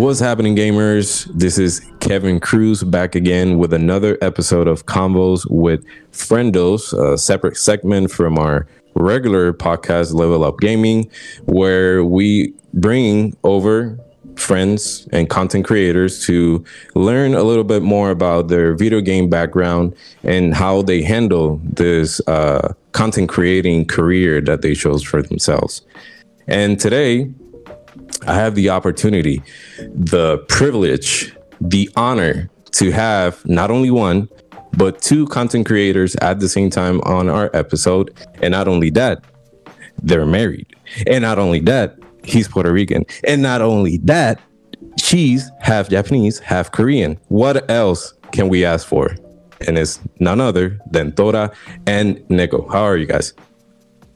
What's happening, gamers? This is Kevin Cruz back again with another episode of Combos with Friendos, a separate segment from our regular podcast, Level Up Gaming, where we bring over friends and content creators to learn a little bit more about their video game background and how they handle this uh, content creating career that they chose for themselves. And today, I have the opportunity, the privilege, the honor to have not only one, but two content creators at the same time on our episode. And not only that, they're married. And not only that, he's Puerto Rican. And not only that, she's half Japanese, half Korean. What else can we ask for? And it's none other than Tora and Neko. How are you guys?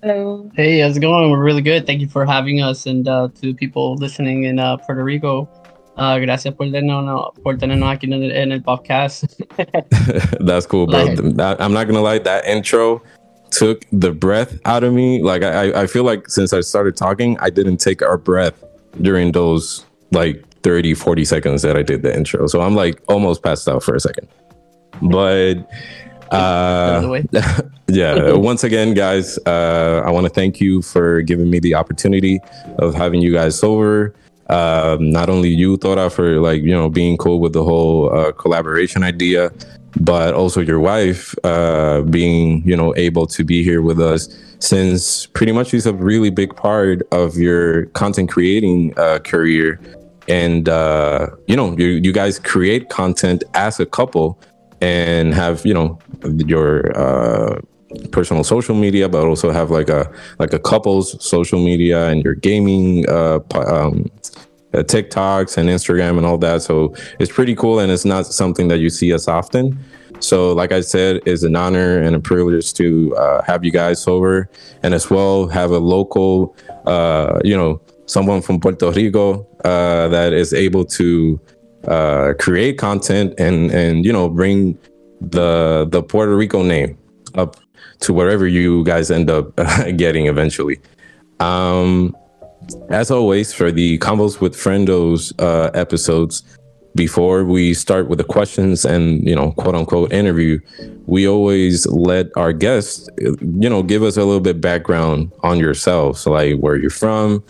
Hello. Hey, how's it going? We're really good. Thank you for having us and uh, to people listening in uh, Puerto Rico. Uh, gracias por tenernos, por tenernos aquí en el, en el podcast. That's cool, bro. Like- I'm not gonna lie, that intro took the breath out of me. Like I, I feel like since I started talking, I didn't take our breath during those like 30, 40 seconds that I did the intro. So I'm like almost passed out for a second. But uh yeah. Once again guys uh i want to thank you for giving me the opportunity of having you guys over. Um not only you Tora for like you know being cool with the whole uh, collaboration idea but also your wife uh being you know able to be here with us since pretty much she's a really big part of your content creating uh career. And uh you know you, you guys create content as a couple and have you know your uh personal social media but also have like a like a couple's social media and your gaming uh, um uh, TikToks and Instagram and all that. So it's pretty cool, and it's not something that you see as often. So, like I said, it's an honor and a privilege to uh, have you guys over, and as well have a local, uh, you know, someone from Puerto Rico uh, that is able to uh, create content and and you know bring the the Puerto Rico name up to wherever you guys end up getting eventually. Um, as always, for the combos with friendos uh, episodes, before we start with the questions and you know quote unquote interview, we always let our guests you know give us a little bit background on yourselves, like where you're from,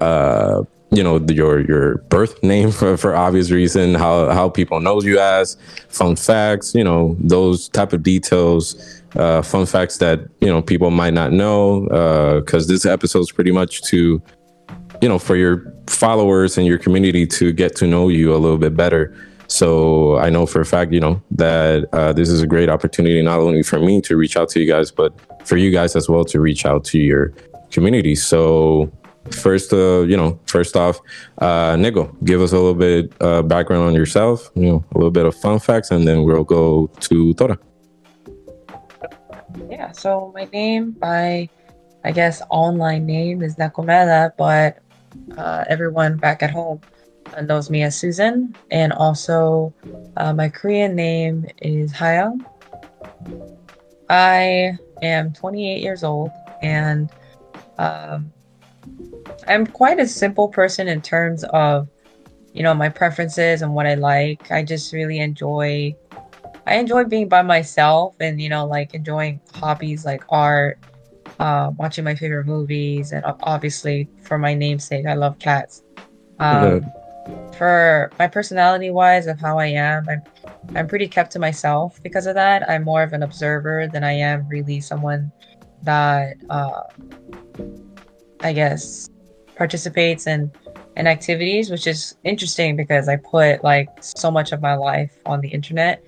uh, you know your your birth name for, for obvious reason, how how people know you as, fun facts, you know those type of details uh, fun facts that you know people might not know because this episode is pretty much to you know for your followers and your community to get to know you a little bit better. So i know for a fact you know that uh, this is a great opportunity not only for me to reach out to you guys but for you guys as well to reach out to your community. So first uh you know first off uh Neko, give us a little bit uh background on yourself you know a little bit of fun facts and then we'll go to tora Yeah, so my name by I guess online name is Nakomeda, but uh, everyone back at home uh, knows me as Susan. And also uh, my Korean name is Hayang. I am 28 years old and um, I'm quite a simple person in terms of you know my preferences and what I like. I just really enjoy I enjoy being by myself and you know like enjoying hobbies like art, uh, watching my favorite movies, and obviously for my namesake, I love cats. Um, for my personality wise of how I am, I'm I'm pretty kept to myself because of that. I'm more of an observer than I am really someone that uh, I guess participates in in activities, which is interesting because I put like so much of my life on the internet.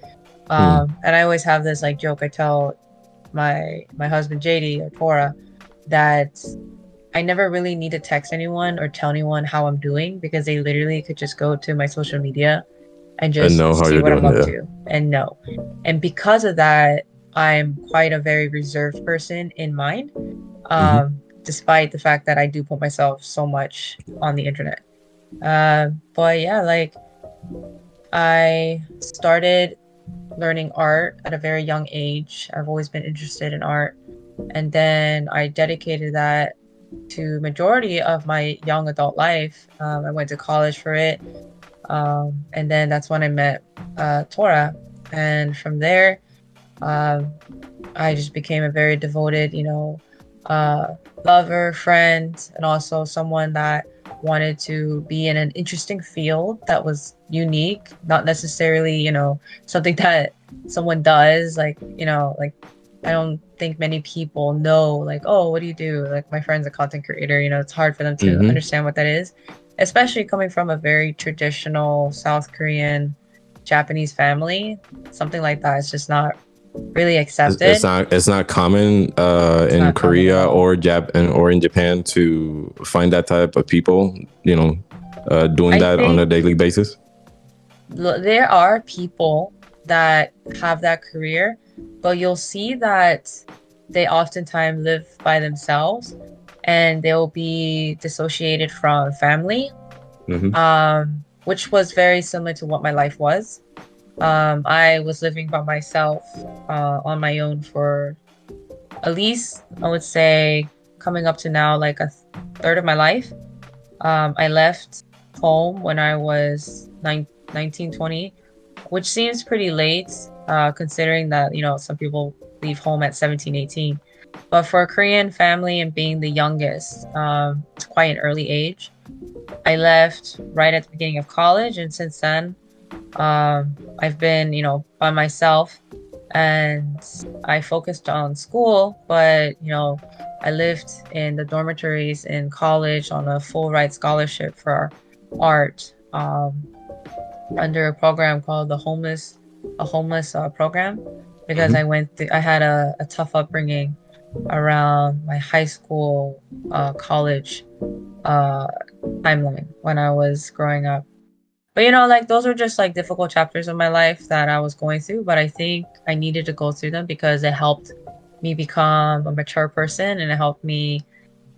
Um, and I always have this like joke I tell my my husband JD or Tora that I never really need to text anyone or tell anyone how I'm doing because they literally could just go to my social media and just know how see you're what I'm doing, up to and know. And because of that, I'm quite a very reserved person in mind. Um, despite the fact that I do put myself so much on the internet. Uh, but yeah, like I started learning art at a very young age. I've always been interested in art. And then I dedicated that to majority of my young adult life. Um, I went to college for it. Um, and then that's when I met uh, Tora. And from there, um, I just became a very devoted, you know, uh, lover, friend, and also someone that wanted to be in an interesting field that was unique, not necessarily, you know, something that someone does. Like, you know, like I don't think many people know, like, oh, what do you do? Like, my friend's a content creator, you know, it's hard for them to Mhm. understand what that is, especially coming from a very traditional South Korean, Japanese family. Something like that is just not really accepted. it's not it's not common uh, in not Korea all. or Jap and or in Japan to find that type of people. You know, uh, doing I that on a daily basis. There are people that have that career, but you'll see that they oftentimes live by themselves and they'll be dissociated from family, Mhm. um, which was very similar to what my life was. Um, I was living by myself uh, on my own for at least, I would say, coming up to now, like a third of my life. Um, I left home when I was nine, 19, 20, which seems pretty late, uh, considering that, you know, some people leave home at 17, 18. But for a Korean family and being the youngest, um, it's quite an early age. I left right at the beginning of college, and since then, um, I've been, you know, by myself and I focused on school, but, you know, I lived in the dormitories in college on a full ride scholarship for art um, under a program called the homeless a homeless uh, program because I went through, I had a, a tough upbringing around my high school uh, college uh, timeline when I was growing up. But you know, like those were just like difficult chapters of my life that I was going through. But I think I needed to go through them because it helped me become a mature person and it helped me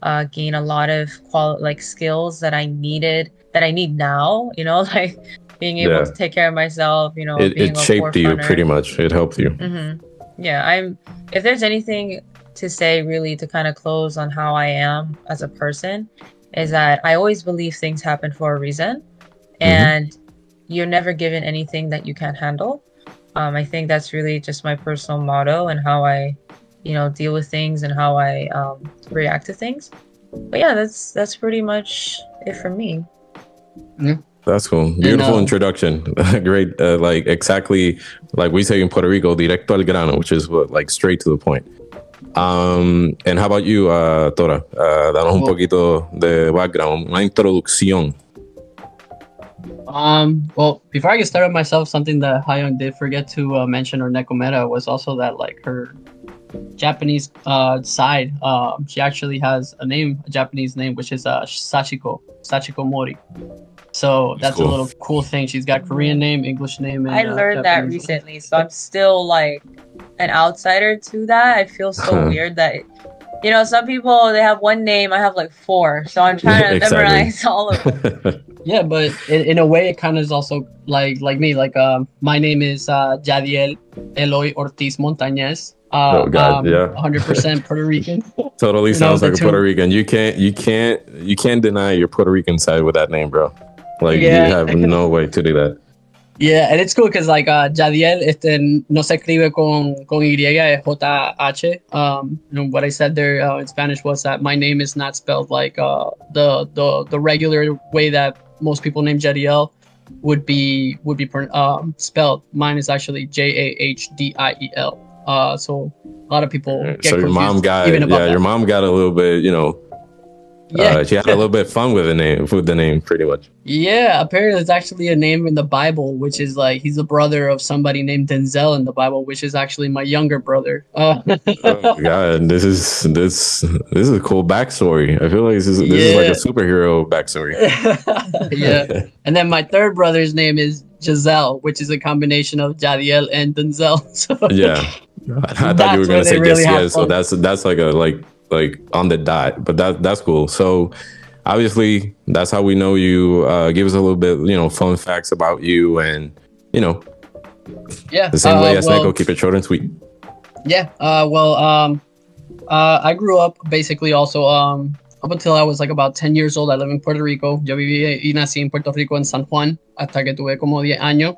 uh, gain a lot of qual like skills that I needed that I need now. You know, like being able Yeah. to take care of myself. You know, It, being it shaped you pretty much. It helped you. hmm Yeah, I'm. If there's anything to say, really, to kind of close on how I am as a person, is that I always believe things happen for a reason, and you're never given anything that you can't handle. Um, I think that's really just my personal motto and how I, you know, deal with things and how I um, react to things. But yeah, that's that's pretty much it for me. Yeah. That's cool. Beautiful uh, introduction. Great. Uh, like exactly like we say in Puerto Rico, directo al grano, which is what like straight to the point. Um, and how about you, uh, Tora? Uh, danos un poquito de background, una introducción. Um, well, before I get started myself, something that Hyung did forget to uh, mention or Nekometa was also that like her Japanese uh, side, um, she actually has a name, a Japanese name, which is uh, Sachiko, Sachiko Mori. So That's that's cool. a little cool thing. She's got Korean name, English name, and I uh, learned that Japanese name. recently, so I'm still like an outsider to that. I feel so weird that, you know, some people they have one name, I have like four, so I'm trying to Exactly. memorize all of them. Yeah, but in, in a way, it kind of is also like like me. Like um, my name is uh, Jadiel Eloy Ortiz Montañez. Uh, Oh, God, yeah. 100% Puerto Rican. totally sounds like a Puerto Rican. You can't, you can't, you can't deny your Puerto Rican side with that name, bro. Like Yeah. you have no way to do that. Yeah, and it's cool because like uh, Jadiel este, no se escribe con, con Y, es J-H. Um, and what I said there uh, in Spanish was that my name is not spelled like uh, the, the the regular way that most people name Jadiel would be would be um, spelled. Mine is actually J A H D I E L. Uh, so a lot of people get so your mom got, even yeah, that. your mom got a little bit, you know, yeah, uh, she had a little bit fun with the name, with the name, pretty much. Yeah, apparently there's actually a name in the Bible, which is like he's a brother of somebody named Denzel in the Bible, which is actually my younger brother. Uh, oh god, this is this this is a cool backstory. I feel like this is this is like Yeah. a superhero backstory. yeah. And then my third brother's name is Giselle, which is a combination of Jadiel and Denzel. So yeah. I thought you were gonna say really yeah, so that's that's like a like like on the dot, but that that's cool. So obviously that's how we know you. Uh, give us a little bit, you know, fun facts about you, and you know, yeah, the same uh, way as well, Neko, keep it short and sweet. Yeah. Uh, well, um, uh, I grew up basically also um, up until I was like about 10 years old, I live in Puerto Rico. Yo viví y nací en Puerto Rico en San Juan hasta que tuve como 10 años.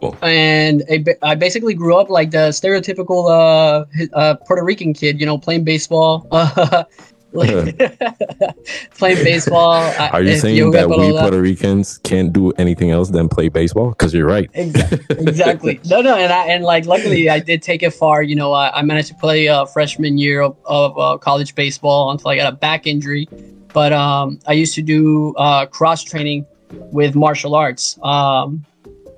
Cool. And I, I basically grew up like the stereotypical uh, uh, Puerto Rican kid, you know, playing baseball. like, playing baseball. Are you saying yo that we jugué pelota. Puerto Ricans can't do anything else than play baseball? Because you're right. Exactly. exactly. No, no, and I, and like luckily I did take it far. You know, I, I managed to play uh, freshman year of, of uh, college baseball until I got a back injury. But um, I used to do uh, cross training with martial arts. Um,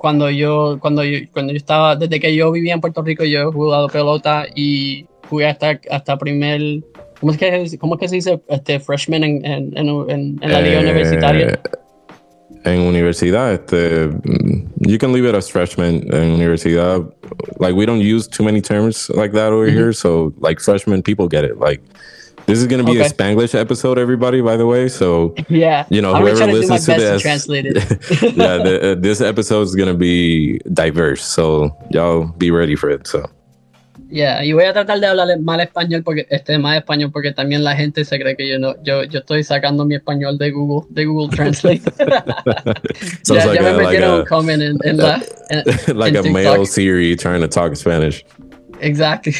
cuando yo cuando yo cuando yo estaba desde que yo vivía en Puerto Rico yo he jugado pelota y jugué hasta hasta primer ¿Cómo es que, cómo es que se dice este freshman en, en, en, en- la liga Eh, universitaria? En universidad, este, mm, you can leave it as freshman. En universidad, like we don't use too many terms like that over here. So, like freshman people get it. Like this is gonna be a Spanglish episode, everybody. By the way, so Yeah, you know whoever listens to to this, translate it. yeah, the, uh, this episode is gonna be diverse. So y'all be ready for it. So. Yeah, y voy a tratar de hablar mal español porque este más español porque también la gente se cree que yo no yo yo estoy sacando mi español de Google de Google Translate. Sounds ya, like ya me a- like metieron a- un comment en, en la en- like en a male. Siri trying to talk Spanish. Exactly.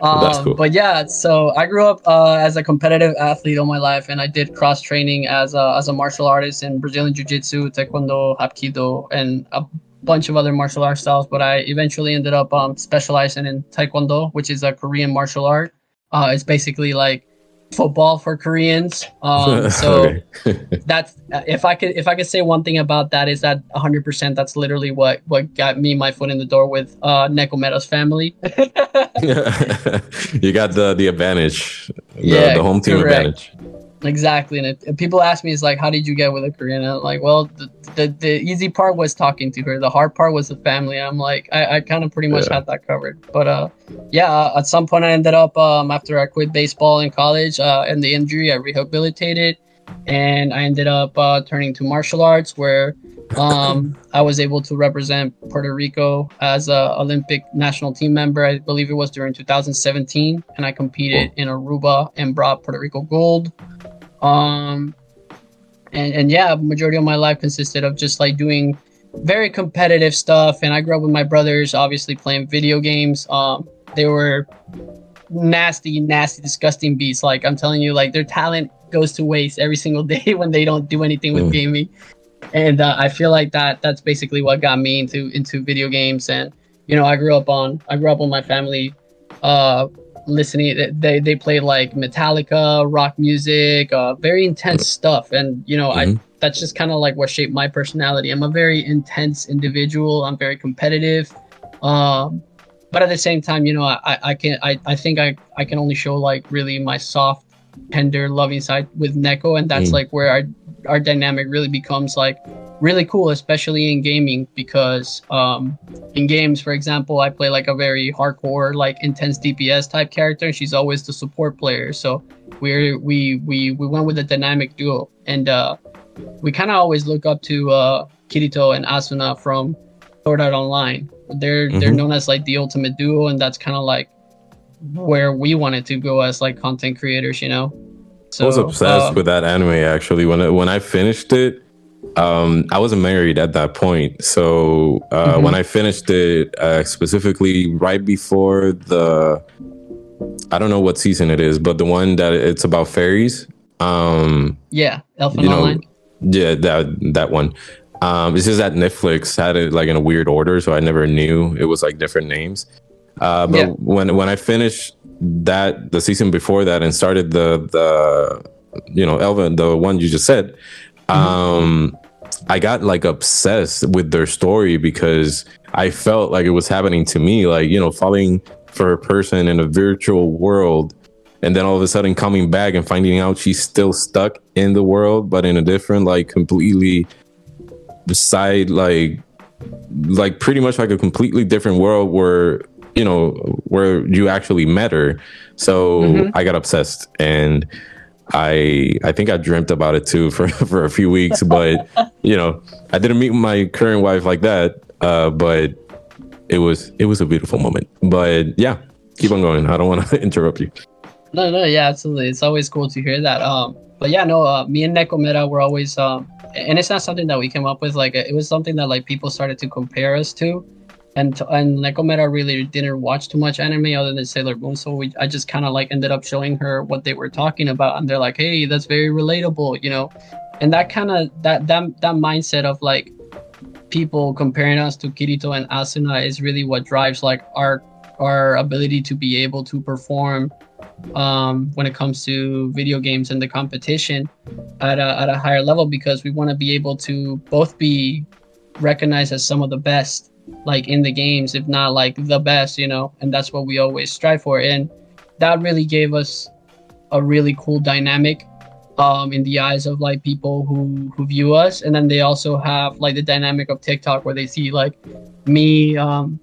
That's um, cool. But yeah, so I grew up uh, as a competitive athlete all my life, and I did cross training as a as a martial artist in Brazilian Jiu Jitsu, Taekwondo, Hapkido, and a bunch of other martial art styles. But I eventually ended up um, specializing in Taekwondo, which is a Korean martial art. Uh, it's basically like football for Koreans. Um, so that's if I could if I could say one thing about that is that 100% that's literally what what got me my foot in the door with uh Neko Meta's family. you got the the advantage, the, Yeah, the home team correct. advantage. Exactly, and, it, people ask me, "Is like, how did you get with a Korean?" I'm like, well, the, the the easy part was talking to her. The hard part was the family. I'm like, I, I kind of pretty much Yeah. had that covered. But uh, yeah, uh, at some point I ended up um after I quit baseball in college uh, and the injury, I rehabilitated, and I ended up uh, turning to martial arts where um, I was able to represent Puerto Rico as a Olympic national team member. I believe it was during 2017, and I competed in Aruba and brought Puerto Rico gold. Um, and and yeah, majority of my life consisted of just like doing very competitive stuff. And I grew up with my brothers, obviously playing video games. Um, they were nasty, nasty, disgusting beasts. Like I'm telling you, like their talent goes to waste every single day when they don't do anything with Mm. gaming. And uh, I feel like that that's basically what got me into into video games. And you know, I grew up on I grew up with my family uh listening they they played like metallica rock music uh very intense stuff. And you know i Mhm. that's just kind of like what shaped my personality. I'm a very intense individual. I'm very competitive. Um but at the same time you know i i I can i i think i i can only show like really my soft tender loving side with neko and that's Mm. like where our our dynamic really becomes like really cool especially in gaming because um in games for example i play like a very hardcore like intense dps type character and she's always the support player so we're we we we went with a dynamic duo and uh we kind of always look up to uh kirito and asuna from sword art online they're they're Mhm. known as like the ultimate duo and that's kind of like where we wanted to go as like content creators you know So, I was obsessed uh, with that anime actually. When it, when I finished it, um, I wasn't married at that point. So uh, Mhm. when I finished it, uh, specifically right before the, I don't know what season it is, but the one that it's about fairies. Um, yeah elfin you know, online yeah, that that one. Um, it's just that Netflix had it like in a weird order, so I never knew it was like different names. Uh, but Yeah. when when I finished that the season before that and started the the you know Elvin the one you just said, um, I got like obsessed with their story because I felt like it was happening to me, like you know falling for a person in a virtual world and then all of a sudden coming back and finding out she's still stuck in the world but in a different like completely side like like pretty much like a completely different world where you know where you actually met her so Mhm. i got obsessed and i i think i dreamt about it too for for a few weeks but you know i didn't meet my current wife like that uh but it was it was a beautiful moment but yeah keep on going i don't want to interrupt you No, no, yeah, absolutely. It's always cool to hear that. Um, but yeah, no, uh, me and Nekomera were always um, and it's not something that we came up with. Like it was something that like people started to compare us to, and and Nekomera really didn't watch too much anime other than Sailor Moon. So we I just kind of like ended up showing her what they were talking about, and they're like, hey, that's very relatable, you know, and that kind of that that that mindset of like people comparing us to Kirito and Asuna is really what drives like our our ability to be able to perform um, when it comes to video games and the competition at a, at a higher level because we want to be able to both be recognized as some of the best like in the games if not like the best you know? And that's what we always strive for. And that really gave us a really cool dynamic um, in the eyes of like people who who view us. And then they also have like the dynamic of tiktok where they see like me um,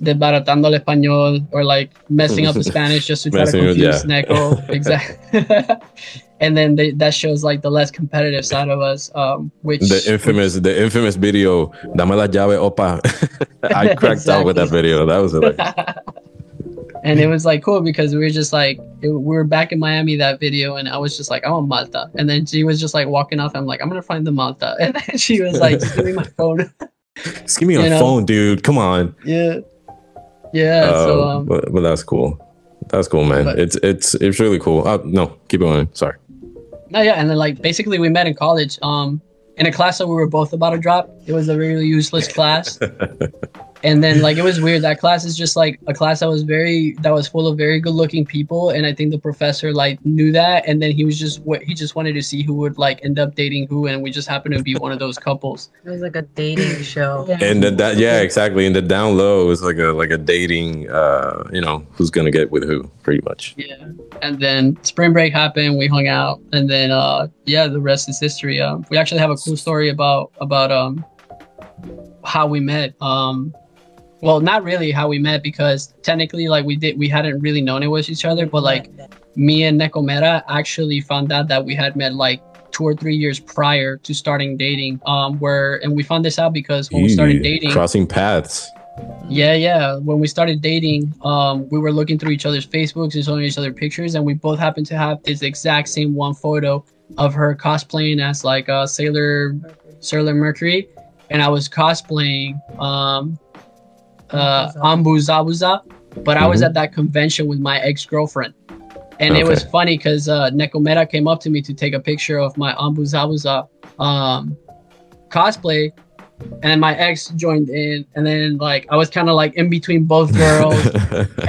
desbaratando el español or like messing up the Spanish just to try to confuse yeah. Neko. exactly. and then they, that shows like the less competitive side of us, um, which the infamous the infamous video, Dame la llave, opa. I cracked exactly. out with that video. That was hilarious. and it was like cool because we were just like it, we were back in Miami that video, and I was just like, I'm on Malta, and then she was just like walking off. I'm like, I'm gonna find the Malta, and then she was like, just give me my phone. Just give me a phone, dude. Come on. Yeah. Yeah. Uh, so, um, but, but that's cool. That's cool, man. But, it's it's it's really cool. Oh, no, keep going. Sorry. No, yeah, and then like basically we met in college. Um, in a class that we were both about to drop. It was a really useless class. and then like it was weird. That class is just like a class that was very that was full of very good looking people, and I think the professor like knew that, and then he was just what he just wanted to see who would like end up dating who, and we just happened to be one of those couples. It was like a dating show. And the, that yeah, exactly. And the down low is like a like a dating, uh, you know, who's gonna get with who, pretty much. Yeah. And then spring break happened. We hung out, and then uh, yeah, the rest is history. Um, we actually have a cool story about about um how we met. Um, well, not really how we met because technically, like we did, we hadn't really known it was each other. But like me and Nekomera actually found out that we had met like two or three years prior to starting dating. Um, where and we found this out because when we started dating, crossing paths. Yeah, yeah. When we started dating, um, we were looking through each other's Facebooks and showing each other pictures, and we both happened to have this exact same one photo of her cosplaying as like a Sailor Sailor Mercury, and I was cosplaying um, uh, Anbu Zabuza, but mm-hmm. I was mm-hmm. at that convention with my ex girlfriend. And okay. it was funny because uh, Nekomera came up to me to take a picture of my Anbu Zabuza um, cosplay, and my ex joined in and then like i was kind of like in between both girls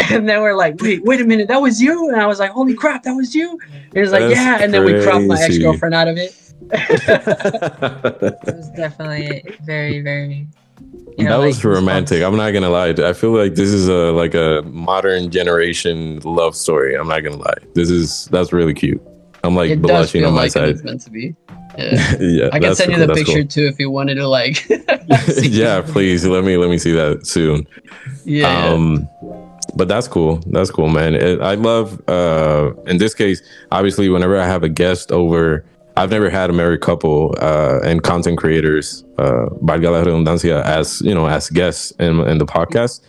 and then we're like wait wait a minute that was you and i was like holy crap that was you and it was like That's yeah and then we cropped my ex-girlfriend out of it it was definitely very very you know, that was romantic. I'm not gonna lie. I feel like this is a like a modern generation love story. I'm not gonna lie. This is that's really cute. I'm like it blushing on my like side. It's meant to be. Yeah, yeah I can send you the picture cool. too if you wanted to like. yeah, please let me let me see that soon. Yeah. Um, but that's cool. That's cool, man. It, I love. uh In this case, obviously, whenever I have a guest over, I've never had a married couple uh and content creators, uh, valga la redundancia, as you know, as guests in in the podcast.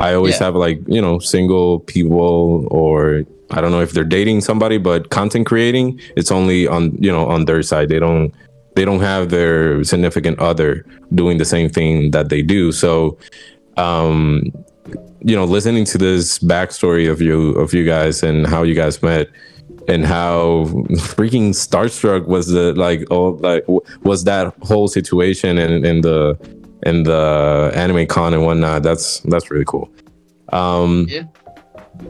I always yeah. have like you know single people or I don't know if they're dating somebody, but content creating, it's only on you know on their side. They don't they don't have their significant other doing the same thing that they do. So, um, you know, listening to this backstory of you of you guys and how you guys met and how freaking starstruck was the like oh like was that whole situation and in the in the anime con and whatnot. That's that's really cool. Um, yeah.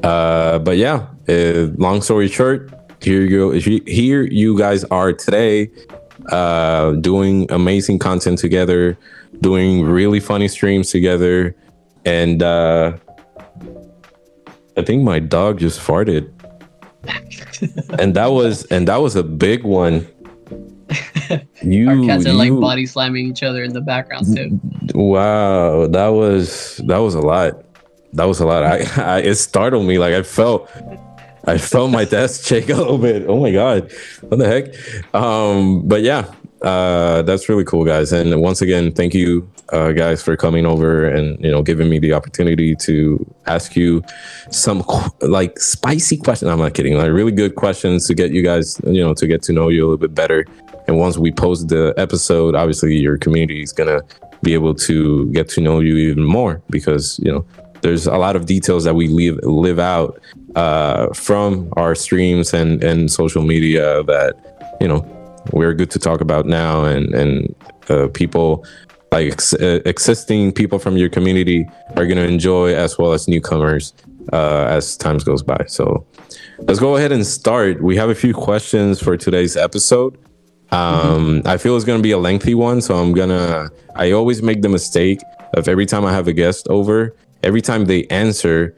Uh, but yeah, uh, long story short, here you go. Here you guys are today, uh, doing amazing content together, doing really funny streams together, and uh, I think my dog just farted, and that was and that was a big one. You, Our cats are you, like body slamming each other in the background too. Wow, that was that was a lot that was a lot. I, I it startled me. Like I felt I felt my desk shake a little bit. Oh my god, what the heck? Um, but yeah, uh, that's really cool, guys. And once again, thank you, uh, guys, for coming over and you know giving me the opportunity to ask you some like spicy questions. I'm not kidding, like really good questions to get you guys, you know, to get to know you a little bit better. And once we post the episode, obviously your community is gonna be able to get to know you even more because you know there's a lot of details that we live live out uh, from our streams and and social media that you know we're good to talk about now and and uh, people like ex- uh, existing people from your community are going to enjoy as well as newcomers uh, as times goes by so let's go ahead and start we have a few questions for today's episode um, I feel it's going to be a lengthy one, so I'm gonna. I always make the mistake of every time I have a guest over, every time they answer,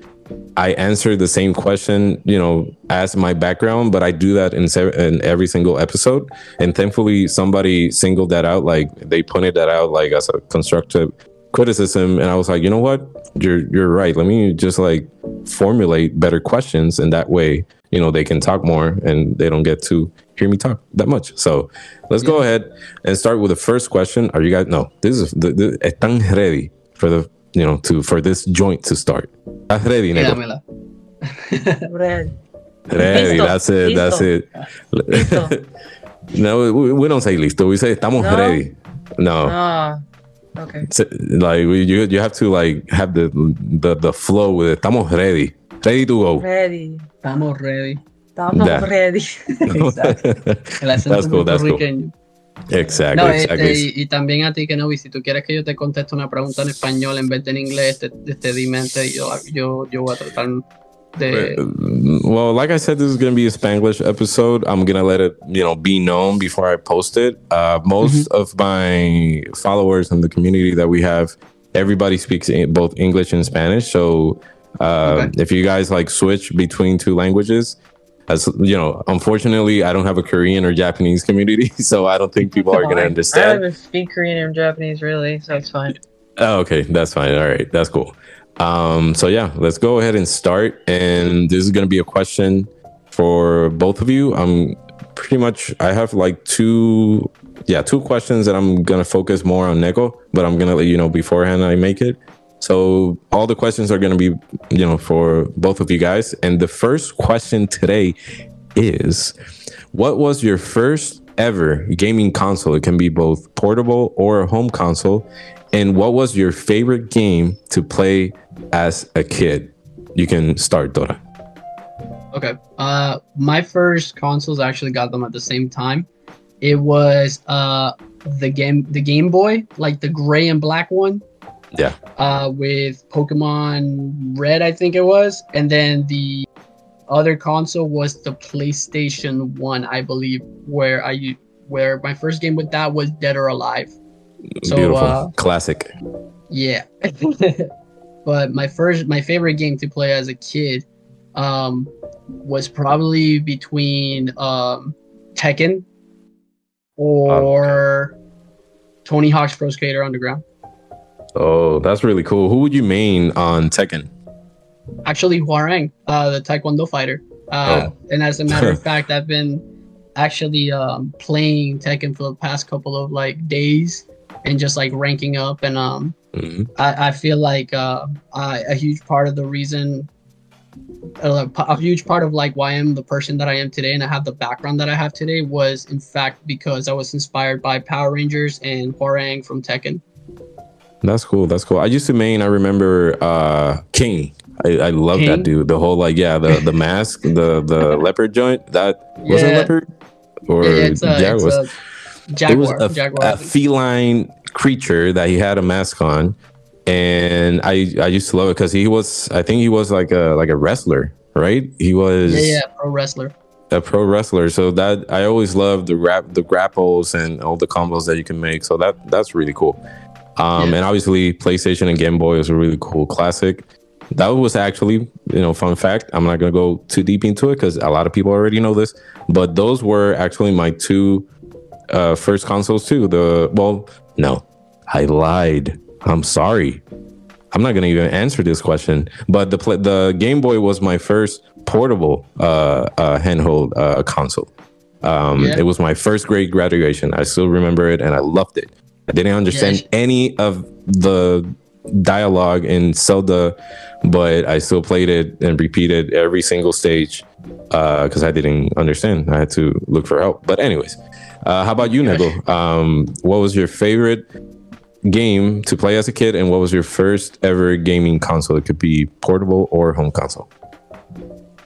I answer the same question, you know, as my background, but I do that in, se- in every single episode. And thankfully, somebody singled that out, like they pointed that out, like as a constructive criticism. And I was like, you know what, you're you're right. Let me just like formulate better questions, and that way, you know, they can talk more and they don't get to hear me talk that much. So let's go ahead and start with the first question. Are you guys? No, this is the, the están ready for the you know to for this joint to start. ¿Estás ready, Neko? Dámela. Red. Ready. Listo, That's it. That's it. Listo. no, we, we don't say listo. We say estamos No? ready. No. Ah, okay. S- Like you, you have to like have the the the flow with it. Estamos ready. Ready to go. Ready. Estamos ready. Estamos Yeah. ready. Exacto. El acento That's cool, that's cool. Exactly. No, exactly. este, y, y también a ti, que no, si tú quieres que yo te conteste una pregunta en español en vez de en inglés, te, te di mente y yo, yo, yo voy a tratar de... well, like I said, this is gonna be a Spanglish episode. I'm gonna let it, you know, be known before I post it. Uh, most of my followers and the community that we have, everybody speaks in both English and Spanish. So, uh, Okay. if you guys like switch between two languages, as you know, unfortunately, I don't have a Korean or Japanese community, so I don't think people are gonna understand. I don't even speak Korean or Japanese really, so it's fine. Oh, okay, that's fine. All right, that's cool. Um, so yeah, let's go ahead and start. And this is gonna be a question for both of you. I'm pretty much I have like two yeah, two questions that I'm gonna focus more on Neko, but I'm gonna let you know beforehand I make it. So all the questions are gonna be, you know, for both of you guys. And the first question today is what was your first ever gaming console? It can be both portable or a home console. And what was your favorite game to play as a kid? You can start, Tora. Okay. Uh, my first consoles I actually got them at the same time. It was uh the game the Game Boy, like the gray and black one. Yeah. Uh, with Pokemon Red, I think it was, and then the other console was the PlayStation One, I believe, where I where my first game with that was Dead or Alive. So, Beautiful. uh, Classic. Yeah. but my first my favorite game to play as a kid um was probably between um Tekken or Tony Hawk's Pro Skater Underground. Oh, that's really cool. Who would you main on Tekken? Actually Hwoarang, uh the Taekwondo fighter. Uh Oh. and as a matter of fact I've been actually um playing Tekken for the past couple of like days and just like ranking up and um Mhm. I, I feel like uh, I, a huge part of the reason, uh, a huge part of like why I'm the person that I am today and I have the background that I have today was in fact because I was inspired by Power Rangers and Hwoarang from Tekken. That's cool. That's cool. I used to main. I remember uh King. I, I love that dude. The whole like yeah, the the mask, the the leopard joint. That was it Yeah. leopard or Yeah, it's a, jaguar? it's a it was a, jaguar. a feline creature that he had a mask on, and I I used to love it because he was I think he was like a like a wrestler, right? He was yeah, yeah, pro wrestler. a pro wrestler. So that I always loved the rap, the grapples, and all the combos that you can make. So that that's really cool. Um, Yeah. and obviously PlayStation and Game Boy was a really cool classic. That was actually, you know, fun fact. I'm not gonna go too deep into it because a lot of people already know this, but those were actually my two uh, first consoles too. The well, no, I lied. I'm sorry. I'm not gonna even answer this question. But the pla the Game Boy was my first portable uh, uh, handheld uh, console. Um, Yeah. It was my first grade graduation. I still remember it, and I loved it. I didn't understand sh- any of the dialogue in Zelda, but I still played it and repeated every single stage because I didn't understand. I had to look for help. But anyways, uh, how about you, Neko? Um, what was your favorite game to play as a kid, and what was your first ever gaming console? It could be portable or home console.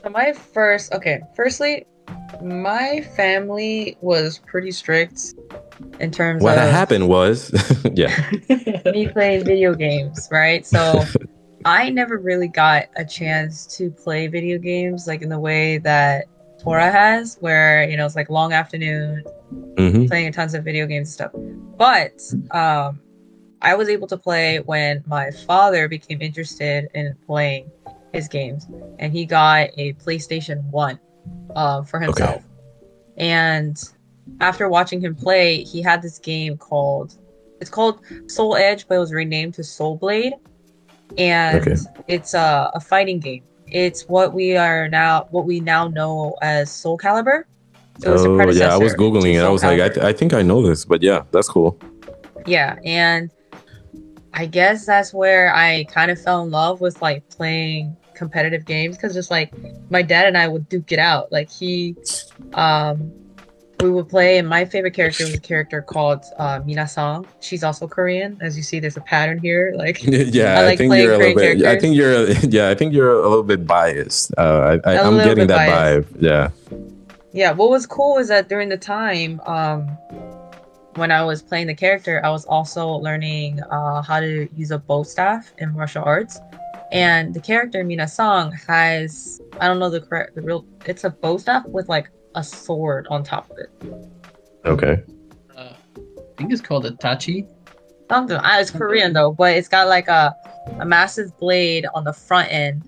My first, okay, firstly, my family was pretty strict in terms of What of happened was, yeah, me playing video games, right? So I never really got a chance to play video games like in the way that Tora has, where you know it's like long afternoon hmm playing tons of video games and stuff. But um, I was able to play when my father became interested in playing his games, and he got a PlayStation One uh, for himself. And after watching him play, he had this game called it's called Soul Edge, but it was renamed to Soul Blade, and Okay. it's a, a fighting game. It's what we are now, what we now know as Soul Calibur. It was a Oh yeah, I was googling it. I was like, I, th- I think I know this, but yeah, that's cool. Yeah, and I guess that's where I kind of fell in love with like playing competitive games because just like my dad and I would duke it out. Like he, um, we would play, and my favorite character was a character called uh, Minasang. She's also Korean, as you see. There's a pattern here. Like yeah, I I, think you're a little bit. I think you're. a- Yeah, I think you're a little bit biased. Uh, I, I, A I'm getting that biased. vibe. Yeah. yeah what was cool is that during the time um when i was playing the character i was also learning uh how to use a bow staff in martial arts and the character mina song has i don't know the correct the real it's a bow staff with like a sword on top of it Okay. Uh, I think it's called a tachi. something ah, it's korean though but it's got like a a massive blade on the front end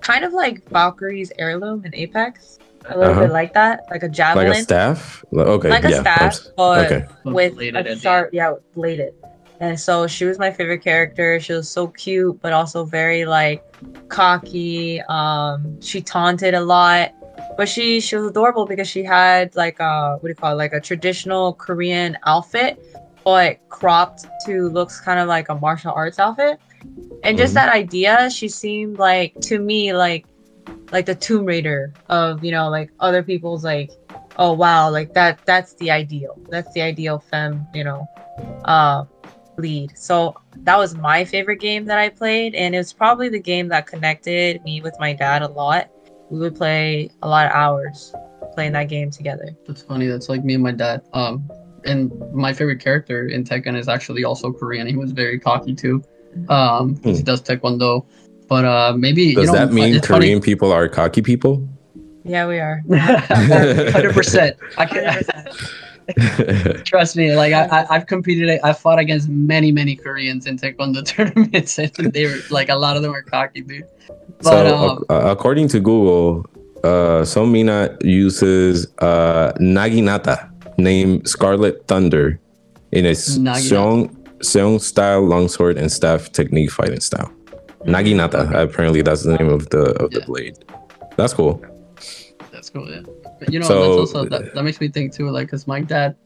kind of like valkyrie's heirloom in apex a little Uh-huh. bit like that like a javelin Like a staff. Okay. like a yeah. staff I'm- but Okay. with a sharp, yeah, bladed. And so she was my favorite character. She was so cute, but also very like cocky. Um, she taunted a lot, but she she was adorable because she had like a what do you call it, like a traditional Korean outfit, but cropped to looks kind of like a martial arts outfit. And just Mhm. that idea, she seemed like to me like like the Tomb Raider of you know like other people's like oh wow like that that's the ideal that's the ideal femme you know uh lead so that was my favorite game that i played and it was probably the game that connected me with my dad a lot we would play a lot of hours playing that game together That's funny. That's like me and my dad. Um, and my favorite character in Tekken is actually also Korean. He was very cocky too. Um, 'cause he does Taekwondo. But uh, maybe Hmm. Does you know, that mean it's funny- Korean people are cocky people? yeah we are Hundred percent. I can 100%. trust me. Like I, I, I've competed. I fought against many, many Koreans in Taekwondo tournaments, and they were like a lot of them are cocky, dude. But so, um, ac- uh, according to Google, uh, Somina uses uh, Naginata, named Scarlet Thunder, in a. Seong, Seong style longsword and staff technique fighting style. Naginata, apparently that's the name of the of the blade. That's cool. that's cool. Yeah. But you know, So- that's also that, that makes me think too. Like, cause my dad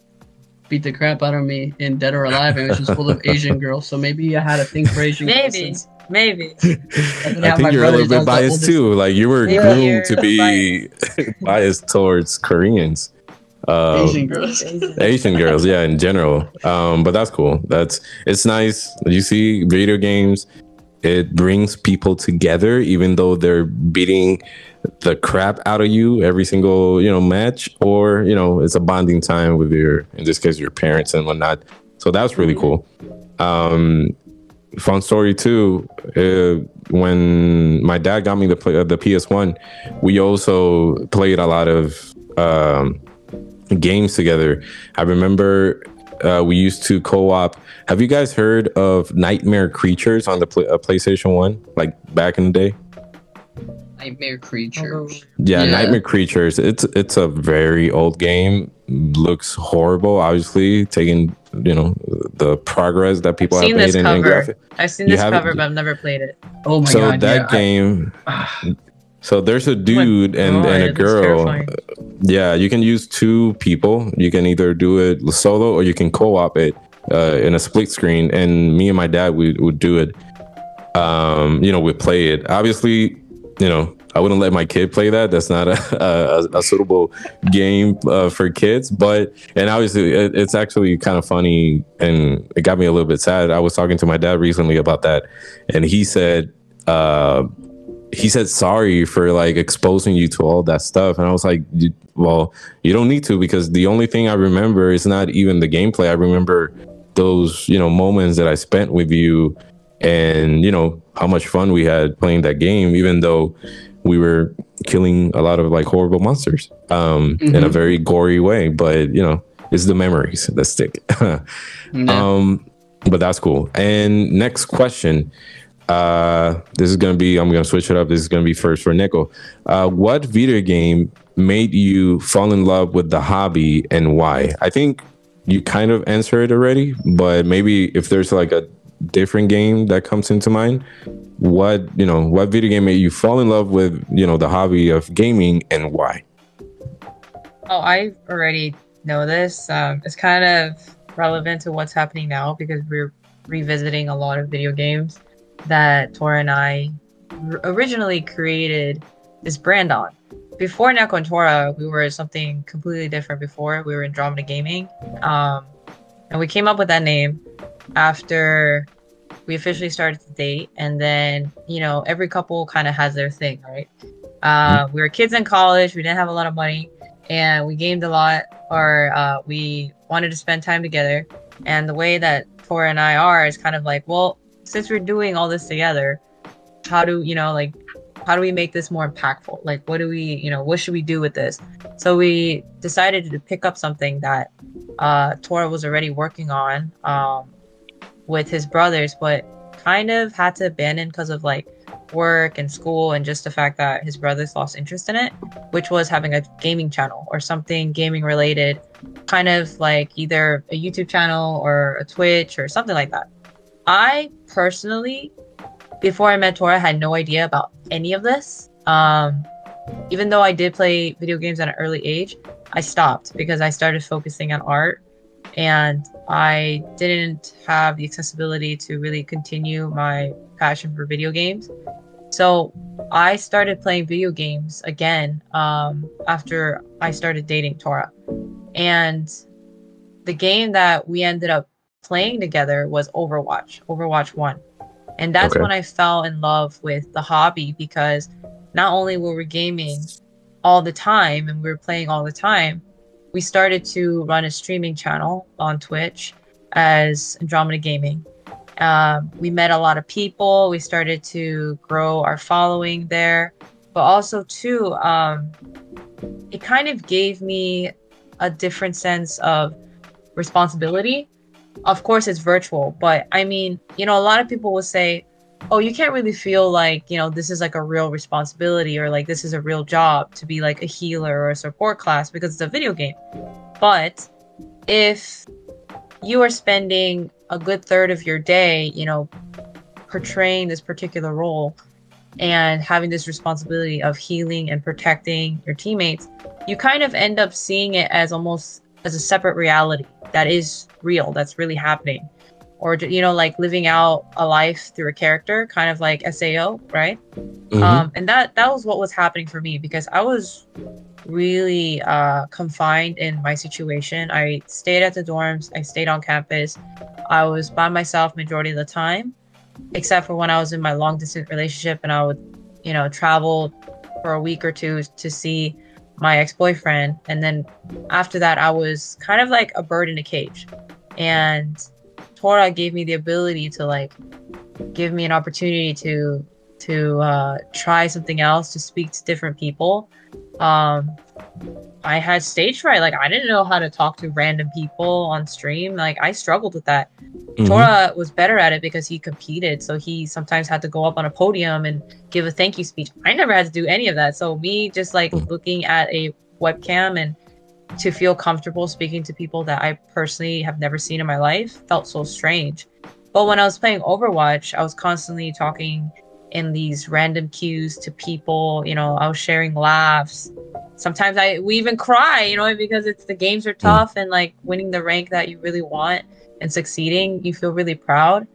beat the crap out of me in Dead or Alive, and it was just full of Asian girls. So maybe I had a thing for Asian girls. maybe since- maybe didn't I think you're a little bit biased too. Like you were Yeah, groomed to be biased towards Koreans. Um, Asian girls. Asian girls, yeah, in general. Um, but that's cool. That's it's nice. You see, video games, it brings people together, even though they're beating the crap out of you every single you know match, or you know, it's a bonding time with your, in this case, your parents and whatnot. So that's really cool. Um, fun story too. Uh, when my dad got me the play, uh, the PS One, we also played a lot of. Um, games together. I remember uh, we used to co-op. Have you guys heard of Nightmare Creatures on the uh, PlayStation One, like back in the day? Nightmare creatures. Yeah, Yeah. Nightmare Creatures. It's it's a very old game. Looks horrible. Obviously, taking you know the progress that people have seen made this in, in cover. graphic. i've seen You this haven't- cover but i've never played it Oh my so god. So that yeah, I- game, So there's a dude and, God, and a girl. Yeah, you can use two people. You can either do it solo or you can co-op it uh, in a split screen. And me and my dad we would do it. Um, you know, we play it. Obviously, you know, I wouldn't let my kid play that. That's not a, a, a suitable game uh, for kids. But and obviously, it, it's actually kind of funny, and it got me a little bit sad. I was talking to my dad recently about that, and he said. Uh, he said sorry for like exposing you to all that stuff and i was like well you don't need to because the only thing i remember is not even the gameplay i remember those you know moments that i spent with you and you know how much fun we had playing that game even though we were killing a lot of like horrible monsters um in a Mhm. very gory way. But you know it's the memories that stick. Um but that's cool. And next question uh this is gonna be i'm gonna switch it up. This is gonna be first for Neko uh what video game made you fall in love with the hobby and why? I think you kind of answered it already but maybe if there's like a different game that comes into mind what you know what video game made you fall in love with you know the hobby of gaming and why Oh, I already know this. Um, it's kind of relevant to what's happening now because we're revisiting a lot of video games that Tora and I r- originally created this brand on. Before Neko and we were something completely different before. We were Andromeda Gaming. Um, and we came up with that name after we officially started to date. And then, you know, every couple kind of has their thing, right? Uh, we were kids in college. We didn't have a lot of money and we gamed a lot or uh, we wanted to spend time together and the way that Tora and I are is kind of like well since we're doing all this together how do you know like how do we make this more impactful like what do we you know what should we do with this so we decided to pick up something that uh, Tora was already working on um, with his brothers but kind of had to abandon because of like work and school and just the fact that his brothers lost interest in it which was having a gaming channel or something gaming related, kind of like either a YouTube channel or a Twitch or something like that. I personally, before I met Tora, I had no idea about any of this. Um, even though I did play video games at an early age, I stopped because I started focusing on art and I didn't have the accessibility to really continue my passion for video games. So I started playing video games again um, after I started dating Tora. And the game that we ended up playing together was Overwatch, Overwatch 1. And that's Okay. when I fell in love with the hobby because not only were we gaming all the time and we were playing all the time, we started to run a streaming channel on Twitch as Andromeda Gaming. Um, we met a lot of people. We started to grow our following there, but also too, um, it kind of gave me a different sense of responsibility. Of course, it's virtual, but I mean, you know, a lot of people will say, "Oh, you can't really feel like you know this is like a real responsibility or like this is a real job to be like a healer or a support class because it's a video game." But if you are spending a good third of your day, you know, portraying this particular role and having this responsibility of healing and protecting your teammates, you kind of end up seeing it as almost as a separate reality that is real, that's really happening. Or, you know, like living out a life through a character, kind of like SAO, right? Mhm. um, and that that was what was happening for me because I was really uh, confined in my situation. I stayed at the dorms. I stayed on campus. I was by myself majority of the time, except for when I was in my long distance relationship and I would, you know, travel for a week or two to see my ex boyfriend. And then after that, I was kind of like a bird in a cage. And Tora gave me the ability to like give me an opportunity to to uh, try something else, to speak to different people. Um, I had stage fright. Like I didn't know how to talk to random people on stream. Like I struggled with that. Mhm. Tora was better at it because he competed. So he sometimes had to go up on a podium and give a thank you speech. I never had to do any of that. So me just like Mm. looking at a webcam and to feel comfortable speaking to people that I personally have never seen in my life felt so strange. But when I was playing Overwatch, I was constantly talking in these random queues to people. You know, I was sharing laughs. Sometimes I we even cry, you know, because it's the games are tough and like winning the rank that you really want and succeeding, you feel really proud.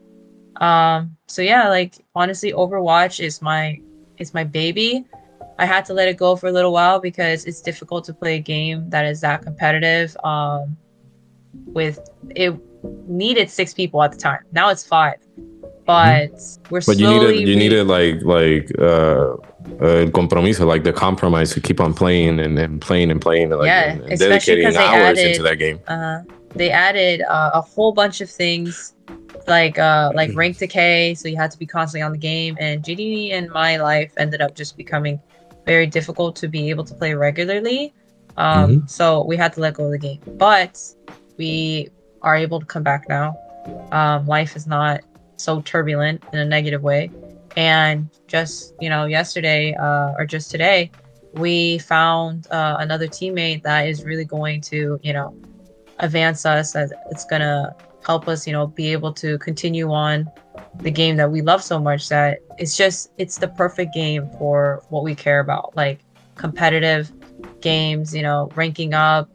Um, so yeah, like honestly, Overwatch is my is my baby. I had to let it go for a little while because it's difficult to play a game that is that competitive. Um, with it needed six people at the time. Now it's five, but we're But you needed you re- needed like like uh, uh compromiso, like the compromise to keep on playing and, and playing and playing and like Yeah, and, and especially dedicating 'cause they hours added- into that game. uh, they added uh, a whole bunch of things like uh, like Mm-hmm. rank decay so you had to be constantly on the game and gd in my life ended up just becoming very difficult to be able to play regularly um, Mm-hmm. so we had to let go of the game but we are able to come back now um, life is not so turbulent in a negative way. And just you know yesterday uh, or just today we found uh, another teammate that is really going to you know advance us as it's gonna help us you know be able to continue on the game that we love so much that it's just it's the perfect game for what we care about. Like competitive games you know ranking up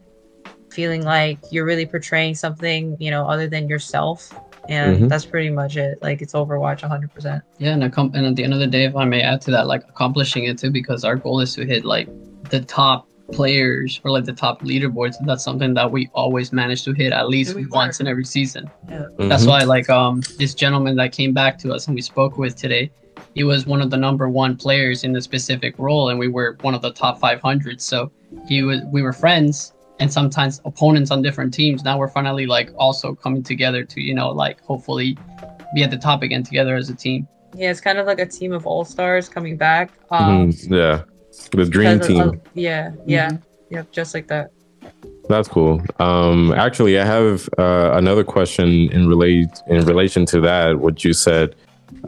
feeling like you're really portraying something you know other than yourself and Mhm. that's pretty much it like it's overwatch 100% Yeah, and, accom- and at the end of the day, if I may add to that, like accomplishing it too, because our goal is to hit like the top players or like the top leaderboards. And that's something that we always manage to hit at least once quarter. in every season. That's Mhm. why, like, um, this gentleman that came back to us and we spoke with today, he was one of the number one players in the specific role, and we were one of the top 500. So he was, we were friends, and sometimes opponents on different teams. Now we're finally like also coming together to, you know, like hopefully be at the top again together as a team. yeah it's kind of like a team of all-stars coming back um Mhm. Yeah, the dream team. of- of- yeah yeah yep just like that That's cool. Um, actually, I have uh, another question in relate in relation to that. What you said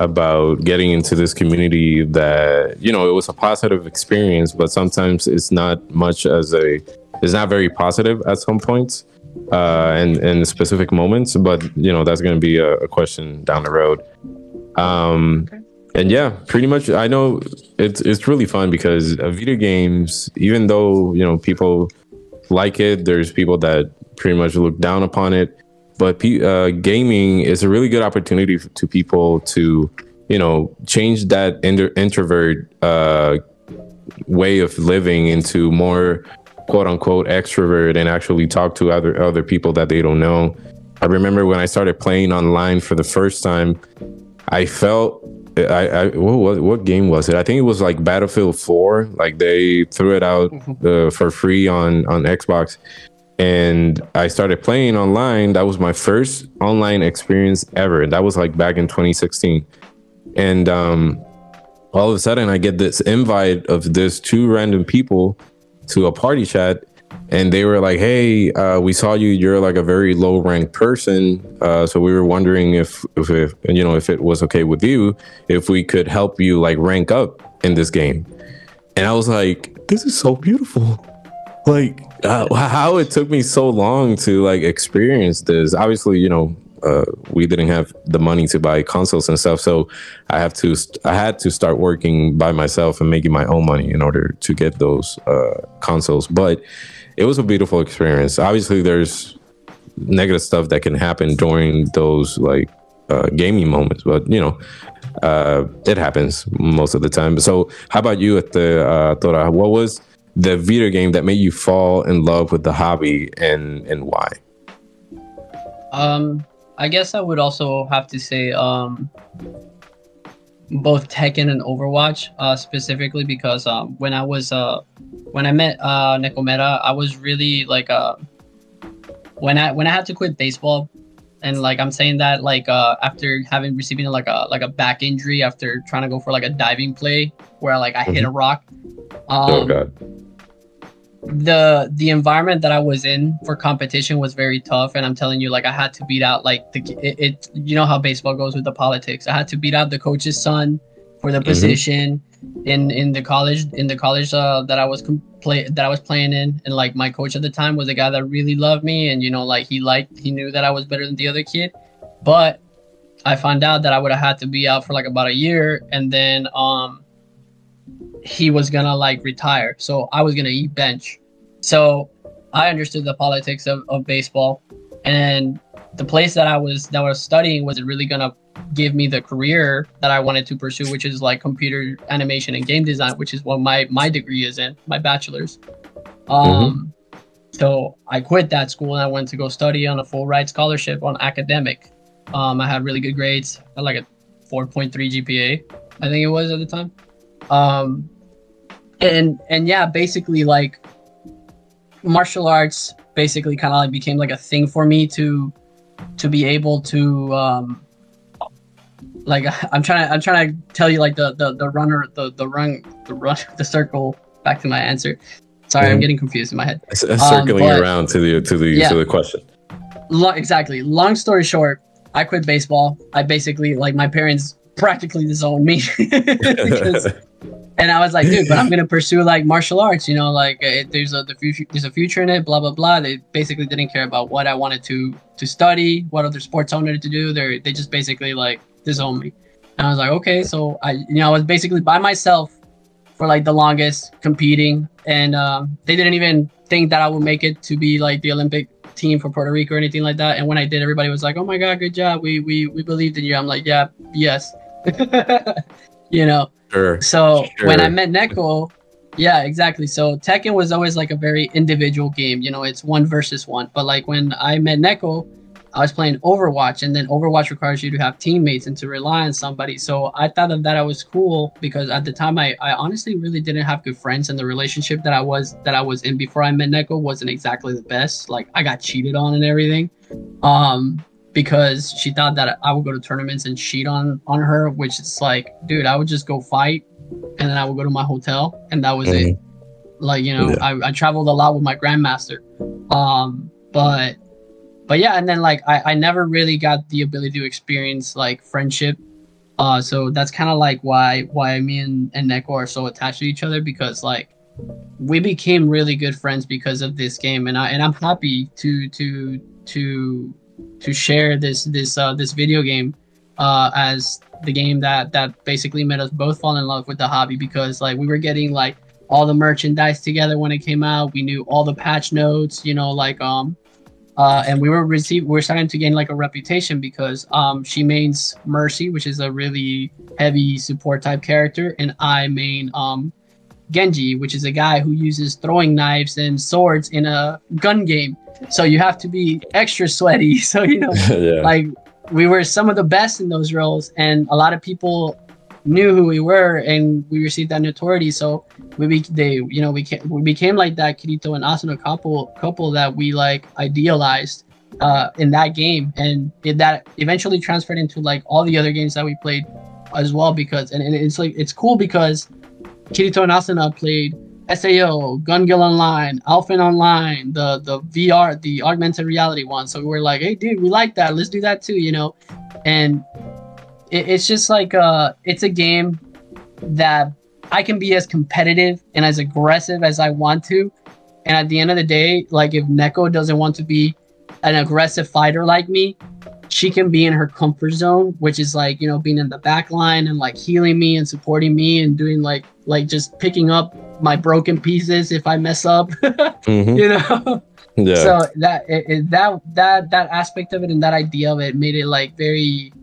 about getting into this community that you know it was a positive experience, but sometimes it's not much as a it's not very positive at some points uh, and in specific moments. But you know that's going to be a, a question down the road. Um, and yeah, pretty much. I know it's it's really fun because uh, video games, even though you know people like it. There's people that pretty much look down upon it, but uh, gaming is a really good opportunity to people to, you know, change that inter- introvert uh, way of living into more quote unquote extrovert and actually talk to other other people that they don't know. I remember when I started playing online for the first time, I felt I, I what, what game was it? I think it was like Battlefield 4. Like they threw it out uh, for free on on Xbox, and I started playing online. That was my first online experience ever. That was like back in 2016, and um, all of a sudden I get this invite of this two random people to a party chat and they were like hey uh, we saw you. You're like a very low ranked person. Uh, so we were wondering if, if if you know if it was okay with you if we could help you like rank up in this game. And i was like this is so beautiful. Like uh, how it took me so long to like experience this. Obviously you know uh, we didn't have the money to buy consoles and stuff. So i have to st- i had to start working by myself and making my own money in order to get those uh, consoles. But it was a beautiful experience. Obviously there's negative stuff that can happen during those like uh, gaming moments but you know uh, it happens most of the time. So how about you at the uh, Tora? what was the video game that made you fall in love with the hobby and and why? Um, I guess I would also have to say um, both Tekken and Overwatch, uh, specifically because um, when I was uh, when I met uh, Necometa, I was really like uh, when I when I had to quit baseball, and like I'm saying that like uh, after having receiving like a like a back injury after trying to go for like a diving play where like I hit a rock. Um, oh god the the environment that I was in for competition was very tough, and I'm telling you, like I had to beat out like the it, it you know how baseball goes with the politics. I had to beat out the coach's son for the position in in the college in the college uh, that I was com- play that I was playing in, and like my coach at the time was a guy that really loved me, and you know like he liked he knew that I was better than the other kid, but I found out that I would have had to be out for like about a year, and then um, he was gonna like retire, so I was gonna eat bench. So I understood the politics of, of baseball, and the place that I was that I was studying was really gonna give me the career that I wanted to pursue, which is like computer animation and game design, which is what my my degree is in, my bachelor's. Um, mm-hmm. so I quit that school and I went to go study on a full ride scholarship on academic. Um, I had really good grades, I had like a 4.3 GPA, I think it was at the time. Um, and and yeah, basically like martial arts basically kind of like became like a thing for me to to be able to um like I'm trying to I'm trying to tell you like the the, the runner the the run the run the circle back to my answer. Sorry, mm I'm getting confused in my head. Um, circling but, around to the to the yeah, to the question. Lo- exactly. Long story short, I quit baseball. I basically like my parents practically disowned me because and I was like, dude, but I'm gonna pursue like martial arts. You know, like it, uh, there's a the future, there's a future in it. Blah blah blah. They basically didn't care about what I wanted to to study, what other sports I wanted to do. They they just basically like disowned me. And I was like, okay, so I you know I was basically by myself for like the longest competing, and um, they didn't even think that I would make it to be like the Olympic team for Puerto Rico or anything like that. And when I did, everybody was like, "Oh my god, good job! We we we believed in you." I'm like, "Yeah, yes," you know. Sure. So sure. when I met Neko, yeah, exactly. So Tekken was always like a very individual game. You know, it's one versus one. But like when I met Neko, I was playing Overwatch, and then Overwatch requires you to have teammates and to rely on somebody. So I thought of that I was cool because at the time I, I honestly really didn't have good friends, and the relationship that I was that I was in before I met Neko wasn't exactly the best. Like I got cheated on and everything. Um, because she thought that I would go to tournaments and cheat on on her, which is like, dude, I would just go fight and then I would go to my hotel and that was mm-hmm. it. Like, you know, yeah. I, I traveled a lot with my grandmaster. Um, but but yeah, and then like I, I never really got the ability to experience like friendship. Uh so that's kinda like why why me and, and Neko are so attached to each other because like we became really good friends because of this game and I and I'm happy to to to to share this this uh, this video game uh, as the game that that basically made us both fall in love with the hobby because like we were getting like all the merchandise together when it came out. We knew all the patch notes, you know, like um uh, and we were received we are starting to gain like a reputation because um she mains Mercy, which is a really heavy support type character, and I main um Genji, which is a guy who uses throwing knives and swords in a gun game. So you have to be extra sweaty. So you know, yeah. like we were some of the best in those roles, and a lot of people knew who we were, and we received that notoriety. So we they you know we came, we became like that Kirito and Asuna couple couple that we like idealized uh, in that game, and it, that eventually transferred into like all the other games that we played as well. Because and, and it's like it's cool because Kirito and Asuna played SAO, Gun Gale Online, Alfheim Online, the the VR, the augmented reality one. So we were like, hey, dude, we like that. Let's do that too, you know. And it, it's just like uh, it's a game that I can be as competitive and as aggressive as I want to. And at the end of the day, like if Neko doesn't want to be an aggressive fighter like me, she can be in her comfort zone, which is like, you know, being in the back line and like healing me and supporting me and doing like like just picking up my broken pieces if I mess up. mm-hmm. You know? Yeah. So that it, it, that that that aspect of it and that idea of it made it like very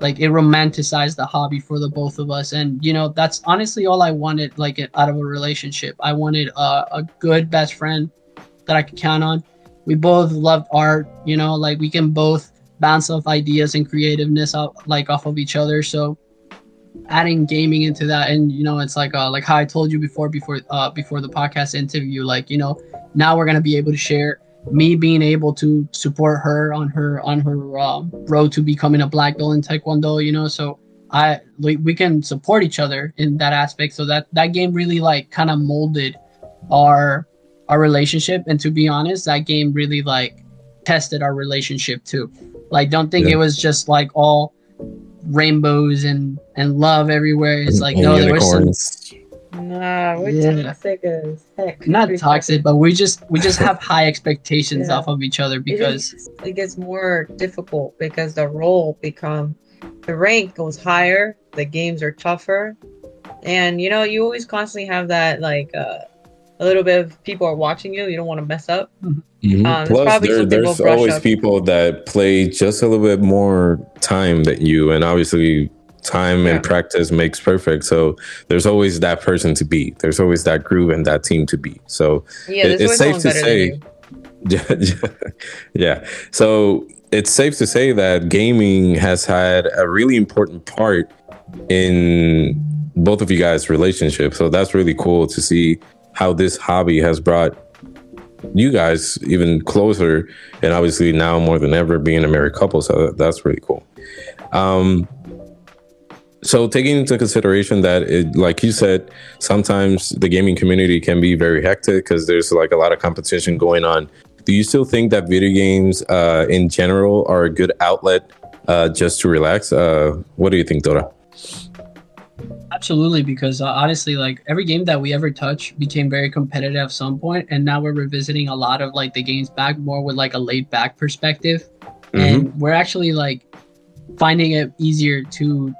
like it romanticized the hobby for the both of us and you know that's honestly all i wanted like out of a relationship i wanted a, a good best friend that i could count on we both loved art you know like we can both bounce off ideas and creativeness out like off of each other. So adding gaming into that, and you know, it's like uh, like how I told you before before uh before the podcast interview, like you know, now we're gonna be able to share me being able to support her on her on her um, road to becoming a black belt in taekwondo you know? So i we, we can support each other in that aspect. So that that game really like kind of molded our our relationship. And to be honest that game really like tested our relationship too. Like, don't think yeah. it was just like all rainbows and and love everywhere. It's like and no, there was some. Nah, we're yeah. toxic as heck. Not toxic, but we just we just have high expectations yeah. off of each other because it, it gets more difficult because the role become the rank goes higher, the games are tougher, and you know you always constantly have that like uh, a little bit of people are watching you. You don't want to mess up. Mhm. Um, Plus, there, there's we'll always up. people that play just a little bit more time than you, and obviously, time Yeah. and practice makes perfect. So there's always that person to beat. There's always that group and that team to beat. So Yeah, It- it's safe to say- yeah. So it's safe to say that gaming has had a really important part in both of you guys' relationship. So that's really cool to see how this hobby has brought you guys even closer and obviously now more than ever being a married couple. So that's really cool. Um so taking into consideration that it like you said sometimes the gaming community can be very hectic because there's like a lot of competition going on do you still think that video games uh, in general are a good outlet uh, just to relax uh, what do you think Tora Absolutely, because uh, honestly, like every game that we ever touch became very competitive at some point, and now we're revisiting a lot of like the games back more with like a laid back perspective, and we're actually like finding it easier to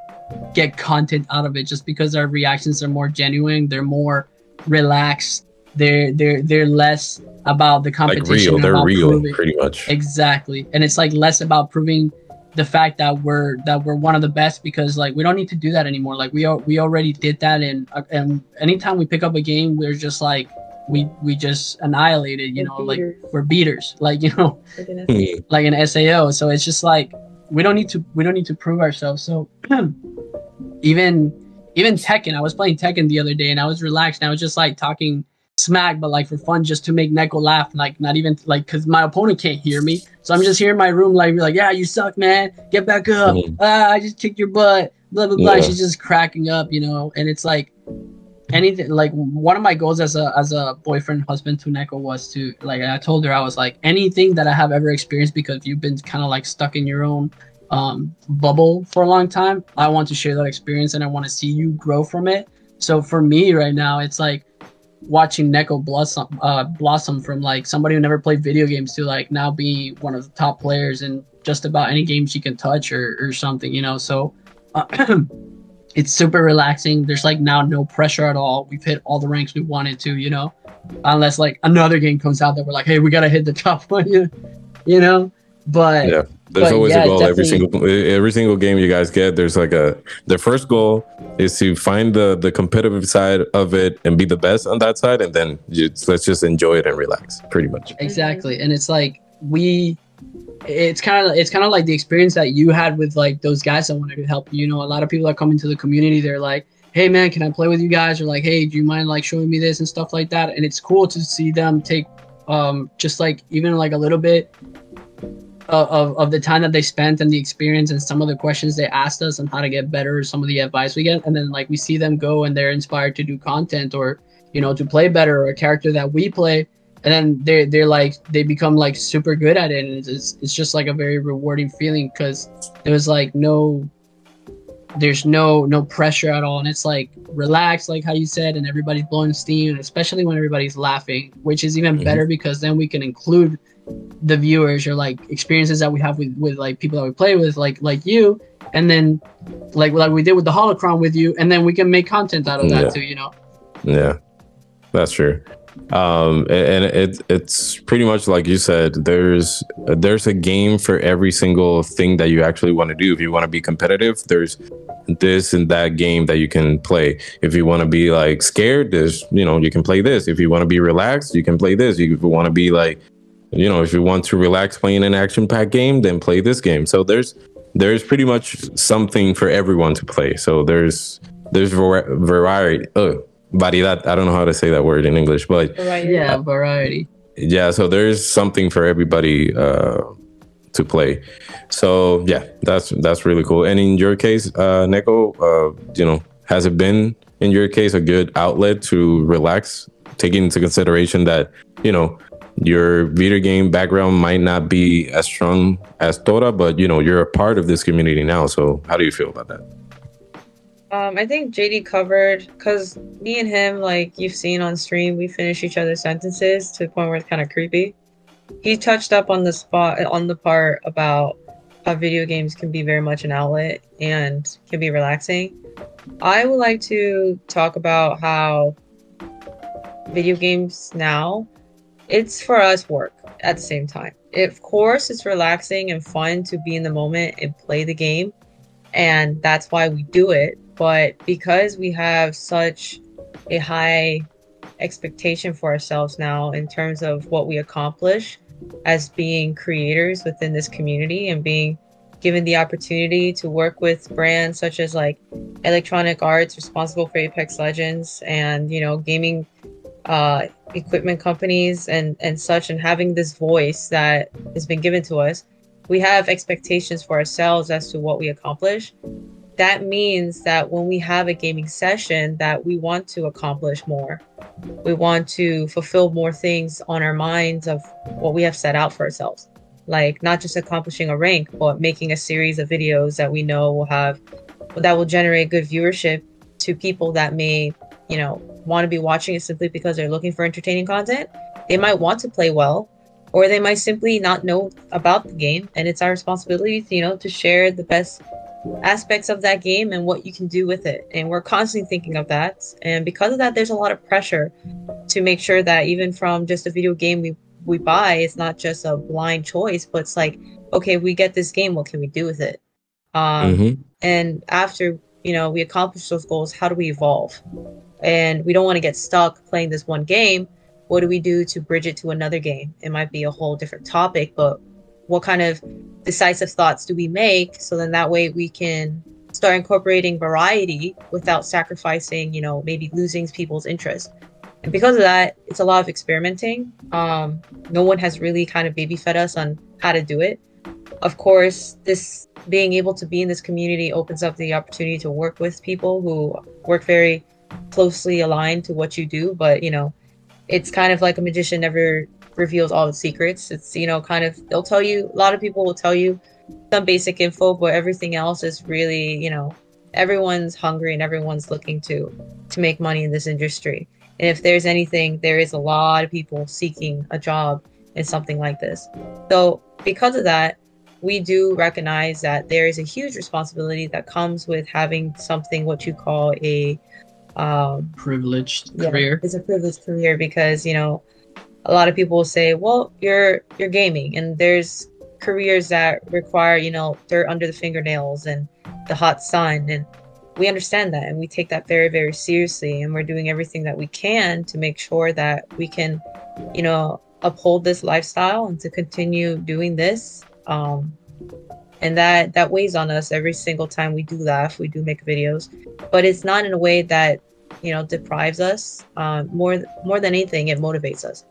get content out of it just because our reactions are more genuine, they're more relaxed, they're they're they're less about the competition. like real they're real proving- pretty much Exactly. And it's like less about proving the fact that we're that we're one of the best because like we don't need to do that anymore. Like we al- we already did that and uh, and anytime we pick up a game we're just like we we just annihilated, you We're know, like we're beaters. Like, you know, Hmm. like an SAO. So it's just like we don't need to we don't need to prove ourselves. So even even Tekken, I was playing Tekken the other day and I was relaxed and I was just like talking smack, but like for fun, just to make Neko laugh. Like not even like because my opponent can't hear me, so I'm just here in my room like be like, yeah, you suck, man. Get back up. Mhm. Ah, I just kicked your butt. Blah blah blah. Yeah. She's just cracking up, you know. And it's like anything. Like one of my goals as a as a boyfriend husband to Neko was to like I told her I was like anything that I have ever experienced because you've been kind of like stuck in your own um bubble for a long time. I want to share that experience and I want to see you grow from it. So for me right now, it's like watching Neko blossom, uh, blossom from like somebody who never played video games to like now be one of the top players in just about any game she can touch or, or something, you know. So uh, it's super relaxing. There's like now no pressure at all. We've hit all the ranks we wanted to, you know, unless like another game comes out that we're like, hey, we gotta hit the top one, you you know. But Yeah. There's But always yeah, a goal every single every single game you guys get. There's like a the first goal is to find the the competitive side of it and be the best on that side, and then you, let's just enjoy it and relax. Pretty much. exactly and it's like we it's kind of it's kind of like the experience that you had with like those guys that wanted to help you you know a lot of people that come into the community they're like hey man can i play with you guys or like hey do you mind like showing me this and stuff like that and it's cool to see them take um just like even like a little bit of, of, the time that they spent and the experience and some of the questions they asked us on how to get better some of the advice we get. And then like we see them go and they're inspired to do content or you know to play better or a character that we play. And then they're they're like they become like super good at it. And it's it's, it's just like a very rewarding feeling because there was like no there's no no pressure at all. And it's like relaxed like how you said and everybody's blowing steam and especially when everybody's laughing which is even Mhm. better because then we can include the viewers or like experiences that we have with with like people that we play with like like you and then like like we did with the holocron with you and then we can make content out of that Yeah. too you know Yeah, that's true. Um, and it it's pretty much like you said. There's there's a game for every single thing that you actually want to do. If you want to be competitive, there's this and that game that you can play. If you want to be like scared, there's you know you can play this. If you want to be relaxed, you can play this. If you want to be like you know if you want to relax playing an action packed game, then play this game. So there's there's pretty much something for everyone to play. So there's there's var- variety. Uh, variedad. I don't know how to say that word in English, but Right. yeah variety yeah. So there's something for everybody uh, to play. So yeah, that's that's really cool. And in your case, uh, Neko, uh, you know, has it been in your case a good outlet to relax, taking into consideration that you know your video game background might not be as strong as Tora, but you know you're a part of this community now. So how do you feel about that? Um, I think JD covered because me and him, like you've seen on stream, we finish each other's sentences to the point where it's kind of creepy. He touched up on the spot on the part about how video games can be very much an outlet and can be relaxing. I would like to talk about how video games now it's for us work at the same time. Of course, it's relaxing and fun to be in the moment and play the game, and that's why we do it. But because we have such a high expectation for ourselves now in terms of what we accomplish as being creators within this community and being given the opportunity to work with brands such as like Electronic Arts, responsible for Apex Legends, and you know, gaming uh, equipment companies and and such, and having this voice that has been given to us, we have expectations for ourselves as to what we accomplish. That means that when we have a gaming session, that we want to accomplish more. We want to fulfill more things on our minds of what we have set out for ourselves like not just accomplishing a rank, but making a series of videos that we know will have that will generate good viewership to people that may, you know, want to be watching it simply because they're looking for entertaining content. They might want to play well, or they might simply not know about the game, and it's our responsibility, to, you know, to share the best aspects of that game and what you can do with it. And we're constantly thinking of that. And because of that, there's a lot of pressure to make sure that even from just a video game we we buy it's not just a blind choice but it's like okay we get this game what can we do with it um, mm-hmm. and after you know we accomplish those goals how do we evolve and we don't want to get stuck playing this one game what do we do to bridge it to another game it might be a whole different topic but what kind of decisive thoughts do we make so then that way we can start incorporating variety without sacrificing you know maybe losing people's interest and because of that, it's a lot of experimenting. Um, no one has really kind of baby fed us on how to do it. Of course, this being able to be in this community opens up the opportunity to work with people who work very closely aligned to what you do. But, you know, it's kind of like a magician never reveals all the secrets. It's, you know, kind of, they'll tell you, a lot of people will tell you some basic info, but everything else is really, you know, everyone's hungry and everyone's looking to to make money in this industry and if there's anything, there is a lot of people seeking a job in something like this. So, because of that, we do recognize that there is a huge responsibility that comes with having something what you call a um, privileged yeah, career. It's a privileged career because you know a lot of people will say, "Well, you're you're gaming," and there's careers that require you know dirt under the fingernails and the hot sun and we understand that and we take that very very seriously and we're doing everything that we can to make sure that we can you know uphold this lifestyle and to continue doing this um and that that weighs on us every single time we do laugh we do make videos but it's not in a way that you know deprives us um, more more than anything it motivates us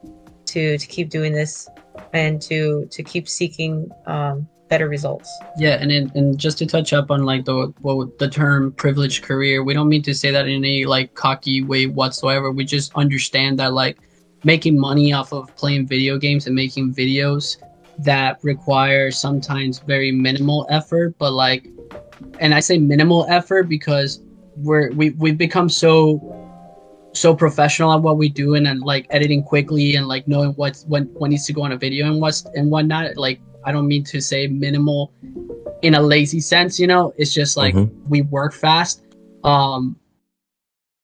to to keep doing this and to to keep seeking um, better results. Yeah, and and just to touch up on like the what the term privileged career, we don't mean to say that in any like cocky way whatsoever. We just understand that like making money off of playing video games and making videos that require sometimes very minimal effort, but like and I say minimal effort because we're we we've become so so professional at what we do and, and like editing quickly and like knowing what's when what needs to go on a video and what's and whatnot like I don't mean to say minimal in a lazy sense, you know, it's just like mm-hmm. we work fast. Um,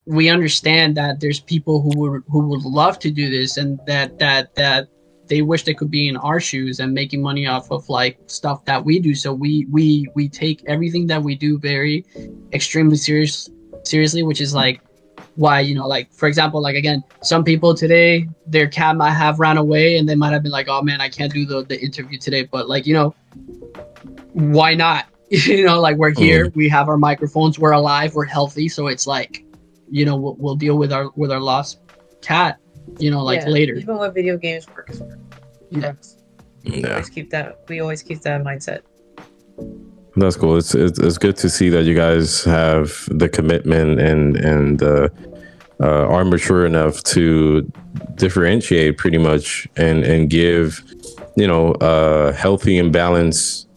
we understand that there's people who would who would love to do this and that that that they wish they could be in our shoes and making money off of like stuff that we do. So we we we take everything that we do very extremely serious seriously which is like why you know like for example like again some people today their cat might have ran away and they might have been like oh man i can't do the, the interview today. But like you know why not? You know like we're here mm. we have our microphones we're alive we're healthy. So it's like you know we'll, we'll deal with our with our lost cat you know like yeah, later even with video games work Yes. yeah. We always keep that we always keep that mindset that's cool. It's, it's, it's good to see that you guys have the commitment and and uh, uh, are mature enough to differentiate pretty much and and give you know uh, healthy and balanced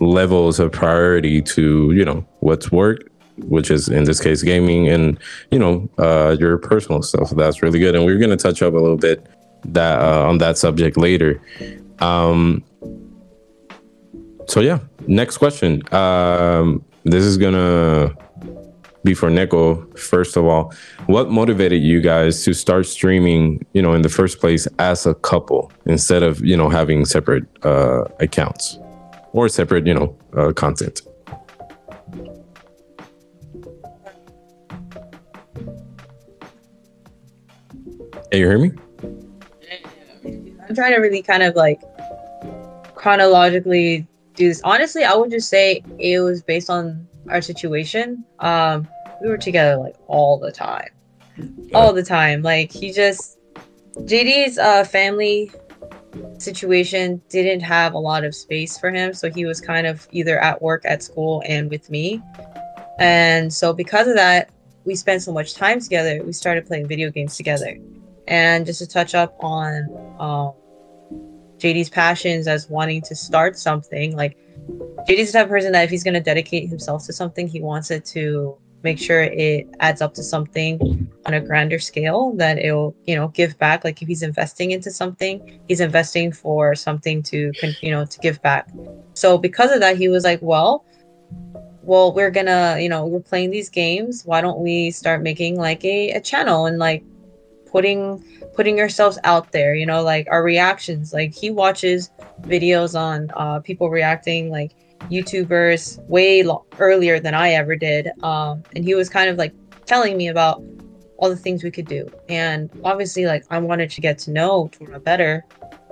levels of priority to you know what's work, which is in this case gaming, and you know uh, your personal stuff. That's really good, and we're gonna touch up a little bit that uh, on that subject later. Um, so yeah, next question. Um, this is gonna be for Neko. First of all, what motivated you guys to start streaming? You know, in the first place, as a couple instead of you know having separate uh, accounts or separate you know uh, content. Hey, you hear me? I'm trying to really kind of like chronologically do this. Honestly, I would just say it was based on our situation. Um, we were together like all the time, all the time. Like he just JD's uh, family situation didn't have a lot of space for him, so he was kind of either at work, at school, and with me. And so because of that, we spent so much time together. We started playing video games together. And just to touch up on um, JD's passions as wanting to start something, like JD's the type of person that if he's going to dedicate himself to something, he wants it to make sure it adds up to something on a grander scale that it'll you know give back. Like if he's investing into something he's investing for something to you know to give back. So because of that he was like well well we're gonna you know we're playing these games. Why don't we start making like a, a channel and like putting putting ourselves out there you know like our reactions. Like he watches videos on uh people reacting like youtubers way lo- earlier than i ever did um and he was kind of like telling me about all the things we could do. And obviously like i wanted to get to know Tora better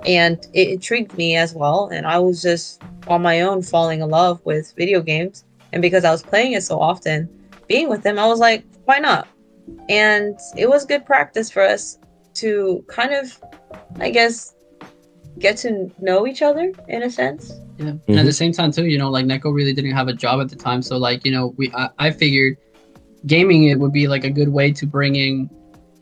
and it intrigued me as well and i was just on my own falling in love with video games. And because i was playing it so often being with him i was like why not and it was good practice for us to kind of i guess get to know each other in a sense Yeah. And at mm-hmm. the same time too, you know, like Neko really didn't have a job at the time, so like you know, we I, I figured gaming it would be like a good way to bring in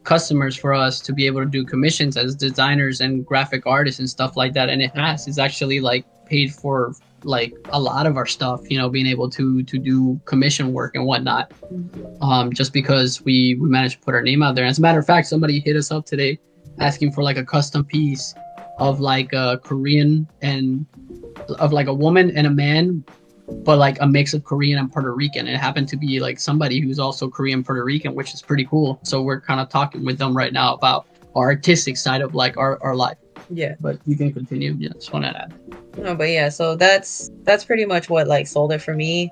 customers for us to be able to do commissions as designers and graphic artists and stuff like that. And it has. It's actually like paid for like a lot of our stuff. You know, being able to to do commission work and whatnot. Um, just because we we managed to put our name out there. As a matter of fact, somebody hit us up today asking for like a custom piece of like a Korean and of like a woman and a man, but like a mix of Korean and Puerto Rican. It happened to be like somebody who's also Korean Puerto Rican, which is pretty cool. So we're kind of talking with them right now about our artistic side of like our, our life. Yeah But you can continue. Yeah, just want to add. No, but yeah, so that's that's pretty much what like sold it for me.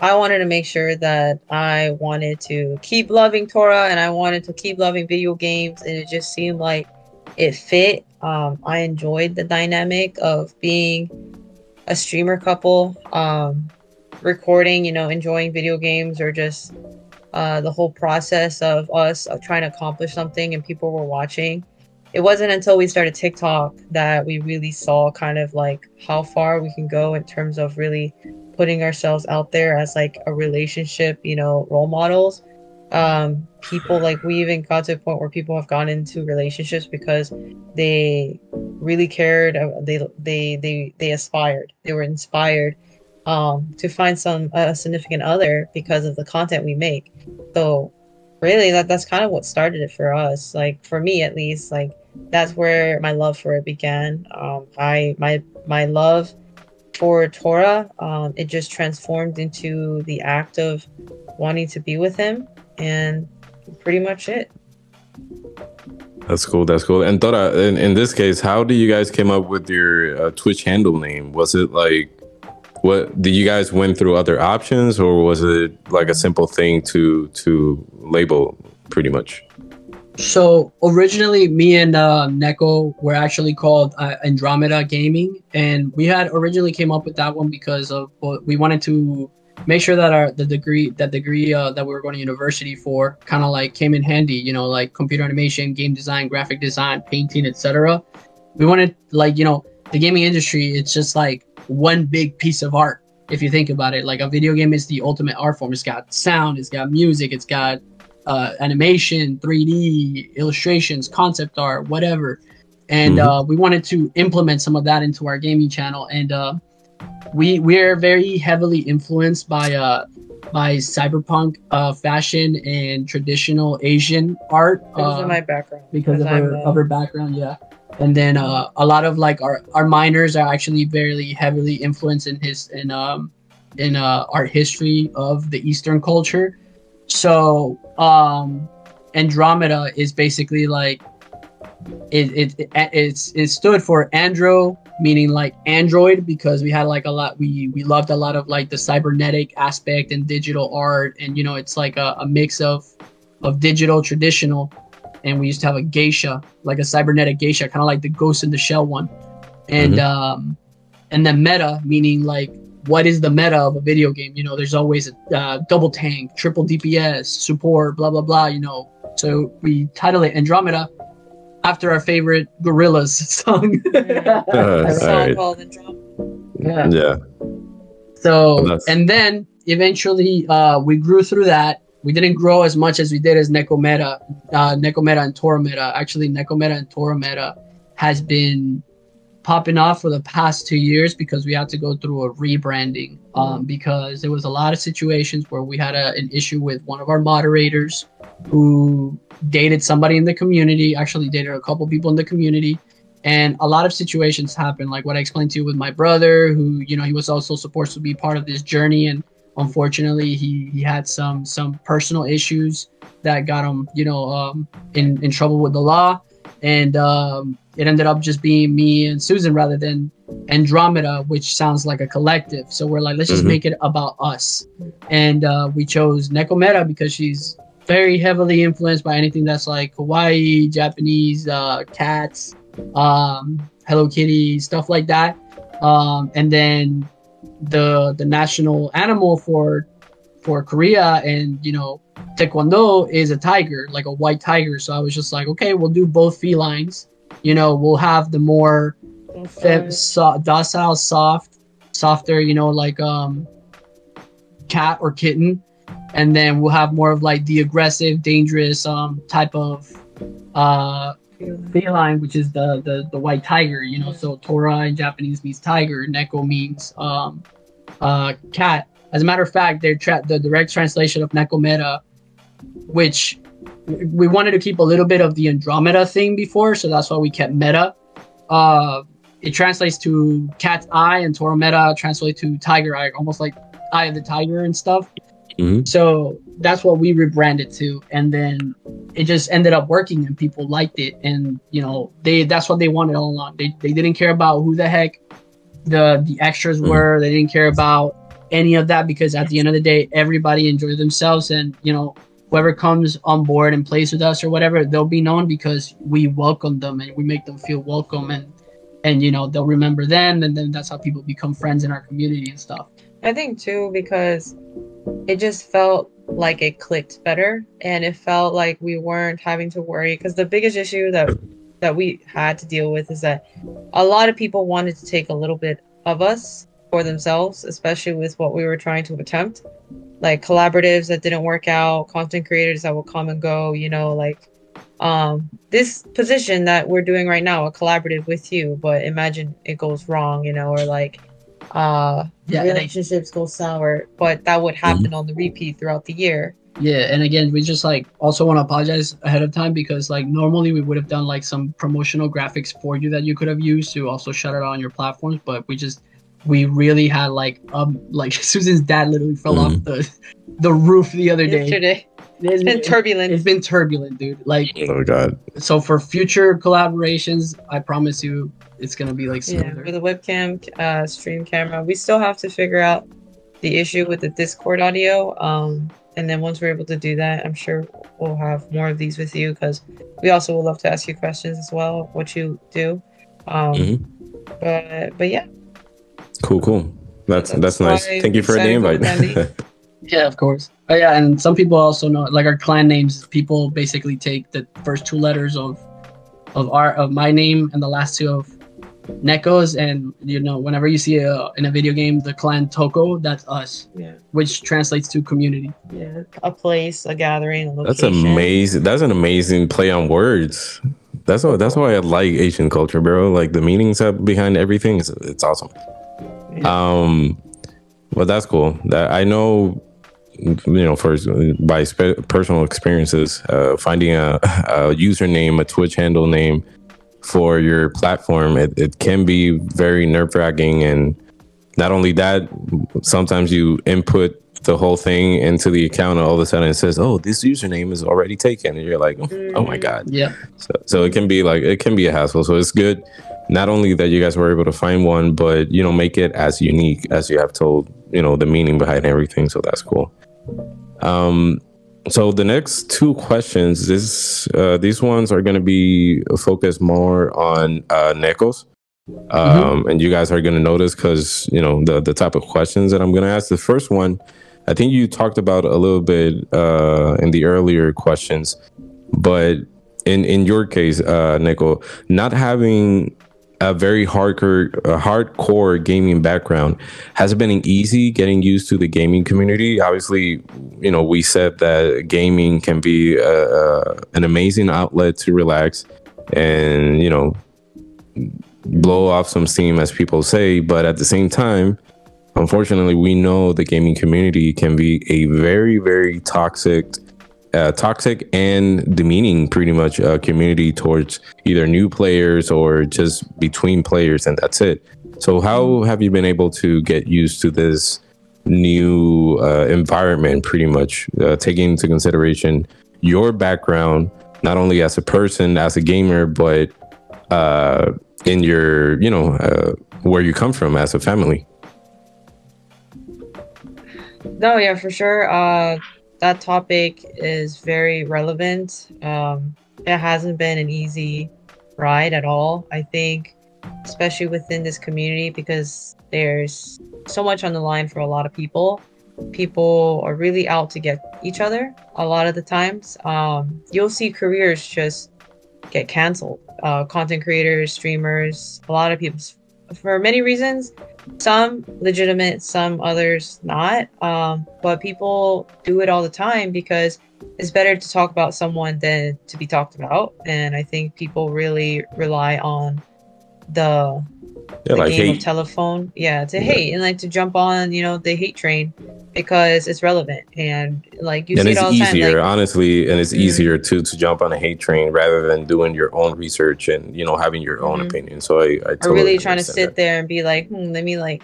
I wanted to make sure that I wanted to keep loving Tora and I wanted to keep loving video games, and it just seemed like it fit. Um, I enjoyed the dynamic of being a streamer couple, um, recording, you know, enjoying video games, or just uh, the whole process of us of trying to accomplish something and people were watching it wasn't until we started TikTok that we really saw kind of like how far we can go in terms of really putting ourselves out there as like a relationship, you know, role models. Um, people like we even got to a point where people have gone into relationships because they really cared. uh, They they they they aspired. They were inspired um, to find some a significant other because of the content we make. So really that that's kind of what started it for us like for me at least like that's where my love for it began um i my my love for Tora um it just transformed into the act of wanting to be with him and pretty much it That's cool. That's cool. And Tora, in, in this case, how do you guys came up with your uh, Twitch handle name? Was it like, what did you guys went through other options, or was it like a simple thing to to label, pretty much? So originally, me and uh, Neko were actually called uh, Andromeda Gaming, and we had originally came up with that one because of well, we wanted to make sure that our the degree that degree uh, that we were going to university for kind of like came in handy. You know, like computer animation, game design, graphic design, painting, etc. We wanted like you know the gaming industry. It's just like one big piece of art. If you think about it, like a video game is the ultimate art form. It's got sound, it's got music, it's got uh, animation, 3D, illustrations, concept art, whatever. And Mhm. uh, we wanted to implement some of that into our gaming channel. And uh, we we're very heavily influenced by uh, by cyberpunk uh, fashion and traditional Asian art because uh, of my background because of her, uh, of her background. Yeah. and then uh, a lot of like our our minors are actually very heavily influenced in his in um in uh, art history of the Eastern culture. So um, Andromeda is basically like it, it, it it's it stood for andro meaning like android because we had like a lot we we loved a lot of like the cybernetic aspect and digital art and you know it's like a, a mix of of digital traditional and we used to have a geisha like a cybernetic geisha kind of like the ghost in the shell one and Mhm. um and then meta meaning like what is the meta of a video game you know there's always a uh, double tank triple dps support blah blah blah you know so we title it andromeda after our favorite Gorillaz song Uh, song right. called Andromeda. yeah Yeah. so That's- and then eventually uh, we grew through that. We didn't grow as much as we did as Nekometa, uh, Nekometa and Torometa. Actually, Nekometa and Torometa has been popping off for the past two years because we had to go through a rebranding. Um, because there was a lot of situations where we had a, an issue with one of our moderators who dated somebody in the community. Actually, dated a couple people in the community and a lot of situations happen like what i explained to you with my brother who you know he was also supposed to be part of this journey and unfortunately he he had some some personal issues that got him you know um in in trouble with the law and um it ended up just being me and susan rather than andromeda which sounds like a collective so we're like let's just Mhm. make it about us and uh we chose nekometa because she's very heavily influenced by anything that's like kawaii, japanese uh cats um, Hello Kitty, stuff like that. Um, and then the the national animal for for Korea and you know Taekwondo is a tiger, like a white tiger. So I was just like, okay, we'll do both felines. You know, we'll have the more fem- so- docile, soft, softer, you know, like um cat or kitten, and then we'll have more of like the aggressive, dangerous um type of uh feline, which is the, the the white tiger. You know, so Tora in Japanese means tiger. Neko means um, uh, cat. As a matter of fact, their tra- the direct translation of Nekometa, which we wanted to keep a little bit of the Andromeda thing before, so that's why we kept meta. Uh, it translates to cat's eye, and Torometa translates to tiger eye, almost like eye of the tiger and stuff. Mhm. So that's what we rebranded to, and then it just ended up working, and people liked it, and you know they that's what they wanted all along. They they didn't care about who the heck the the extras Mhm. were. They didn't care about any of that because at the end of the day, everybody enjoyed themselves, and you know whoever comes on board and plays with us or whatever, they'll be known because we welcome them and we make them feel welcome, and and you know they'll remember them, and then that's how people become friends in our community and stuff. I think too because it just felt like it clicked better and it felt like we weren't having to worry because the biggest issue that that we had to deal with is that a lot of people wanted to take a little bit of us for themselves, especially with what we were trying to attempt. Like collaboratives that didn't work out, content creators that will come and go, you know, like um this position that we're doing right now, a collaborative with you, but imagine it goes wrong, you know, or like uh Yeah, I- relationships go sour, but that would happen on the repeat throughout the year. Yeah, and again, we just like also want to apologize ahead of time because like normally we would have done like some promotional graphics for you that you could have used to also shut it out on your platforms, but we just we really had like um like Susan's dad literally fell off the the roof the other day. Yesterday, It's it's been turbulent. It's been turbulent, dude. Like Oh god. so for future collaborations, I promise you it's gonna be like smoother. yeah, smoother. with the webcam, uh, stream camera, we still have to figure out the issue with the Discord audio. Um, and then once we're able to do that, I'm sure we'll have more of these with you because we also would love to ask you questions as well. What you do, um, Mhm. but but yeah, Cool, cool. That's That's that's nice. Thank you for the invite. Yeah, of course. Oh, yeah, and some people also know like our clan names. People basically take the first two letters of of our of my name and the last two of Neko's, and you know whenever you see a, in a video game the clan Toko, that's us, yeah, which translates to community. yeah, a place, a gathering, a that's amazing. That's an amazing play on words. That's why that's why I like Asian culture, bro. Like the meanings up behind everything is it's awesome. Um, well, that's cool. That I know, you know, first by spe- personal experiences, uh, finding a, a username, a Twitch handle name, for your platform, it, it can be very nerve wracking. And not only that, sometimes you input the whole thing into the account, and all of a sudden it says, "Oh, this username is already taken," and you're like, "Oh my god!" Yeah. So, so it can be like it can be a hassle. So it's good, not only that you guys were able to find one, but you know, make it as unique as you have told, you know, the meaning behind everything. So that's cool. Um, so the next two questions, this uh, these ones are going to be focused more on uh, Nekos. Um, and you guys are going to notice because you know the the type of questions that I'm going to ask. The first one, I think you talked about a little bit uh, in the earlier questions, but in in your case, uh, not having a very hardcore a hardcore gaming background. Has it been easy getting used to the gaming community? Obviously you know we said that gaming can be a, a, an amazing outlet to relax and you know blow off some steam as people say. But at the same time unfortunately we know the gaming community can be a very very toxic uh, toxic and demeaning pretty much uh, community towards either new players or just between players and that's it. So how have you been able to get used to this new uh, environment pretty much uh, taking into consideration your background not only as a person as a gamer but uh, in your you know where you come from as a family? No yeah for sure that topic is very relevant. Um it hasn't been an easy ride at all i think especially within this community because there's so much on the line for a lot of people. People are really out to get each other a lot of the times. Um you'll see careers just get canceled. Uh, content creators, streamers, a lot of people. For many reasons. Some legitimate, some others not. Um, but people do it all the time because it's better to talk about someone than to be talked about. And I think people really rely on the, yeah, the like game hate. of telephone. Yeah, to Yeah. hate and like to jump on, you know, the hate train because it's relevant and like you and see it's it all the time. easier Like, honestly and it's Mm. easier to to jump on a hate train rather than doing your own research and you know having your own Mhm. opinion so i, I totally really trying to sit that. there and be like, hmm, let me like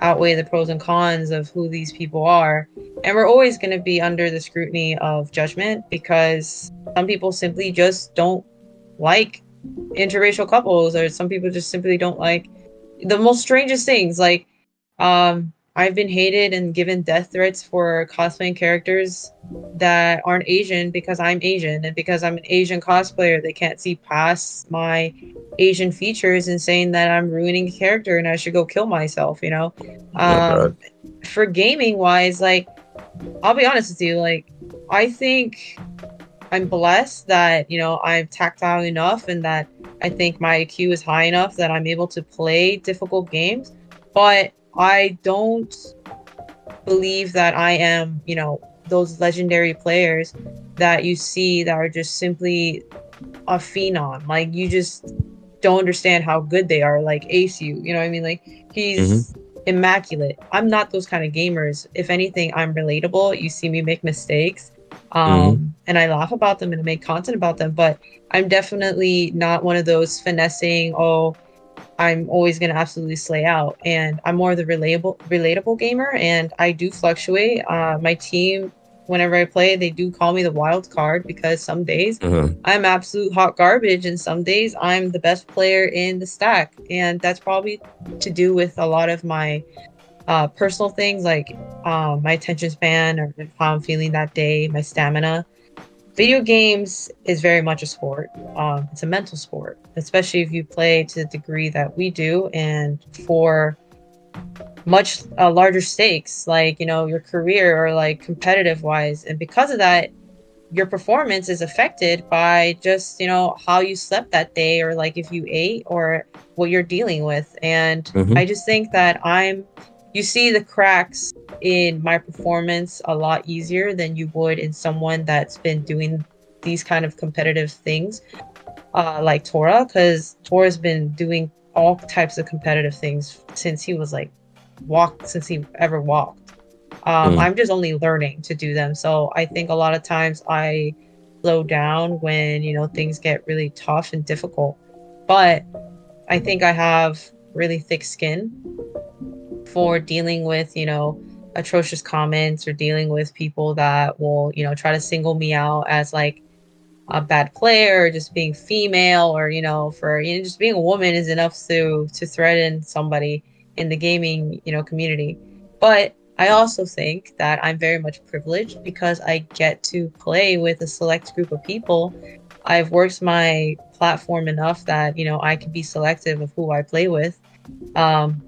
outweigh the pros and cons of who these people are. And we're always going to be under the scrutiny of judgment because some people simply just don't like interracial couples, or some people just simply don't like the most strangest things. Like, um, I've been hated and given death threats for cosplaying characters that aren't Asian because I'm Asian and because I'm an Asian cosplayer. They can't see past my Asian features and saying that I'm ruining a character and I should go kill myself, you know? Oh, Um, for gaming wise, like, I'll be honest with you, like, I think I'm blessed that, you know, I'm tactile enough and that I think my IQ is high enough that I'm able to play difficult games. But I don't believe that I am, you know, those legendary players that you see that are just simply a phenom. Like you just don't understand how good they are. Like Aceu, you know what I mean? Like he's mm-hmm. immaculate. I'm not those kind of gamers. If anything, I'm relatable. You see me make mistakes. Um, and I laugh about them and I make content about them, but I'm definitely not one of those finessing, oh, I'm always gonna absolutely slay out. And I'm more of the relatable relatable gamer and I do fluctuate. Uh, my team whenever I play, they do call me the wild card because some days Uh-huh. I'm absolute hot garbage, and some days I'm the best player in the stack. And that's probably to do with a lot of my uh, personal things like um, my attention span or how I'm feeling that day, my stamina. Video games is very much a sport. Um, it's a mental sport, especially if you play to the degree that we do, and for much uh, larger stakes, like you know your career or like competitive wise. And because of that, your performance is affected by just you know how you slept that day or like if you ate or what you're dealing with and Mhm. i just think that i'm you see the cracks in my performance a lot easier than you would in someone that's been doing these kind of competitive things uh, like tora because tora's been doing all types of competitive things since he was like walked since he ever walked um, Mm. I'm just only learning to do them. So I think a lot of times I slow down when, you know, things get really tough and difficult. but I think I have really thick skin for dealing with, you know, atrocious comments or dealing with people that will, you know, try to single me out as like a bad player or just being female or, you know, for you know, just being a woman is enough to to threaten somebody in the gaming, you know, community. But I also think that I'm very much privileged because I get to play with a select group of people. I've worked my platform enough that, you know, I can be selective of who I play with. Um,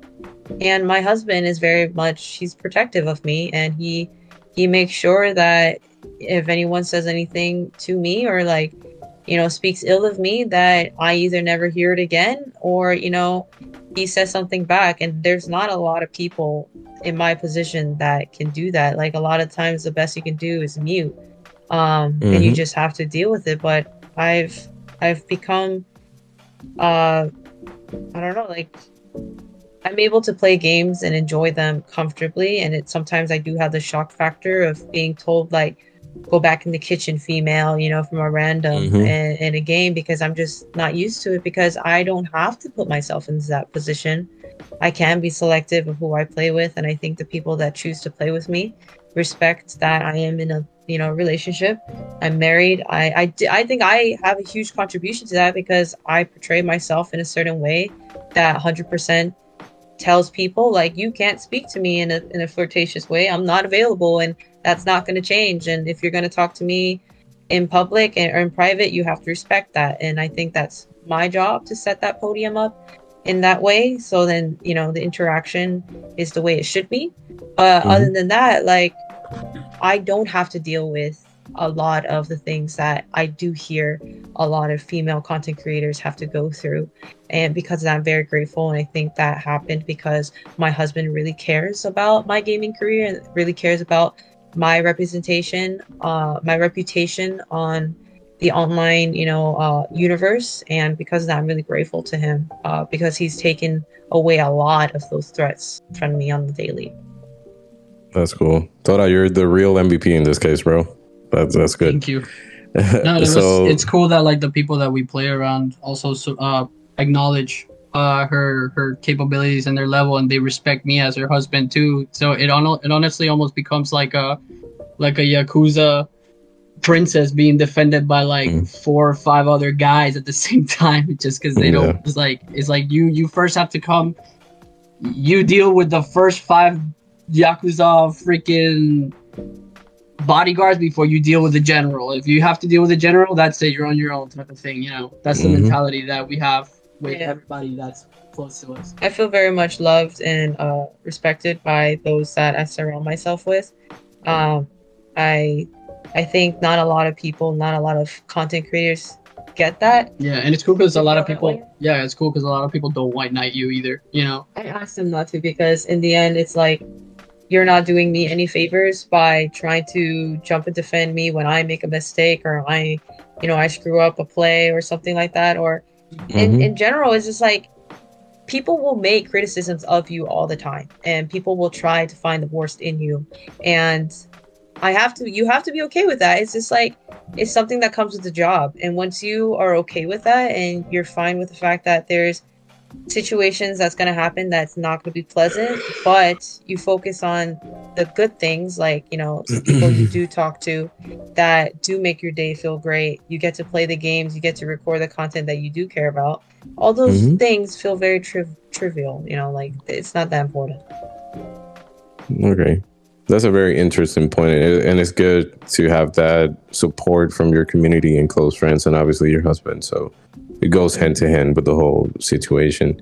and my husband is very much he's protective of me and he he makes sure that if anyone says anything to me or like you know speaks ill of me that i either never hear it again or you know he says something back and there's not a lot of people in my position that can do that like a lot of times the best you can do is mute um mm-hmm. and you mm-hmm. just have to deal with it but i've i've become uh i don't know like I'm able to play games and enjoy them comfortably. And it sometimes I do have the shock factor of being told like, go back in the kitchen, female, you know, from a random mm-hmm. in, in a game because I'm just not used to it because I don't have to put myself in that position. I can be selective of who I play with, and I think the people that choose to play with me respect that I am in a you know relationship. I'm married. I I, I think I have a huge contribution to that because I portray myself in a certain way that 100% tells people like you can't speak to me in a in a flirtatious way. I'm not available and that's not going to change and if you're going to talk to me in public or in private, you have to respect that and I think that's my job to set that podium up in that way so then, you know, the interaction is the way it should be. Uh, mm-hmm. other than that, like I don't have to deal with a lot of the things that I do hear a lot of female content creators have to go through. And because that, I'm very grateful, and I think that happened because my husband really cares about my gaming career and really cares about my representation, uh, my reputation on the online, you know, uh, universe. And because of that, I'm really grateful to him uh, because he's taken away a lot of those threats from me on the daily. That's cool. Thought you're the real MVP in this case, bro. That's that's good. Thank you. No, it so, was, it's cool that like the people that we play around also uh, acknowledge uh, her her capabilities and their level, and they respect me as her husband too. So it on it honestly almost becomes like a like a yakuza princess being defended by like mm. four or five other guys at the same time, just because they yeah. don't. It's like it's like you you first have to come. You deal with the first five yakuza freaking bodyguards before you deal with the general. If you have to deal with the general, that's it. You're on your own type of thing. You know, that's mm-hmm. the mentality that we have with yeah. everybody that's close to us. I feel very much loved and uh, respected by those that I surround myself with. Um, I I think not a lot of people, not a lot of content creators get that. Yeah, and it's cool because a lot of people. Yeah, it's cool because a lot of people don't white knight you either. You know. I asked them not to because in the end, it's like you're not doing me any favors by trying to jump and defend me when I make a mistake or I, you know, I screw up a play or something like that. Or mm-hmm. in, in general, it's just like people will make criticisms of you all the time and people will try to find the worst in you. And I have to, you have to be okay with that. It's just like, it's something that comes with the job. And once you are okay with that and you're fine with the fact that there's situations that's going to happen that's not going to be pleasant but you focus on the good things like you know people you do talk to that do make your day feel great. You get to play the games you get to record the content that you do care about. All those mm-hmm. things feel very tri- trivial you know like it's not that important. Okay. That's a very interesting point and it's good to have that support from your community and close friends and obviously your husband so it goes hand to hand with the whole situation.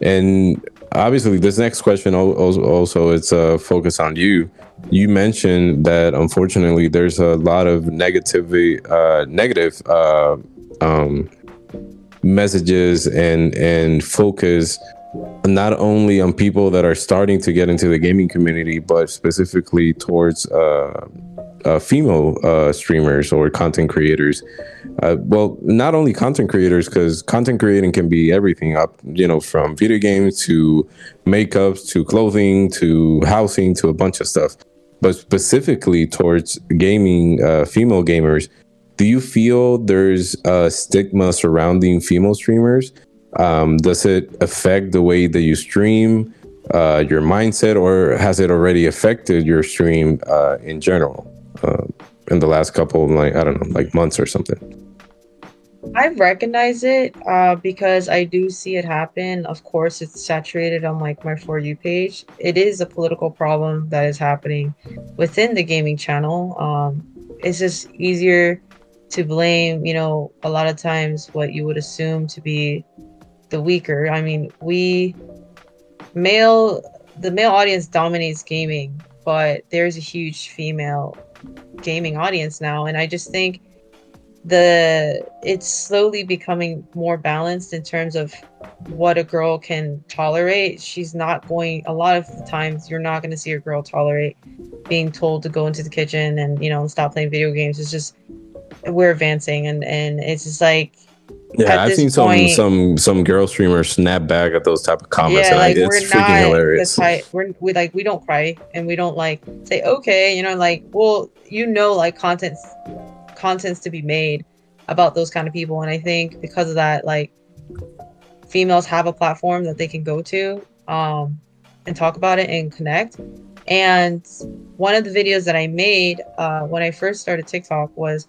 And obviously, this next question also it's a uh, focus on you. You mentioned that unfortunately there's a lot of negativity, uh, negative uh, um, messages and and focus not only on people that are starting to get into the gaming community, but specifically towards uh, uh, female uh, streamers or content creators. Uh, well, not only content creators, because content creating can be everything up, you know, from video games to makeups to clothing to housing to a bunch of stuff. But specifically towards gaming, uh, female gamers, do you feel there's a stigma surrounding female streamers Um, does it affect the way that you stream, uh, your mindset, or has it already affected your stream uh, in general uh, in the last couple of like I don't know, like months or something? I recognize it uh, because I do see it happen. Of course, it's saturated on like my for you page. It is a political problem that is happening within the gaming channel. Um, it's just easier to blame, you know, a lot of times what you would assume to be the weaker. I mean, we male the male audience dominates gaming, but there's a huge female gaming audience now, and I just think the it's slowly becoming more balanced in terms of what a girl can tolerate. She's not going a lot of the times you're not going to see a girl tolerate being told to go into the kitchen and you know stop playing video games. It's just we're advancing and and it's just like yeah, I've seen point, some some some girl streamers snap back at those type of comments. Yeah, like, like it's freaking hilarious. Type, we're we like we don't cry and we don't like say okay, you know, like well, you know, like contents contents to be made about those kind of people, and I think because of that, like females have a platform that they can go to um, and talk about it and connect. And one of the videos that I made uh, when I first started TikTok was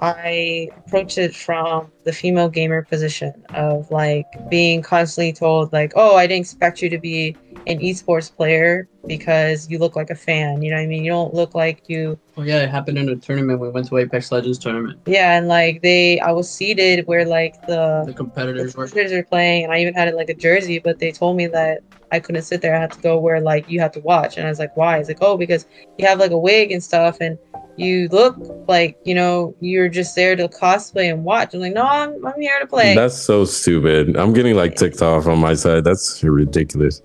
I approach it from the female gamer position of like being constantly told like, "Oh, I didn't expect you to be an esports player because you look like a fan." You know what I mean? You don't look like you. Oh yeah, it happened in a tournament. We went to Apex Legends tournament. Yeah, and like they, I was seated where like the the competitors, the competitors were playing, and I even had it like a jersey, but they told me that I couldn't sit there. I had to go where like you had to watch, and I was like, "Why?" It's like, "Oh, because you have like a wig and stuff, and." you look like you know you're just there to cosplay and watch. I'm like, no, I'm I'm here to play. That's so stupid. I'm getting like ticked off on my side. That's ridiculous.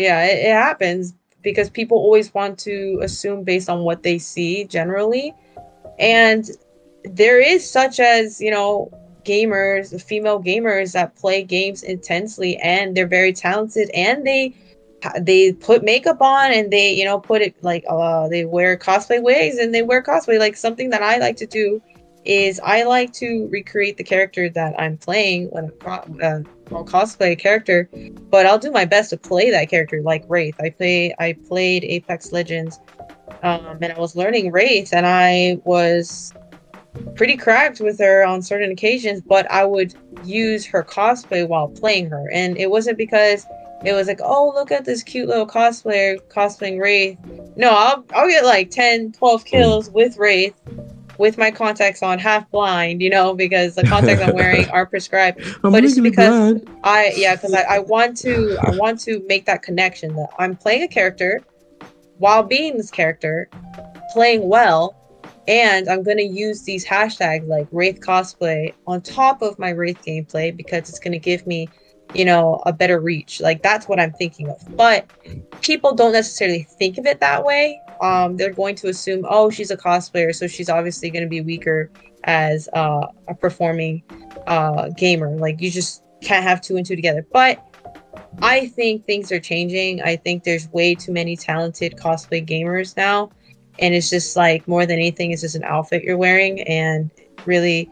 Yeah, it, it happens because people always want to assume based on what they see generally, and there is such as you know gamers, female gamers that play games intensely and they're very talented and they they put makeup on and they you know put it like uh they wear cosplay wigs and they wear cosplay. Like something that i like to do is i like to recreate the character that i'm playing when i'm uh, cosplay a character but i'll do my best to play that character like wraith i play i played apex legends um, and i was learning wraith and i was pretty cracked with her on certain occasions but i would use her cosplay while playing her and it wasn't because it was like, oh, look at this cute little cosplayer cosplaying Wraith. No, I'll, I'll get like 10, 12 kills mm. with Wraith with my contacts on, half blind, you know, because the contacts I'm wearing are prescribed. but it's because I, yeah, because I, I want to, I want to make that connection that I'm playing a character while being this character, playing well, and I'm going to use these hashtags like Wraith cosplay on top of my Wraith gameplay because it's going to give me you know, a better reach. Like that's what I'm thinking of. But people don't necessarily think of it that way. Um, they're going to assume, oh, she's a cosplayer, so she's obviously going to be weaker as uh, a performing uh, gamer. Like you just can't have two and two together. But I think things are changing. I think there's way too many talented cosplay gamers now. And it's just like more than anything, it's just an outfit you're wearing. And really,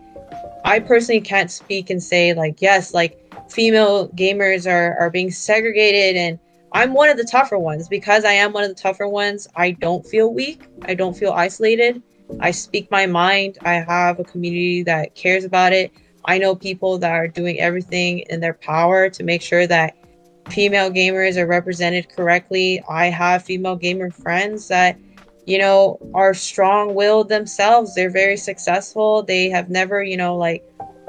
I personally can't speak and say, like, yes, like female gamers are are being segregated and I'm one of the tougher ones because I am one of the tougher ones. I don't feel weak. I don't feel isolated. I speak my mind. I have a community that cares about it. I know people that are doing everything in their power to make sure that female gamers are represented correctly. I have female gamer friends that, you know, are strong willed themselves. They're very successful. They have never, you know, like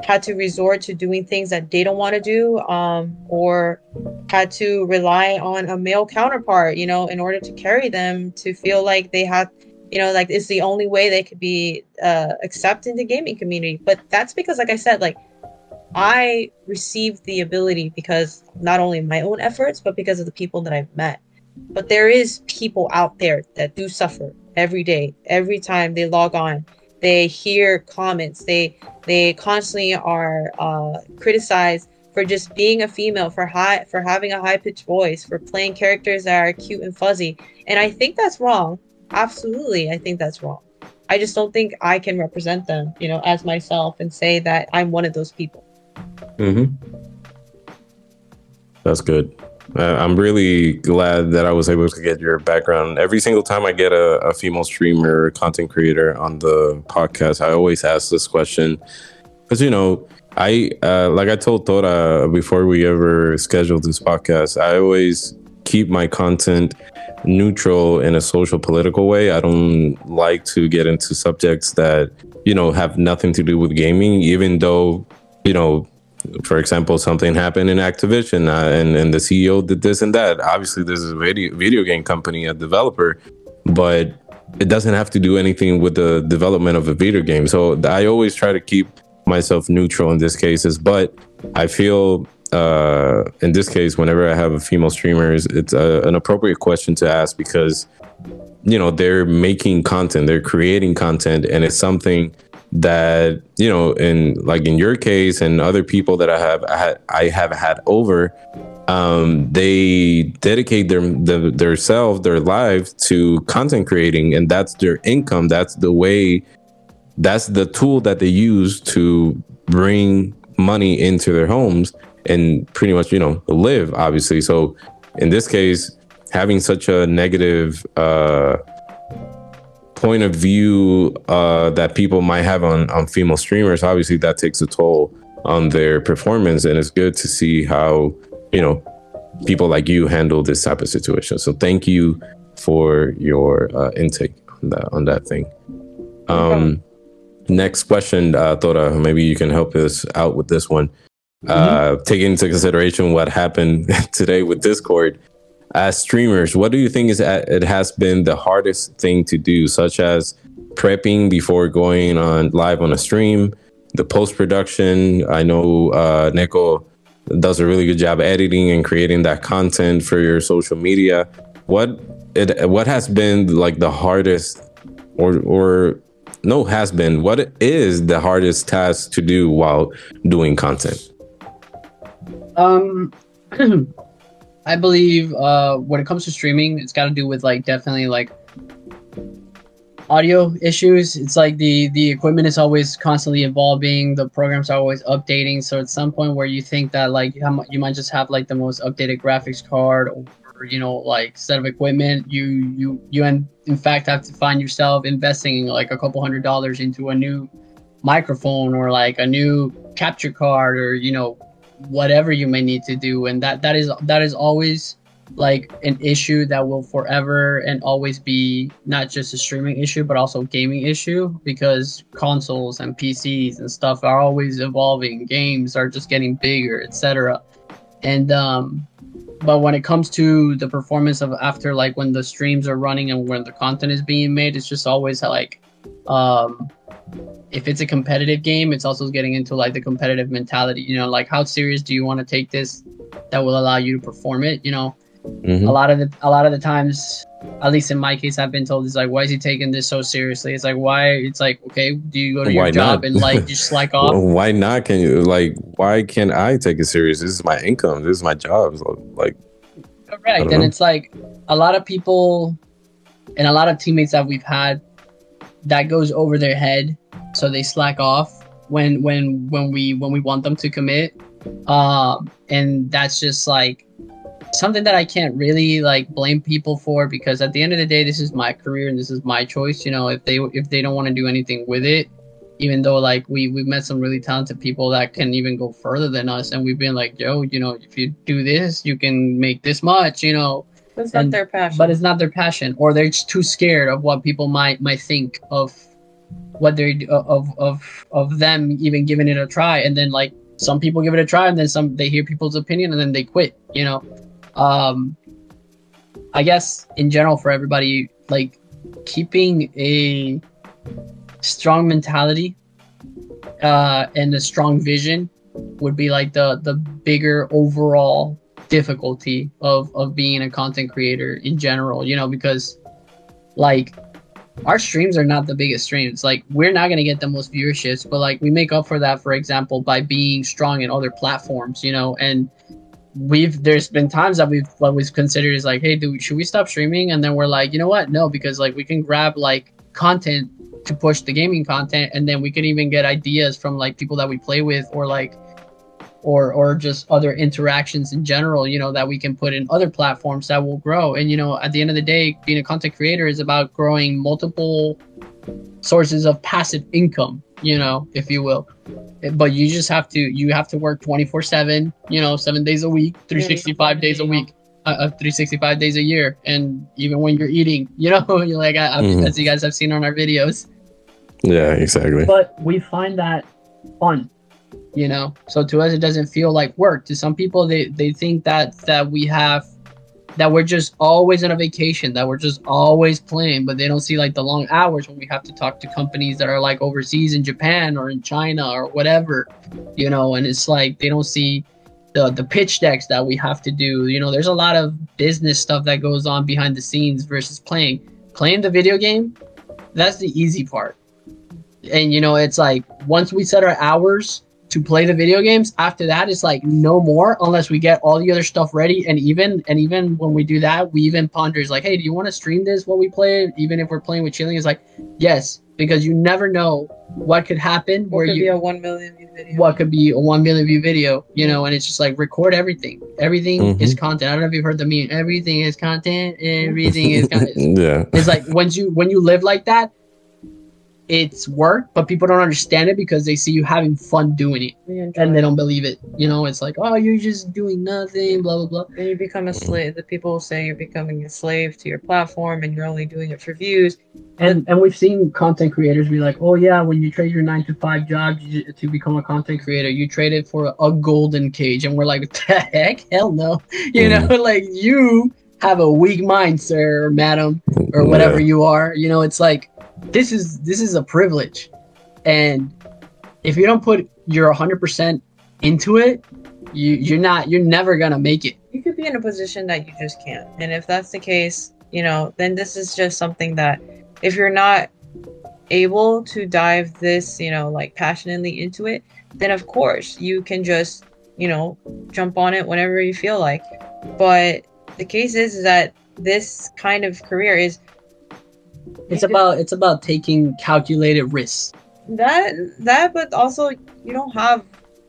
had to resort to doing things that they don't want to do um, or had to rely on a male counterpart you know in order to carry them to feel like they had you know like it's the only way they could be uh, accepted in the gaming community. But that's because like i said like i received the ability because not only my own efforts but because of the people that i've met. But there is people out there that do suffer every day every time they log on they hear comments. They they constantly are uh, criticized for just being a female for high for having a high pitched voice for playing characters that are cute and fuzzy. And i think that's wrong. Absolutely i think that's wrong. I just don't think i can represent them you know as myself and say that i'm one of those people. Mm-hmm. That's good. Uh, I'm really glad that I was able to get your background. Every single time I get a, a female streamer, content creator on the podcast, I always ask this question because you know I uh, like I told Tora before we ever scheduled this podcast. I always keep my content neutral in a social political way. I don't like to get into subjects that you know have nothing to do with gaming, even though you know for example, something happened in Activision uh, and, and the CEO did this and that. Obviously, this is a video, video game company, a developer, but it doesn't have to do anything with the development of a video game. So I always try to keep myself neutral in these cases, but I feel uh, in this case, whenever I have a female streamers, it's a, an appropriate question to ask because you know they're making content, they're creating content, and it's something that you know in like in your case and other people that i have i, I have had over um, they dedicate their, their their self their life to content creating and that's their income. That's the way that's the tool that they use to bring money into their homes and pretty much you know live obviously. So in this case having such a negative uh point of view uh, that people might have on, on female streamers, obviously that takes a toll on their performance. And it's good to see how, you know, people like you handle this type of situation. So thank you for your uh, intake on that, on that thing. Um, next question, uh, Tora, maybe you can help us out with this one. Mm-hmm. Uh, taking into consideration what happened today with Discord, as streamers, what do you think is it has been the hardest thing to do, such as prepping before going on live on a stream, the post production? I know uh, Neko does a really good job editing and creating that content for your social media. What it what has been like the hardest, or or no has been what is the hardest task to do while doing content? Um. I believe uh, when it comes to streaming, it's got to do with like definitely like audio issues. It's like the the equipment is always constantly evolving. The programs are always updating. So at some point where you think that like you might just have like the most updated graphics card or you know like set of equipment, you you you in, in fact have to find yourself investing like a couple hundred dollars into a new microphone or like a new capture card or you know whatever you may need to do. And that that is that is always like an issue that will forever and always be not just a streaming issue but also gaming issue because consoles and PCs and stuff are always evolving. Games are just getting bigger etc and um but when it comes to the performance of after like when the streams are running and when the content is being made it's just always like um if it's a competitive game, it's also getting into like the competitive mentality. You know, like how serious do you want to take this that will allow you to perform it? You know, mm-hmm. a lot of the a lot of the times, at least in my case, I've been told is like, why is he taking this so seriously? It's like why? It's like okay, do you go to why your job and like just slack off? why not? Can you like why can't I take it serious? This is my income. This is my job. Like correct, and know. it's like a lot of people and a lot of teammates that we've had that goes over their head so they slack off when when when we when we want them to commit. Um and that's just like something that i can't really like blame people for because at the end of the day this is my career and this is my choice you know if they if they don't want to do anything with it even though like we we've met some really talented people that can even go further than us and we've been like yo you know if you do this you can make this much you know it's not their passion. but it's not their passion or they're just too scared of what people might might think of what they're of of of them even giving it a try. And then like some people give it a try and then some they hear people's opinion and then they quit you know? Um i guess in general for everybody like keeping a strong mentality uh and a strong vision would be like the the bigger overall difficulty of of being a content creator in general you know because like our streams are not the biggest streams. Like we're not gonna get the most viewerships, but like we make up for that, for example, by being strong in other platforms, you know, and we've there's been times that we've what we've considered is like, hey, dude, should we stop streaming? And then we're like, you know what? No, because like we can grab like content to push the gaming content and then we can even get ideas from like people that we play with or like or or just other interactions in general you know that we can put in other platforms that will grow. And you know at the end of the day being a content creator is about growing multiple sources of passive income you know if you will. But you just have to you have to work 24 7 you know seven days a week 365 days a week uh, uh, 365 days a year. And even when you're eating you know you're like I, mm-hmm. as you guys have seen on our videos. Yeah exactly. But we find that fun you know? So to us it doesn't feel like work. To some people they they think that that we have that we're just always on a vacation that we're just always playing but they don't see like the long hours when we have to talk to companies that are like overseas in japan or in china or whatever you know? And it's like they don't see the the pitch decks that we have to do. You know there's a lot of business stuff that goes on behind the scenes versus playing. Playing the video game that's the easy part. And you know it's like once we set our hours to play the video games. After that, it's like no more unless we get all the other stuff ready. And even and even when we do that, we even ponder is like, hey, do you want to stream this while we play? Even if we're playing with chilling, is like, yes, because you never know what could happen. What where could you, be a one million view video? What could be a one million view video? You know, and it's just like record everything. Everything mm-hmm. is content. I don't know if you've heard the meme. Everything is content. Everything is content. yeah. It's like once you when you live like that, it's work, but people don't understand it because they see you having fun doing it, and they don't believe it. You know, it's like, oh, you're just doing nothing, blah blah blah. And you become a slave. The people say you're becoming a slave to your platform, and you're only doing it for views. And and we've seen content creators be like, oh yeah, when you trade your nine to five job to become a content creator, you trade it for a golden cage, and we're like, the heck, hell no, you mm. know, like you have a weak mind, sir, or madam, or whatever yeah. you are. You know, it's like this is this is a privilege. And if you don't put your 100% into it you you're not you're never gonna make it. You could be in a position that you just can't. And if that's the case you know then this is just something that if you're not able to dive this you know like passionately into it then of course you can just you know jump on it whenever you feel like. But the case is, is that this kind of career is it's about it's about taking calculated risks. That that, but also you don't have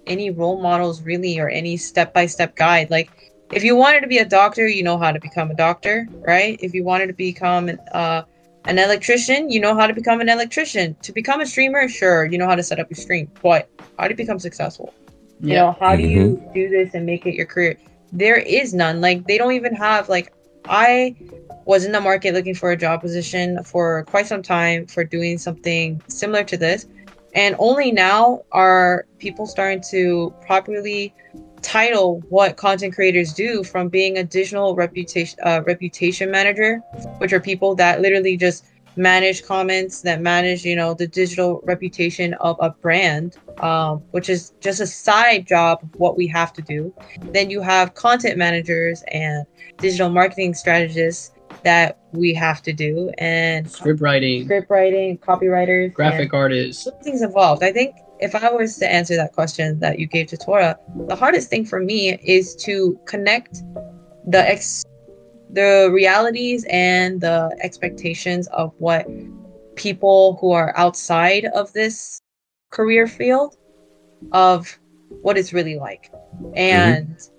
any role models really or any step by step guide. Like if you wanted to be a doctor, you know how to become a doctor, right? If you wanted to become uh, an electrician, you know how to become an electrician. To become a streamer, sure, you know how to set up your stream. But how do you become successful? Yeah. You know, how mm-hmm. do you do this and make it your career? There is none. Like they don't even have like I was in the market looking for a job position for quite some time for doing something similar to this. And only now are people starting to properly title what content creators do from being a digital reputation uh, reputation manager, which are people that literally just manage comments that manage you know the digital reputation of a brand um, which is just a side job of what we have to do. Then you have content managers and digital marketing strategists that we have to do and script writing. script writing copywriters graphic artists. things involved. I think if i was to answer that question that you gave to tora the hardest thing for me is to connect the ex the realities and the expectations of what people who are outside of this career field of what it's really like. And mm-hmm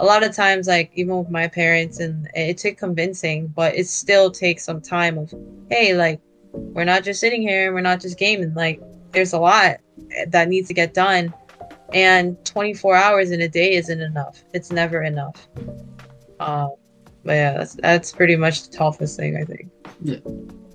a lot of times like even with my parents and it took convincing but it still takes some time of hey like we're not just sitting here and we're not just gaming like there's a lot that needs to get done and 24 hours in a day isn't enough. It's never enough. Um but yeah that's that's pretty much the toughest thing i think. Yeah.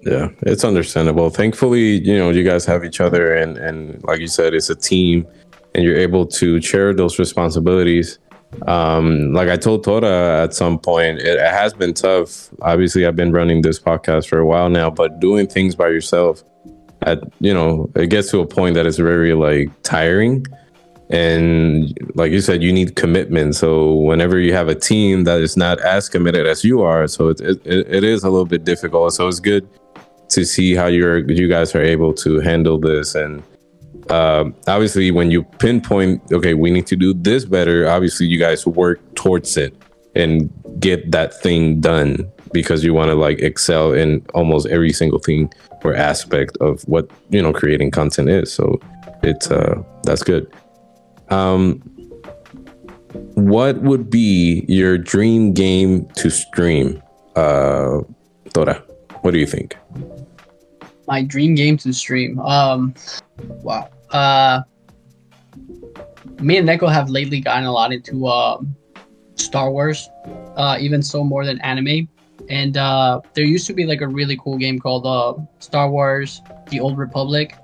Yeah it's understandable. Thankfully you know you guys have each other and and like you said it's a team and you're able to share those responsibilities. Um like i told tora at some point it, it, has been tough. Obviously i've been running this podcast for a while now but doing things by yourself at you know it gets to a point that it's very like tiring and like you said you need commitment. So whenever you have a team that is not as committed as you are so it, it, it is a little bit difficult. So it's good to see how you're you guys are able to handle this. And um, obviously when you pinpoint okay we need to do this better obviously you guys work towards it and get that thing done because you want to like excel in almost every single thing or aspect of what you know creating content is. So it's uh that's good um what would be your dream game to stream? Uh, Tora, what do you think? My dream game to stream. Um, wow. Uh, me and Neko have lately gotten a lot into um, Star Wars, uh, even so more than anime. And uh, there used to be like a really cool game called uh, Star Wars: The Old Republic.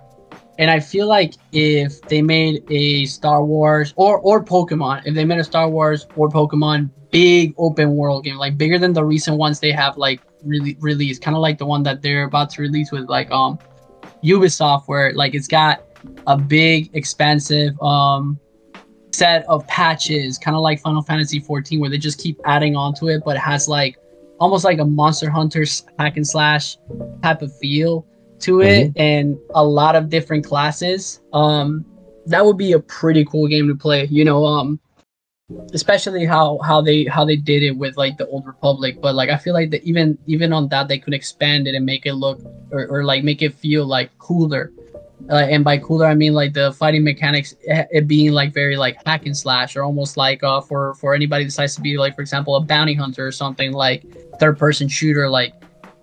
And I feel like if they made a Star Wars or or Pokemon, if they made a Star Wars or Pokemon big open world game, like bigger than the recent ones they have like really released, kind of like the one that they're about to release with like um Ubisoft, where like it's got a big expansive um set of patches, kind of like Final Fantasy 14, where they just keep adding onto it, but it has like almost like a Monster Hunter hack and slash type of feel to it, mm-hmm. and a lot of different classes. Um, that would be a pretty cool game to play. You know, um, especially how how they how they did it with like the old republic but like i feel like that even even on that they could expand it and make it look or, or like make it feel like cooler uh, and by cooler, I mean like the fighting mechanics, eh, it being like very like hack and slash, or almost like uh, for for anybody that decides to be like, for example, a bounty hunter or something like third person shooter, like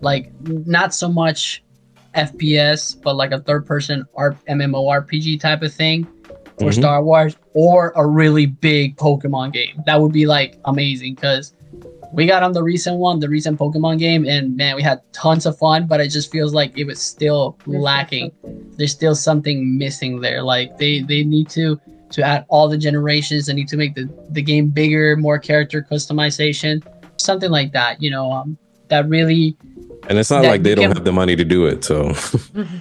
like not so much FPS, but like a third person R- MMORPG type of thing for mm-hmm. Star Wars, or a really big Pokemon game. That would be like amazing because we got on the recent one, the recent Pokemon game, and man, we had tons of fun, but it just feels like it was still lacking. There's still something missing there. Like they they need to to add all the generations. They need to make the the game bigger, more character customization, something like that. You know, um, that really. And it's not like they don't can, have the money to do it, so.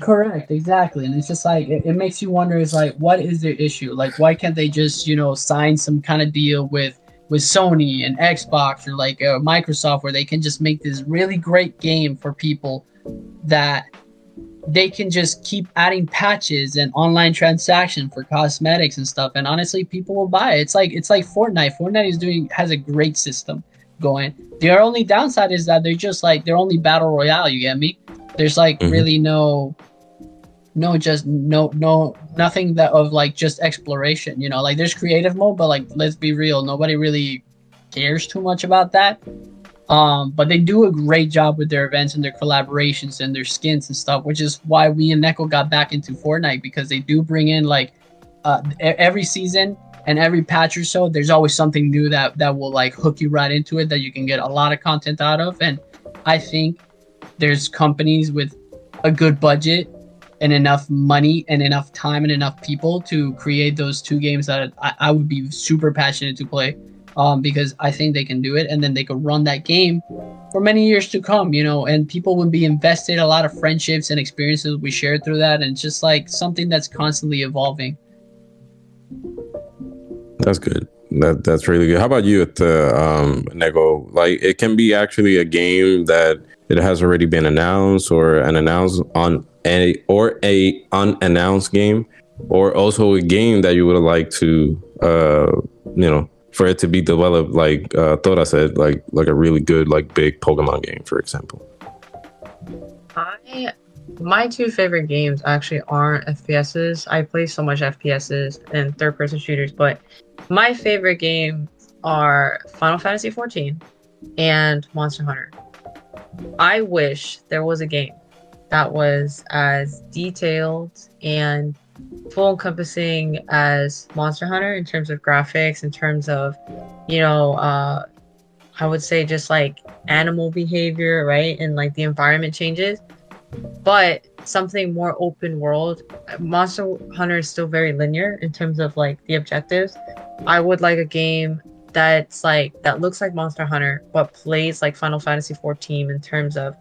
correct, exactly, and it's just like it, it makes you wonder: is like, what is their issue? Like, why can't they just you know sign some kind of deal with with Sony and Xbox or like uh, Microsoft where they can just make this really great game for people that they can just keep adding patches and online transaction for cosmetics and stuff and honestly people will buy it it's like it's like fortnite fortnite is doing has a great system going. Their only downside is that they're just like they're only battle royale you get me? There's like mm-hmm. really no no just no no nothing that of like just exploration you know? Like there's creative mode but like let's be real nobody really cares too much about that. Um but they do a great job with their events and their collaborations and their skins and stuff which is why we and Neko got back into Fortnite because they do bring in like uh every season and every patch or so there's always something new that that will like hook you right into it that you can get a lot of content out of and I think there's companies with a good budget and enough money and enough time and enough people to create those two games that I, I would be super passionate to play um, because I think they can do it and then they could run that game for many years to come, you know, and people would be invested a lot of friendships and experiences we shared through that and just like something that's constantly evolving. That's good. That that's really good. How about you at the um Neko? Like it can be actually a game that it has already been announced or an announced on a or a unannounced game or also a game that you would like to uh you know for it to be developed like uh Tora said like like a really good like big pokemon game for example i my two favorite games actually aren't fps's i play so much fps's and third person shooters but my favorite games are final fantasy XIV and monster hunter i wish there was a game that was as detailed and full encompassing as Monster Hunter in terms of graphics, in terms of, you know, uh, I would say just like animal behavior, right? And like the environment changes. But something more open world. Monster Hunter is still very linear in terms of like the objectives. I would like a game that's like that looks like Monster Hunter but plays like Final Fantasy 14 in terms of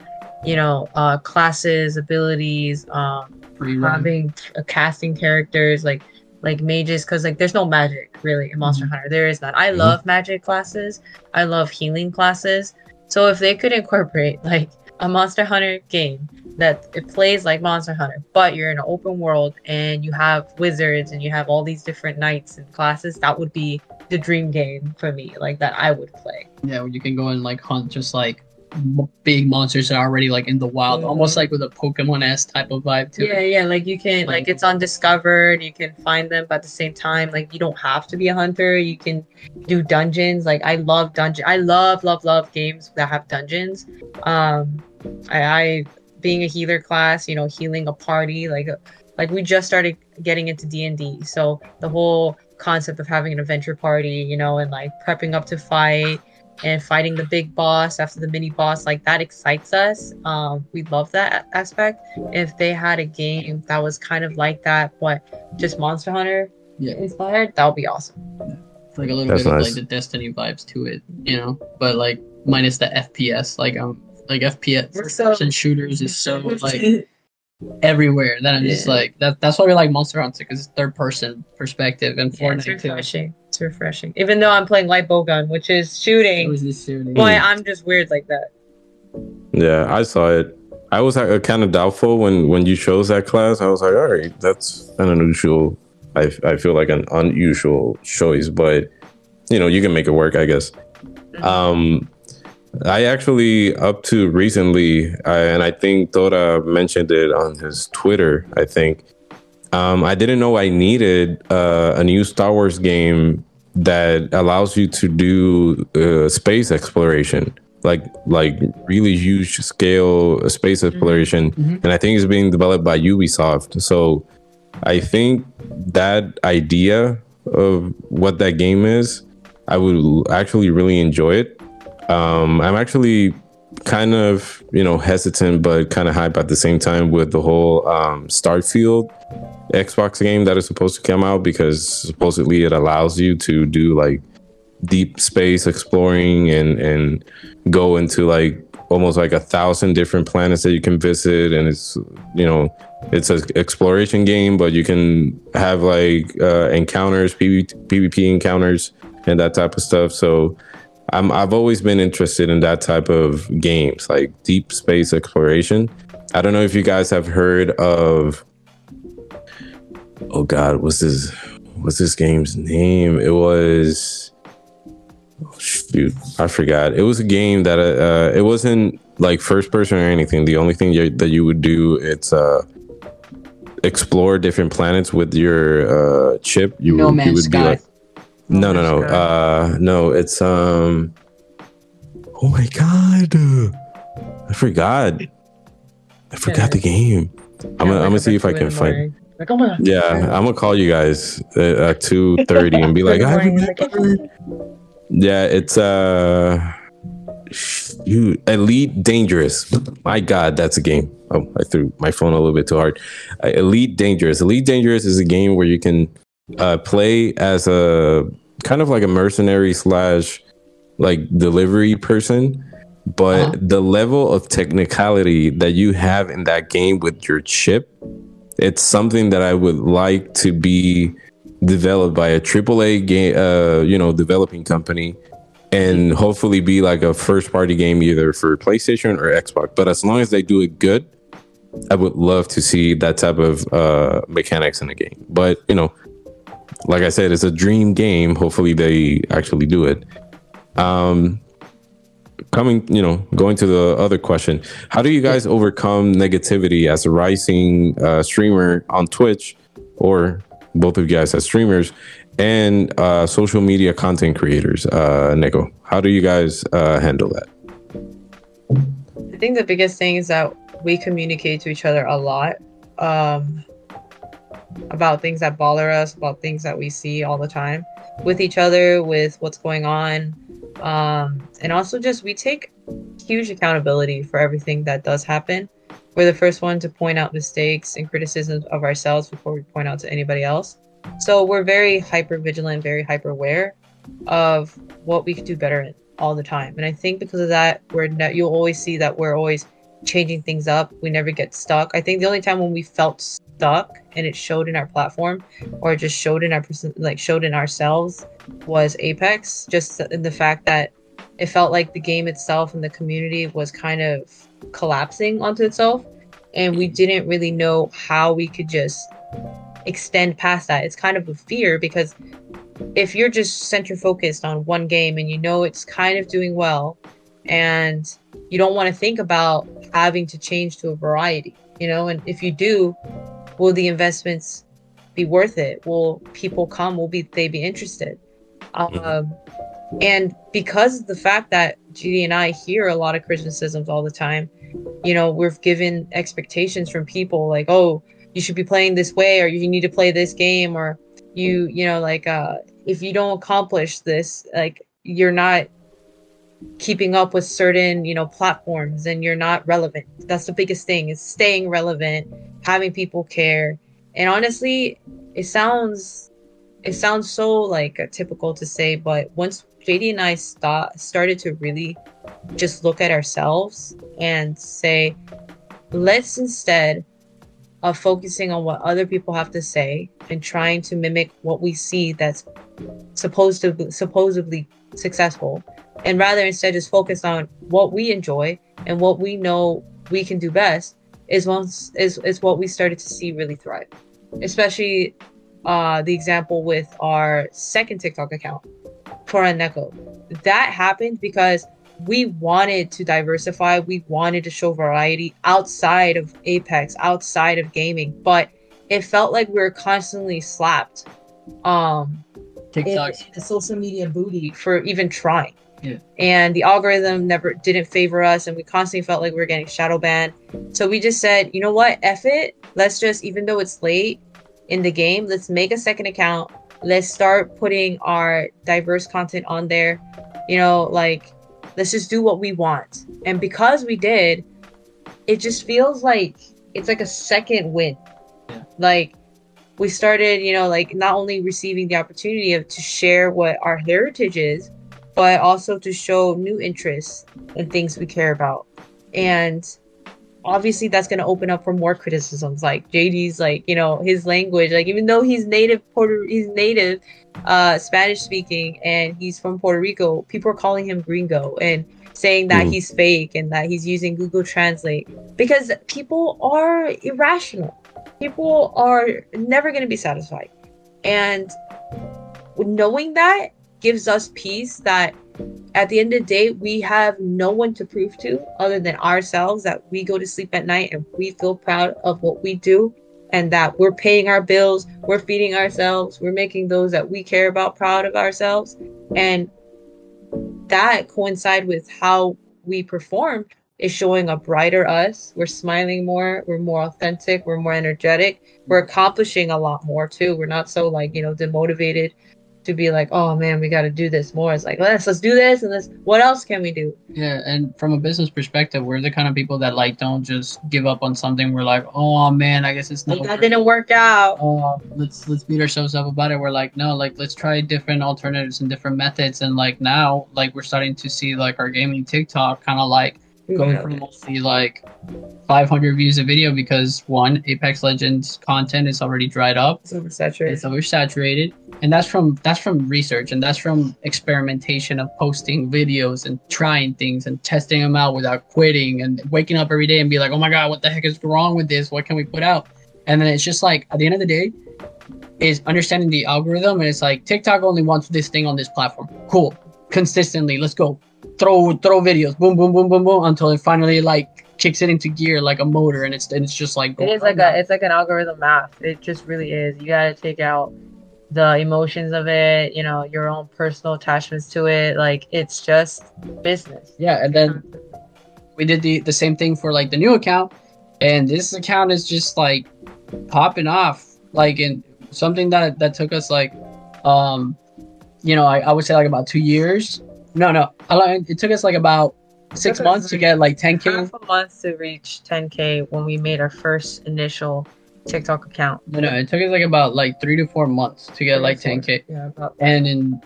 you know, uh, classes, abilities, um, having uh, casting characters like like mages, because like there's no magic really in Monster mm-hmm. Hunter. There is none. I mm-hmm. love magic classes. I love healing classes. So if they could incorporate like a Monster Hunter game that it plays like Monster Hunter, but you're in an open world and you have wizards and you have all these different knights and classes, that would be the dream game for me. Like that I would play. Yeah, you can go and like hunt just like m- big monsters that are already like in the wild, Mhm. almost like with a Pokemon s type of vibe too. Yeah, yeah, like you can like Like- it's undiscovered, you can find them, but at the same time, like you don't have to be a hunter. You can do dungeons. Like I love dungeon. I love, love, love games that have dungeons. Um, I, I being a healer class, you know, healing a party, like like we just started getting into D and D, so the whole concept of having an adventure party, you know, and like prepping up to fight and fighting the big boss after the mini boss, like that excites us. Um, we love that aspect if they had a game that was kind of like that, but just Monster Hunter Yeah. inspired, that would be awesome. It's like a little That's bit of like the Destiny vibes to it, you know, but like minus the FPS. Like um, like FPS We're so- person shooters is so like everywhere that I'm just like that. That's why we like Monster Hunter because it's third person perspective and Yeah, it's Fortnite too. refreshing. It's refreshing. Even though I'm playing light bowgun, which is It shooting, was this shooting. but I'm just weird like that. Yeah, I saw it. I was uh, kind of doubtful when when you chose that class. I was like, all right, that's an unusual. I I feel like an unusual choice, but you know, you can make it work, I guess. Um, I actually up to recently, I, and I think Tora mentioned it on his Twitter. I think um, I didn't know I needed uh, a new Star Wars game that allows you to do uh, space exploration, like like really huge scale space exploration, Mhm. and I think it's being developed by Ubisoft. So I think that idea of what that game is, I would actually really enjoy it. Um, I'm actually kind of you know hesitant, but kind of hype at the same time with the whole um, Starfield Xbox game that is supposed to come out because supposedly it allows you to do like deep space exploring and and go into like almost like a thousand different planets that you can visit. And it's you know it's an exploration game but you can have like uh, encounters PV- pvp encounters and that type of stuff. So I'm, i've always been interested in that type of games like deep space exploration. I don't know if you guys have heard of oh god what's this what's this game's name? It was oh, shoot i forgot. It was a game that uh, it wasn't like first person or anything. The only thing you, that you would do it's uh explore different planets with your uh chip. You, No would- you Man's would Sky. like no no No no uh no it's um oh my god i forgot i forgot the game i'm gonna, I'm gonna see if i can find Like, oh my yeah, I'm gonna call you guys uh, at two thirty and be like, I remember. Yeah, it's uh, shoot, Elite Dangerous. My God, that's a game. Oh, I threw my phone a little bit too hard. Uh, Elite Dangerous. Elite Dangerous is a game where you can uh, play as a kind of like a mercenary slash like delivery person. But Uh-huh. the level of technicality that you have in that game with your chip, it's something that I would like to be developed by a AAA game, uh, you know, developing company, and hopefully be like a first party game either for PlayStation or Xbox. But as long as they do it good, I would love to see that type of uh, mechanics in a game. But you know, like I said, it's a dream game. Hopefully, they actually do it. Um, coming, you know, going to the other question: How do you guys overcome negativity as a rising uh, streamer on Twitch, or both of you guys as streamers and uh, social media content creators? Uh, Neko, how do you guys uh, handle that? I think the biggest thing is that we communicate to each other a lot um, about things that bother us, about things that we see all the time with each other, with what's going on. Um, and also, just we take huge accountability for everything that does happen. We're the first one to point out mistakes and criticisms of ourselves before we point out to anybody else. So we're very hyper vigilant, very hyper aware of what we could do better all the time. And I think because of that, we're ne- you'll always see that we're always changing things up. We never get stuck. I think the only time when we felt stuck and it showed in our platform or just showed in our person like showed in ourselves was Apex. Just in the fact that it felt like the game itself and the community was kind of collapsing onto itself, and we didn't really know how we could just extend past that. It's kind of a fear because if you're just center focused on one game and you know it's kind of doing well and you don't want to think about having to change to a variety, you know, and if you do, will the investments be worth it? Will people come? Will be they be interested? Um, mm-hmm. and because of the fact that Judy and I hear a lot of criticisms all the time, you know, we're given expectations from people like, oh, you should be playing this way, or you need to play this game, or you, you know, like, uh, if you don't accomplish this, like, you're not keeping up with certain you know platforms and you're not relevant that's the biggest thing is staying relevant having people care. And honestly it sounds it sounds so like typical to say but once jd and i st- started to really just look at ourselves and say let's instead of focusing on what other people have to say and trying to mimic what we see that's supposed to supposedly successful and rather instead just focus on what we enjoy and what we know we can do best is once is, is what we started to see really thrive especially uh the example with our second tiktok account Tora Neko. that happened because we wanted to diversify we wanted to show variety outside of apex outside of gaming but it felt like we were constantly slapped um TikTok. the social media booty for even trying yeah. And the algorithm never didn't favor us, and we constantly felt like we were getting shadow banned. So we just said, you know what, F it. Let's just, even though it's late in the game, let's make a second account. Let's start putting our diverse content on there. You know, like, let's just do what we want. And because we did, it just feels like it's like a second win. Yeah. Like, we started, you know, like not only receiving the opportunity of to share what our heritage is, but also to show new interests in things we care about. And obviously that's going to open up for more criticisms like JD's like, you know, his language, like even though he's native Puerto he's native uh Spanish speaking and he's from Puerto Rico, people are calling him gringo and saying that mm. he's fake and that he's using Google Translate because people are irrational. People are never going to be satisfied. And knowing that gives us peace that at the end of the day, we have no one to prove to other than ourselves that we go to sleep at night and we feel proud of what we do and that we're paying our bills, we're feeding ourselves, we're making those that we care about proud of ourselves. And that coincide with how we perform is showing a brighter us. We're smiling more, we're more authentic, we're more energetic, we're accomplishing a lot more too. We're not so like, you know, demotivated to be like, oh man, we got to do this more. It's like let's let's do this and this. What else can we do? Yeah, and from a business perspective, we're the kind of people that like don't just give up on something. We're like, oh man, I guess it's not. Like, that didn't work out. Oh, let's let's beat ourselves up about it. We're like, no, like let's try different alternatives and different methods. And like now, like we're starting to see like our gaming TikTok kind of like going from mostly like 500 views a video because one apex legends content is already dried up. It's oversaturated. It's oversaturated. And that's from that's from research and that's from experimentation of posting videos and trying things and testing them out without quitting and waking up every day and be like oh my god what the heck is wrong with this? What can we put out? And then it's just like at the end of the day is understanding the algorithm and it's like tiktok only wants this thing on this platform. Cool. Consistently. Let's go throw throw videos, boom, boom, boom, boom, boom, until it finally like kicks it into gear like a motor, and it's and it's just like it is like a it's like an algorithm math. It just really is. You got to take out the emotions of it, you know, your own personal attachments to it. Like it's just business. Yeah, and then we did the the same thing for like the new account, and this account is just like popping off. Like in something that that took us like, um, you know, I, I would say like about two years no, no. It took us like about six months to get like 10k. Half a month to reach 10k when we made our first initial TikTok account. No, no. It took us like about like three to four months to get like 10k. Yeah, about. And in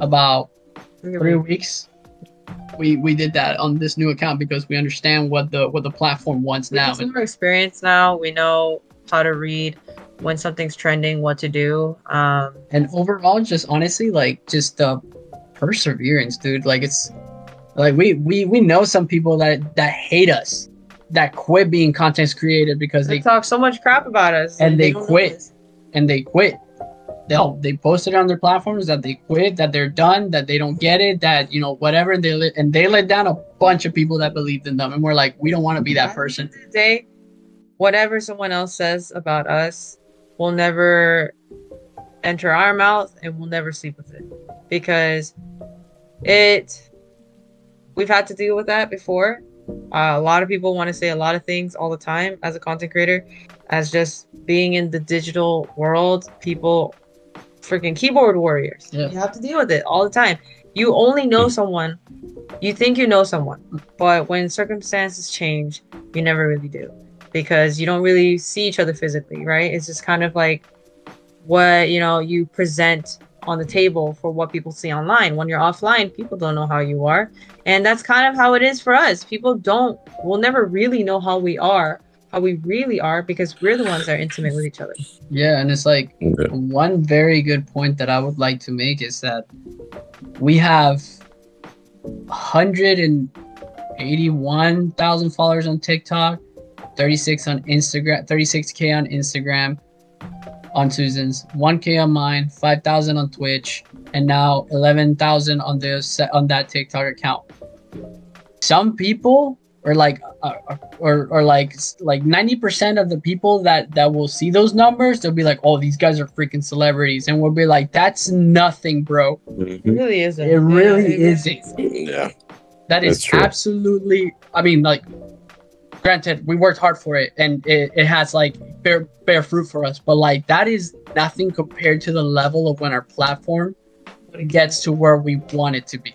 about three, three weeks, we we did that on this new account because we understand what the what the platform wants we now. Have more experience now. We know how to read when something's trending, what to do. Um, and overall, just honestly, like just the perseverance, dude. Like it's like we we we know some people that that hate us, that quit being content creator because they, they, talk so much crap about us and, and they, they quit and they quit. they'll they post it on their platforms that they quit, that they're done, that they don't get it, that you know whatever. And they let and they let down a bunch of people that believed in them, and we're like, we don't want to be that person. Day, whatever someone else says about us will never enter our mouth, and we'll never sleep with it because it. We've had to deal with that before. Uh, a lot of people want to say a lot of things all the time as a content creator, as just being in the digital world. People freaking keyboard warriors. Yeah. You have to deal with it all the time. You only know someone, you think you know someone, but when circumstances change, you never really do because you don't really see each other physically, right? It's just kind of like what you know you present on the table for what people see online. When you're offline, people don't know how you are, and that's kind of how it is for us. People don't, will never really know how we are, how we really are, because we're the ones that are intimate with each other. Yeah, and it's like Yeah. one very good point that I would like to make is that we have 181,000 followers on TikTok, 36 on Instagram, 36k on Instagram on Susan's, 1k on mine, 5,000 on Twitch, and now 11,000 on the on that TikTok account. Some people or like uh, or or like like 90% of the people that that will see those numbers they'll be like oh these guys are freaking celebrities and we'll be like that's nothing bro It Mhm. really isn't. It really Yeah, isn't. Yeah. that is That's absolutely i mean like granted we worked hard for it and it, it has like bear bear fruit for us but like that is nothing compared to the level of when our platform gets to where we want it to be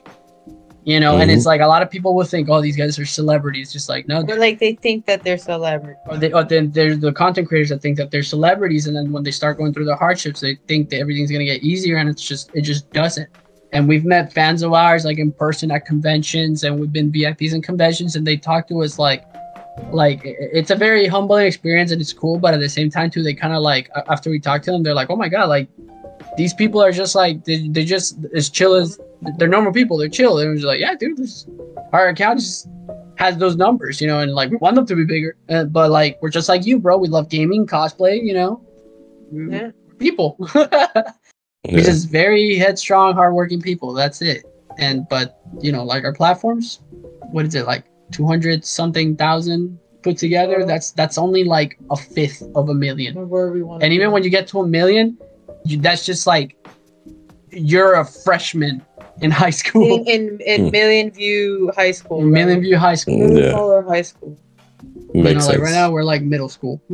you know and Mhm. it's like a lot of people will think oh these guys are celebrities just like no Or like they think that they're celebrities. or, they, or then there's the content creators that think that they're celebrities and then when they start going through the hardships they think that everything's going to get easier and it's just it just doesn't and we've met fans of ours like in person at conventions and we've been vips in conventions and they talk to us like like it's a very humbling experience and it's cool but at the same time too they kind of like after we talk to them they're like oh my god like these people are just like they, they just as chill as they're normal people they're chill and it was like yeah dude this our account just has those numbers, you know, and like we want them to be bigger. Uh, but like we're just like you, bro. We love gaming, cosplay, you know, Yeah. people. we're just very headstrong, hardworking people. That's it. And but you know, like our platforms, what is it like two hundred something thousand put together? That's that's only like a fifth of a million. Where we want. And even when you get to a million, you, that's just like you're a freshman in high school, in in, in Hmm. million view high school, million view high school. Million Yeah. high school. You Makes know, like sense. right now we're like middle school.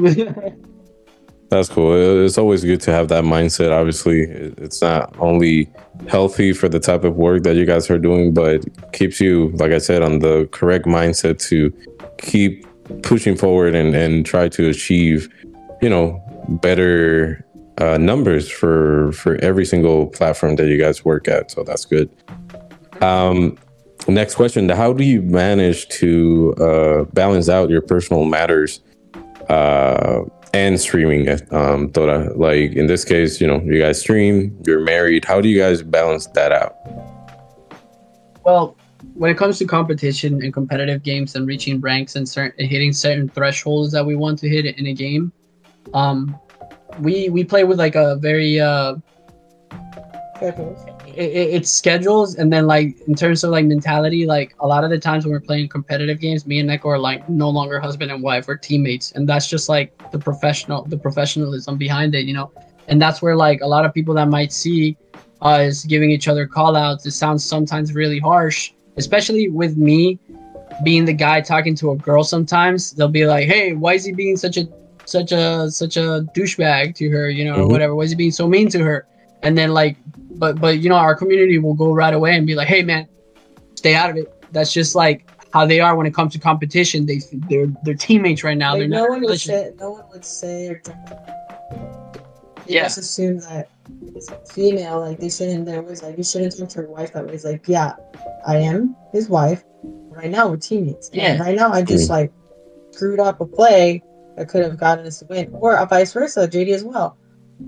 That's cool. It's always good to have that mindset. Obviously, it's not only healthy for the type of work that you guys are doing, but keeps you, like I said, on the correct mindset to keep pushing forward and, and try to achieve, you know, better uh, numbers for for every single platform that you guys work at. So that's good. Um, next question: How do you manage to uh, balance out your personal matters? Uh, and streaming um Tora. Like in this case, you know, you guys stream, you're married. How do you guys balance that out? Well, when it comes to competition and competitive games and reaching ranks and certain hitting certain thresholds that we want to hit in a game, um, we we play with like a very uh, it, it- it's schedules and then like in terms of like mentality, like a lot of the times when we're playing competitive games, me and Neko are like no longer husband and wife, we're teammates, and that's just like the professional the professionalism behind it, you know, and that's where like a lot of people that might see us giving each other call outs. It sounds sometimes really harsh, especially with me being the guy talking to a girl sometimes. They'll be like, Hey, why is he being such a such a such a douchebag to her, you know, or Mhm. whatever? Why is he being so mean to her? And then like but but you know, our community will go right away and be like, Hey man, stay out of it. That's just like how they are when it comes to competition. They they're they're teammates right now. Like, they're no not one would say, no one would say or they Yeah. just assume that it's a female. Like they shouldn't. There was like you shouldn't talk to your wife that way. It's like yeah, I am his wife. Right now we're teammates. And Yeah. Right now I just mm. like screwed up a play that could have gotten us to win, or vice versa. JD as well.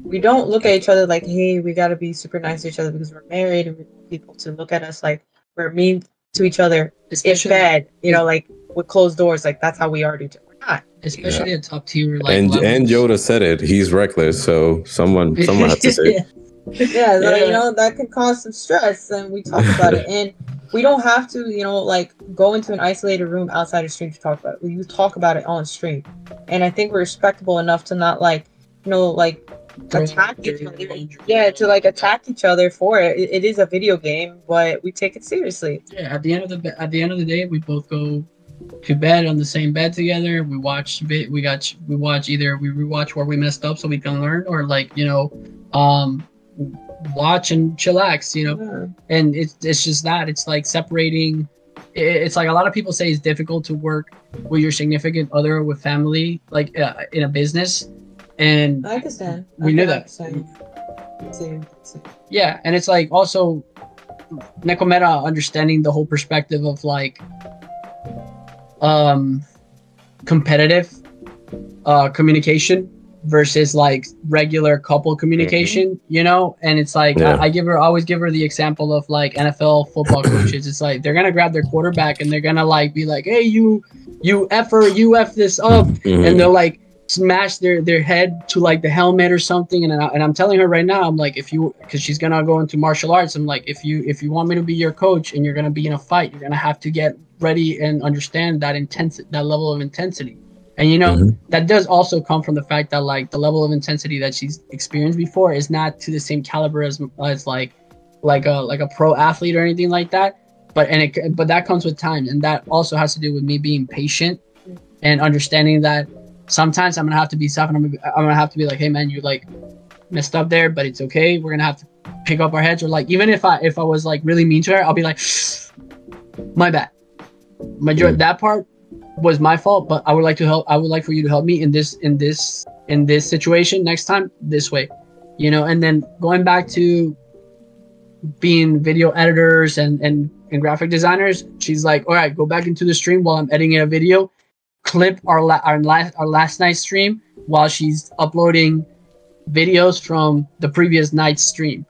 We don't look at each other like, hey, we got to be super nice to each other because we're married, and we want people to look at us like we're mean to each other in Especially bed. You know, like with closed doors. Like that's how we are to each other. We're not. especially at top tier like and levels. and Yoda said it. He's reckless, so someone someone has to say. Yeah. yeah, like, Yeah. you know that can cause some stress, and we talk about it. And we don't have to, you know, like go into an isolated room outside of stream to talk about it. We talk about it on stream, and I think we're respectable enough to not like, you know, like attack each other. Yeah, to like attack each other for it. it. It is a video game, but we take it seriously. Yeah, at the end of the at the end of the day, we both go to bed on the same bed together. We watch we got we watch either we rewatch where we messed up so we can learn, or like you know, um, watch and chillax. You know, Yeah. and it's it's just that it's like separating. It's like a lot of people say it's difficult to work with your significant other with family, like uh, in a business, and I understand. We I knew that. understand. Same, same. yeah and it's like also nekometa understanding the whole perspective of like um competitive uh communication versus like regular couple communication you know and it's like Yeah. I, I give her I always give her the example of like nfl football coaches it's like they're gonna grab their quarterback and they're gonna like be like hey you you effer you f this up Mhm. and they're like smash their their head to like the helmet or something and, I, and i'm telling her right now i'm like if you because she's gonna go into martial arts i'm like if you if you want me to be your coach and you're gonna be in a fight you're gonna have to get ready and understand that intense that level of intensity and you know Mhm. that does also come from the fact that like the level of intensity that she's experienced before is not to the same caliber as as like like a like a pro athlete or anything like that but and it but that comes with time and that also has to do with me being patient and understanding that sometimes I'm gonna have to be soft and I'm gonna, I'm gonna have to be like, hey man, you like messed up there, but it's okay. We're gonna have to pick up our heads. Or like even if I if I was like really mean to her, I'll be like, my bad. Major that part was my fault, but I would like to help. I would like for you to help me in this in this in this situation next time this way, you know. And then going back to being video editors and and and graphic designers, she's like, all right, go back into the stream while I'm editing a video clip our la- our last our last night's stream while she's uploading videos from the previous night's stream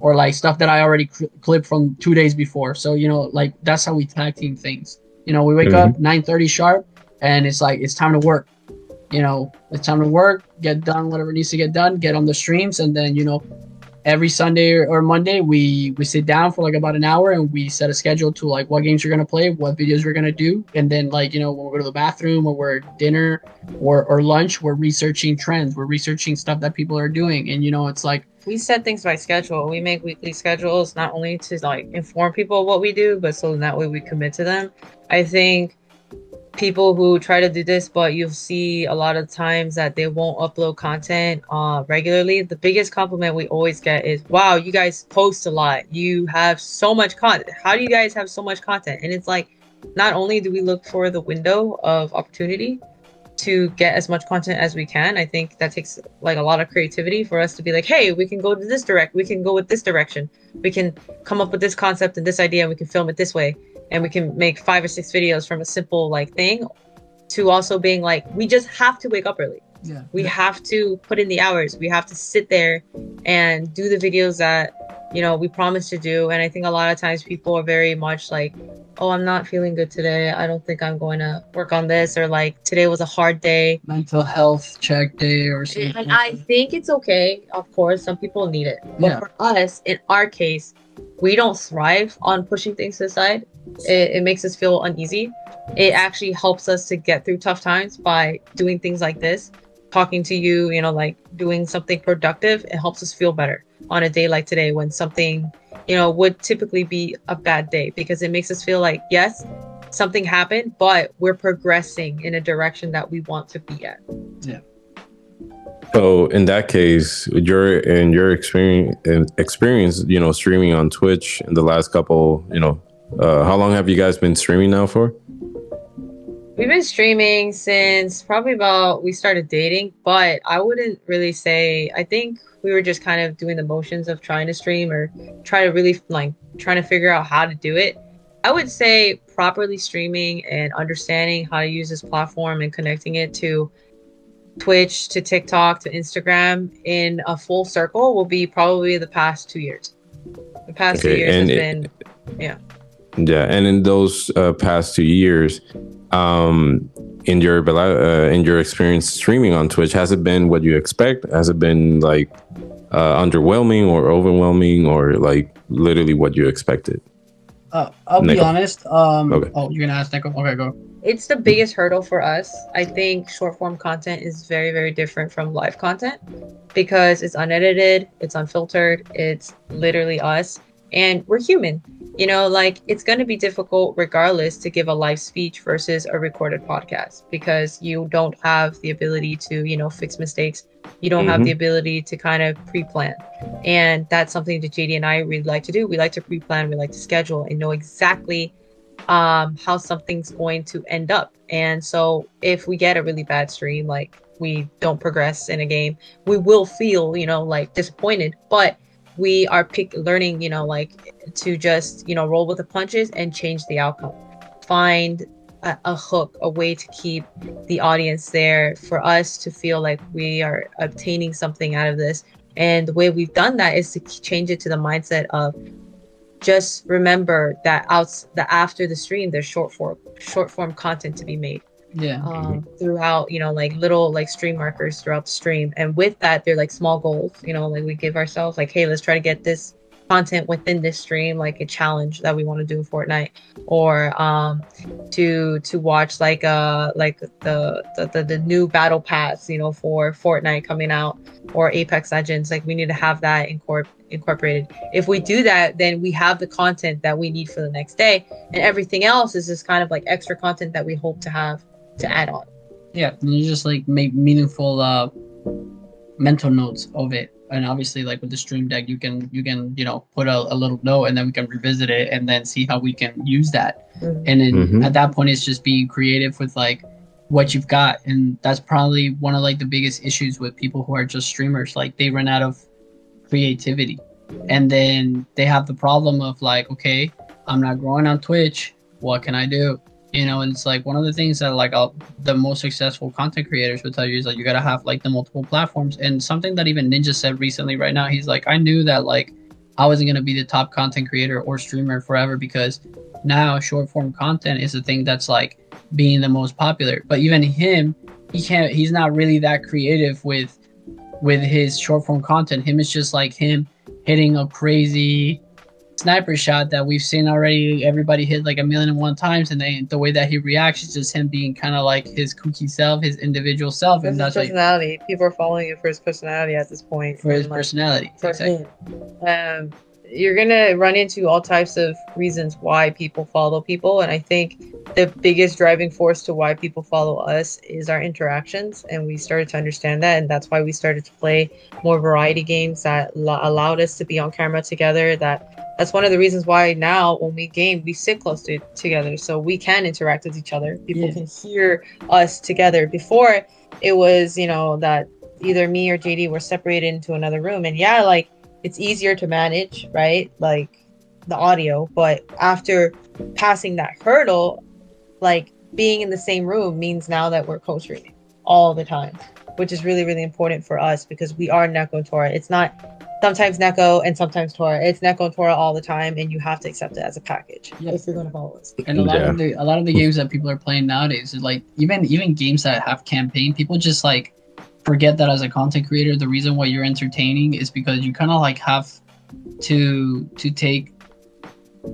or like stuff that I already cl- clipped from two days before. So you know, like that's how we tag team things. You know, we wake up mm-hmm. nine thirty sharp, and it's like it's time to work. You know, it's time to work, get done whatever needs to get done, get on the streams, and then you know, every Sunday or, Monday we we sit down for like about an hour and we set a schedule to like what games you're gonna play, what videos we're gonna do, and then like you know when we go to the bathroom or we're dinner or or lunch, we're researching trends, we're researching stuff that people are doing, and you know it's like we set things by schedule. We make weekly schedules not only to like inform people what we do, but so that way we commit to them. I think people who try to do this, but you'll see a lot of times that they won't upload content uh, regularly. The biggest compliment we always get is, "Wow, you guys post a lot. You have so much content. How do you guys have so much content?" And it's like, not only do we look for the window of opportunity to get as much content as we can. I think that takes like a lot of creativity for us to be like, hey, we can go to this direct, we can go with this direction, we can come up with this concept and this idea, and we can film it this way, and we can make five or six videos from a simple like thing, to also being like, we just have to wake up early. yeah, We have to put in the hours. We have to sit there and do the videos that you know we promised to do. And I think a lot of times people are very much like, oh, I'm not feeling good today. I don't think I'm going to work on this, or like today was a hard day. mental health check day or something. And I think it's okay. Of course, some people need it. But Yeah. for us, in our case, we don't thrive on pushing things to the side. It, it makes us feel uneasy. It actually helps us to get through tough times by doing things like this, talking to you, you know, like doing something productive. It helps us feel better on a day like today when something, you know, would typically be a bad day because it makes us feel like, yes, something happened, but we're progressing in a direction that we want to be at. Yeah. So in that case, your in your experience experience, you know, streaming on Twitch in the last couple, you know, uh, how long have you guys been streaming now for? We've been streaming since probably about we started dating, but I wouldn't really say. I think we were just kind of doing the motions of trying to stream or try to really like trying to figure out how to do it. I would say properly streaming and understanding how to use this platform and connecting it to Twitch, to TikTok, to Instagram in a full circle will be probably the past two years. The past two years has it- been Yeah, and in those uh, past two years, um, in your uh, in your experience streaming on Twitch, has it been what you expect? Has it been like uh, underwhelming or overwhelming or like literally what you expected? Uh, I'll be honest. Um, Okay. Oh, you're gonna ask Neko? Okay, go. it's the biggest hurdle for us. I think short form content is very, very different from live content because it's unedited, it's unfiltered, it's literally us, and we're human. You know, like it's going to be difficult regardless to give a live speech versus a recorded podcast because you don't have the ability to, you know, fix mistakes. You don't have Mhm. the ability to kind of pre plan. And that's something that JD and I really like to do. We like to pre plan, we like to schedule and know exactly um how something's going to end up and so if we get a really bad stream like we don't progress in a game we will feel you know like disappointed but we are pick learning you know like to just you know roll with the punches and change the outcome. Find a, a hook a way to keep the audience there for us to feel like we are obtaining something out of this. And the way we've done that is to change it to the mindset of just remember that after the stream there's short form short form content to be made Yeah. um, throughout you know like little like stream markers throughout the stream. And with that they're like small goals you know like we give ourselves like hey let's try to get this content within this stream like a challenge that we want to do in fortnite. Or um to to watch like uh like the the, the the new battle pass you know for fortnite coming out or apex legends. Like we need to have that incorpor- incorporated. If we do that then we have the content that we need for the next day. And everything else is just kind of like extra content that we hope to have to add on Yeah, and you just like make meaningful uh mental notes of it. And obviously like with the stream deck you can you can, you know, put a, a little note and then we can revisit it and then see how we can use that. And then Mhm. at that point it's just being creative with like what you've got. And that's probably one of like the biggest issues with people who are just streamers. Like they run out of creativity. And then they have the problem of like, okay, I'm not growing on Twitch. What can I do? You know, and it's like one of the things that like the most successful content creators would tell you is like you gotta have like the multiple platforms. And something that even Ninja said recently, right now, he's like, I knew that like I wasn't gonna be the top content creator or streamer forever because now short form content is the thing that's like being the most popular. But even him, he can't. He's not really that creative with with his short form content. Him is just like him hitting a crazy sniper shot that we've seen already. Everybody hit like a million and one times, and they, the way that he reacts is just him being kind of like his kooky self, his individual self, and that's like personality people are following him for his personality at this point for his like, personality. Exactly. Um, you're gonna run into all types of reasons why people follow people, and I think the biggest driving force to why people follow us is our interactions, and we started to understand that, and that's why we started to play more variety games that lo- allowed us to be on camera together. That that's one of the reasons why now when we game we sit close to together, so we can interact with each other. People Yeah. can hear us together. Before it was, you know, that either me or JD were separated into another room, and yeah, like it's easier to manage, right? Like the audio, but after passing that hurdle, like being in the same room means now that we're co-streaming all the time, which is really, really important for us because we are Neko and Tora. It's not sometimes Neko and sometimes Tora. It's Neko and Tora all the time, and you have to accept it as a package Yeah. if you're going to follow us. And a lot Yeah. of the a lot of the games that people are playing nowadays like even even games that have campaign, people just like forget that as a content creator, the reason why you're entertaining is because you kind of like have to to take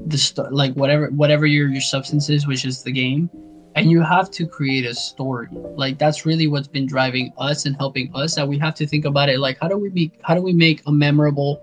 the st- like whatever whatever your your substance is, which is the game, and you have to create a story. Like that's really what's been driving us and helping us. That we have to think about it. Like how do we make how do we make a memorable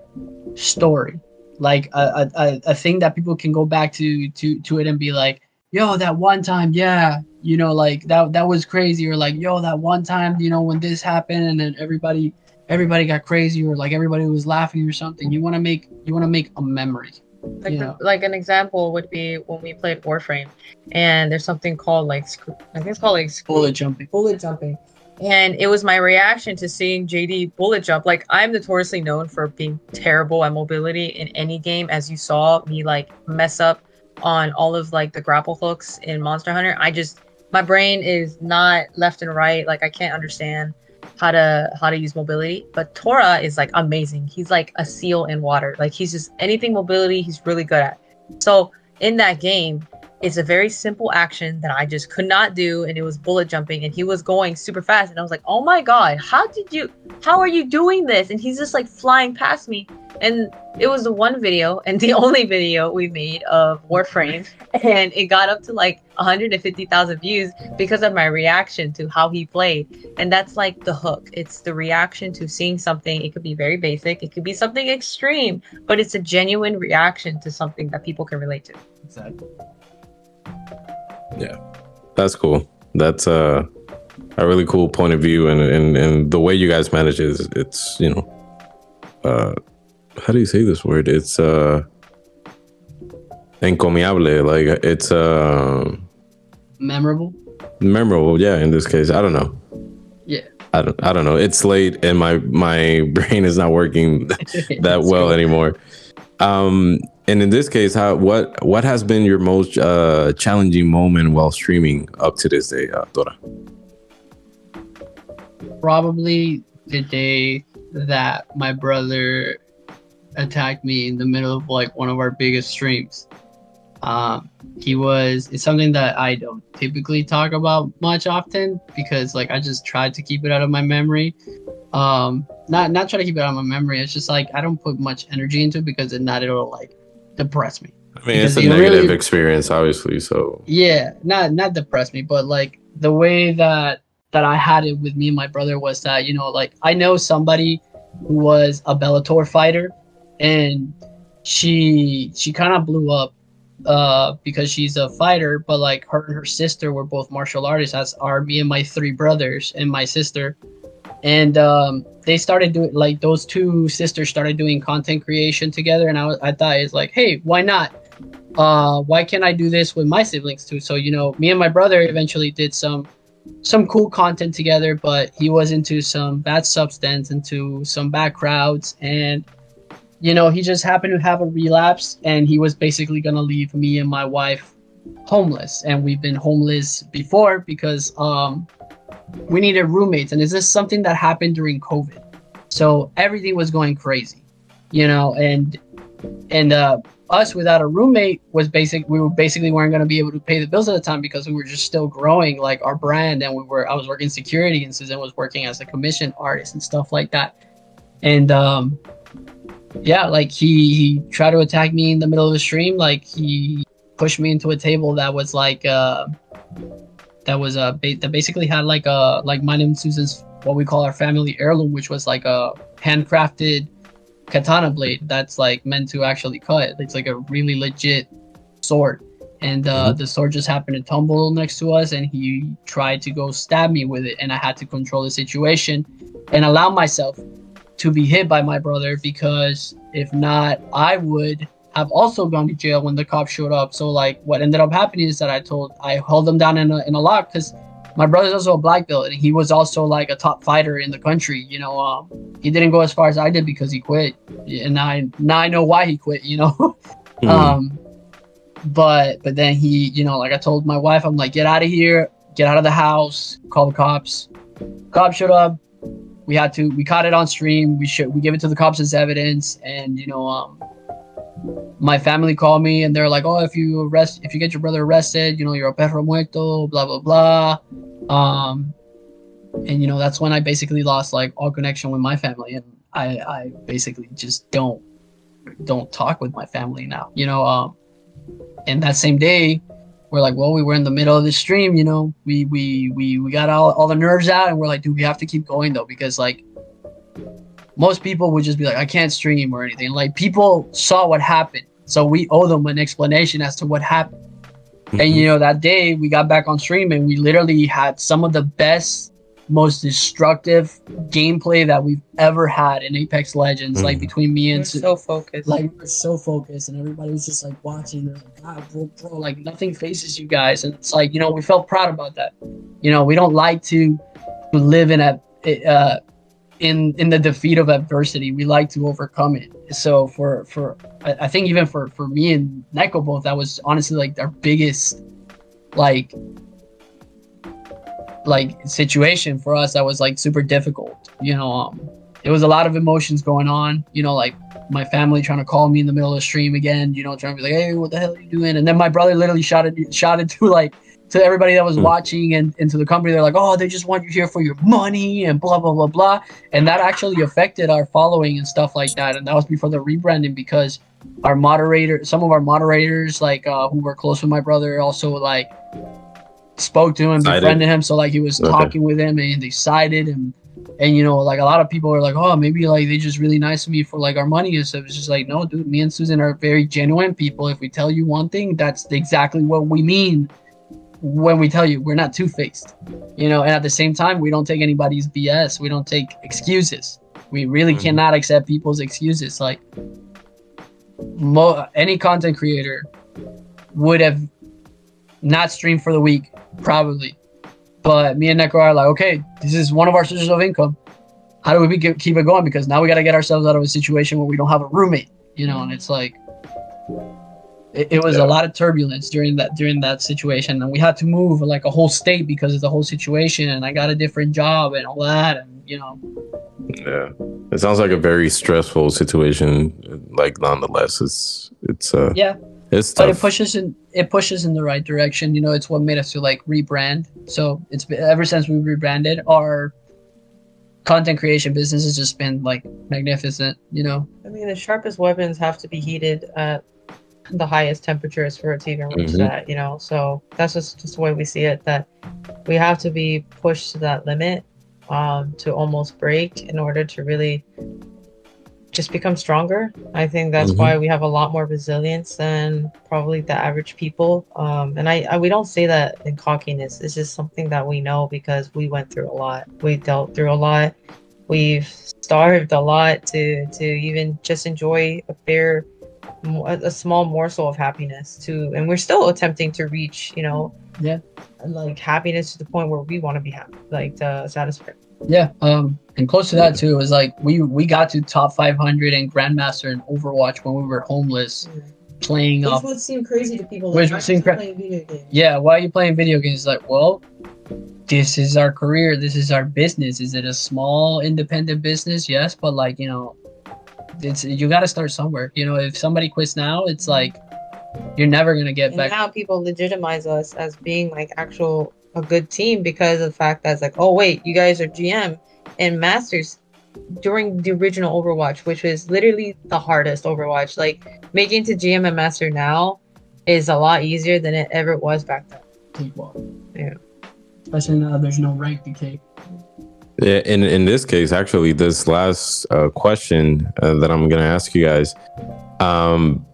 story? Like a, a, a thing that people can go back to to to it and be like, yo, that one time, yeah, you know, like that that was crazy, or like, yo, that one time, you know, when this happened and then everybody everybody got crazy or like everybody was laughing or something. You want to make you want to make a memory. Like, the, like an example would be when we played Warframe, and there's something called like I think it's called like Bullet jumping. bullet jumping. And it was my reaction to seeing JD bullet jump. Like I'm notoriously known for being terrible at mobility in any game. As you saw me like mess up on all of like the grapple hooks in Monster Hunter. I just my brain is not left and right. Like I can't understand how to how to use mobility. But Tora is like amazing. He's like a seal in water. Like he's just anything mobility he's really good at. So in that game, it's a very simple action that I just could not do, and it was bullet jumping, and he was going super fast, and I was like, "Oh my god, how did you? How are you doing this?" And he's just like flying past me, and it was the one video and the only video we made of Warframe, and it got up to like 150,000 views because of my reaction to how he played, and that's like the hook. It's the reaction to seeing something. It could be very basic, it could be something extreme, but it's a genuine reaction to something that people can relate to. Exactly. Yeah, that's cool. That's uh, a really cool point of view, and and and the way you guys manage it is it's you know, uh, how do you say this word? It's uh, encomiable. Like it's uh, Memorable. memorable. Yeah, in this case, I don't know. Yeah. I don't. I don't know. It's late, and my my brain is not working that well anymore. Um, and in this case, how what what has been your most uh, challenging moment while streaming up to this day, uh, Tora? Probably the day that my brother attacked me in the middle of like one of our biggest streams. Um, he was it's something that I don't typically talk about much often because like I just tried to keep it out of my memory. Um, not not try to keep it out of my memory. It's just like I don't put much energy into it because if not it'll like depress me. I mean, it's a negative really- experience, obviously. So Yeah, not not depress me, but like the way that that I had it with me and my brother was that you know like I know somebody who was a Bellator fighter, and she she kind of blew up uh because she's a fighter, but like her and her sister were both martial artists, as are me and my three brothers and my sister, and um they started doing like those two sisters started doing content creation together, and I was, I thought it's like hey why not? Uh why can't i do this with my siblings too? So you know me and my brother eventually did some some cool content together but he was into some bad substance into some bad crowds and you know he just happened to have a relapse and he was basically gonna leave me and my wife homeless. And we've been homeless before because um we needed roommates. And is this is something that happened during covid? So everything was going crazy you know and and uh us without a roommate was basic we were basically weren't going to be able to pay the bills at the time because we were just still growing like our brand. And we were i was working security and susan was working as a commission artist and stuff like that. And um yeah like he he tried to attack me in the middle of the stream. Like he pushed me into a table that was like uh that was uh ba- that basically had like a like mine and susan's what we call our family heirloom which was like a handcrafted katana blade that's like meant to actually cut. It's like a really legit sword. And uh, the sword just happened to tumble next to us, and he tried to go stab me with it. And I had to control the situation and allow myself to be hit by my brother because if not, I would have also gone to jail when the cops showed up. So, like, what ended up happening is that I told, I held him down in a, in a lock because my brother's also a black belt and he was also like a top fighter in the country. You know, um, he didn't go as far as I did because he quit, and I now I know why he quit. You know, Hmm. um, but but then he, you know, like I told my wife, I'm like, get out of here, get out of the house, call the cops. Cops showed up. We had to, we caught it on stream. We should, we give it to the cops as evidence, and you know, um, my family called me and they're like, oh, if you arrest, if you get your brother arrested, you know, you're a perro muerto, blah blah blah. Um, and you know, that's when I basically lost like all connection with my family, and I, I basically just don't, don't talk with my family now. You know, um, and that same day, we're like, well, we were in the middle of the stream, you know, we we we we got all, all the nerves out, and we're like, dude, we have to keep going though because like most people would just be like, I can't stream or anything. Like people saw what happened, so we owe them an explanation as to what happened. And you know, that day we got back on stream and we literally had some of the best, most destructive gameplay that we've ever had in Apex Legends. Like Mhm. between me We're and Su- so focused. like we were so focused and everybody was just like watching they're like god bro bro like nothing faces you guys and it's like you know we felt proud about that you know we don't like to to live in a uh in in the defeat of adversity we like to overcome it so for for i, think even for for me and neko both that was honestly like our biggest like like situation for us that was like super difficult you know um it was a lot of emotions going on. You know, like my family trying to call me in the middle of the stream again. You know, trying to be like, "Hey, what the hell are you doing?" And then my brother literally shouted shouted to like to everybody that was Hmm. watching and, and to the company. They're like, "Oh, they just want you here for your money and blah blah blah blah." And that actually affected our following and stuff like that. And that was before the rebranding because our moderator, some of our moderators, like uh, who were close with my brother, also like spoke to him, befriended him. So like he was Okay. talking with him and they sided and and you know like a lot of people are like, oh maybe like they just really nice to me for like our money and stuff. It's just like no, dude. Me and Susan are very genuine people. If we tell you one thing, that's exactly what we mean when we tell you we're not two faced. You know, and at the same time, we don't take anybody's BS. We don't take excuses. We really Mhm. cannot accept people's excuses. Like mo- any content creator would have not streamed for the week, probably. But me and Neko are like, okay, this is one of our sources of income. How do we get, keep it going? Because now we got to get ourselves out of a situation where we don't have a roommate, you know. And it's like, it, it was Yeah. a lot of turbulence during that during that situation, and we had to move like a whole state because of the whole situation. And I got a different job and all that, and you know, Yeah, it sounds like a very stressful situation. Like, nonetheless, it's it's uh, yeah. it's but it pushes in it pushes in the right direction you know it's what made us to like rebrand so it's been ever since we rebranded our content creation business has just been like magnificent you know I mean, the sharpest weapons have to be heated at the highest temperatures for it to even reach Mhm. that, you know? So that's just, just the way we see it, that we have to be pushed to that limit um, to almost break in order to really just become stronger. I think that's Mhm. why we have a lot more resilience than probably the average people. Um, and I, I we don't say that in cockiness. It's just something that we know because we went through a lot. We dealt through a lot. We've starved a lot to to even just enjoy a bare, mo- a a small morsel of happiness. To and we're still attempting to reach, you know, Yeah. like happiness to the point where we want to be happy, like uh, satisfied. yeah um and close to that too it was like we we got to top 500 and grandmaster in overwatch when we were homeless playing Which off would seem crazy to people. Which like, would seem "Why are you cra- playing video games?" yeah why are you playing video games like well this is our career this is our business is it a small independent business yes but like you know it's you got to start somewhere you know if somebody quits now it's like you're never gonna get And back now people legitimize us as being like actual a good team because of the fact that it's like, oh wait, you guys are GM and Masters during the original Overwatch, which was literally the hardest Overwatch. Like making to GM and Master now is a lot easier than it ever was back then. one. Yeah. especially now there's no rank to take Yeah, in in this case, actually, this last uh, question uh, that I'm gonna ask you guys, um,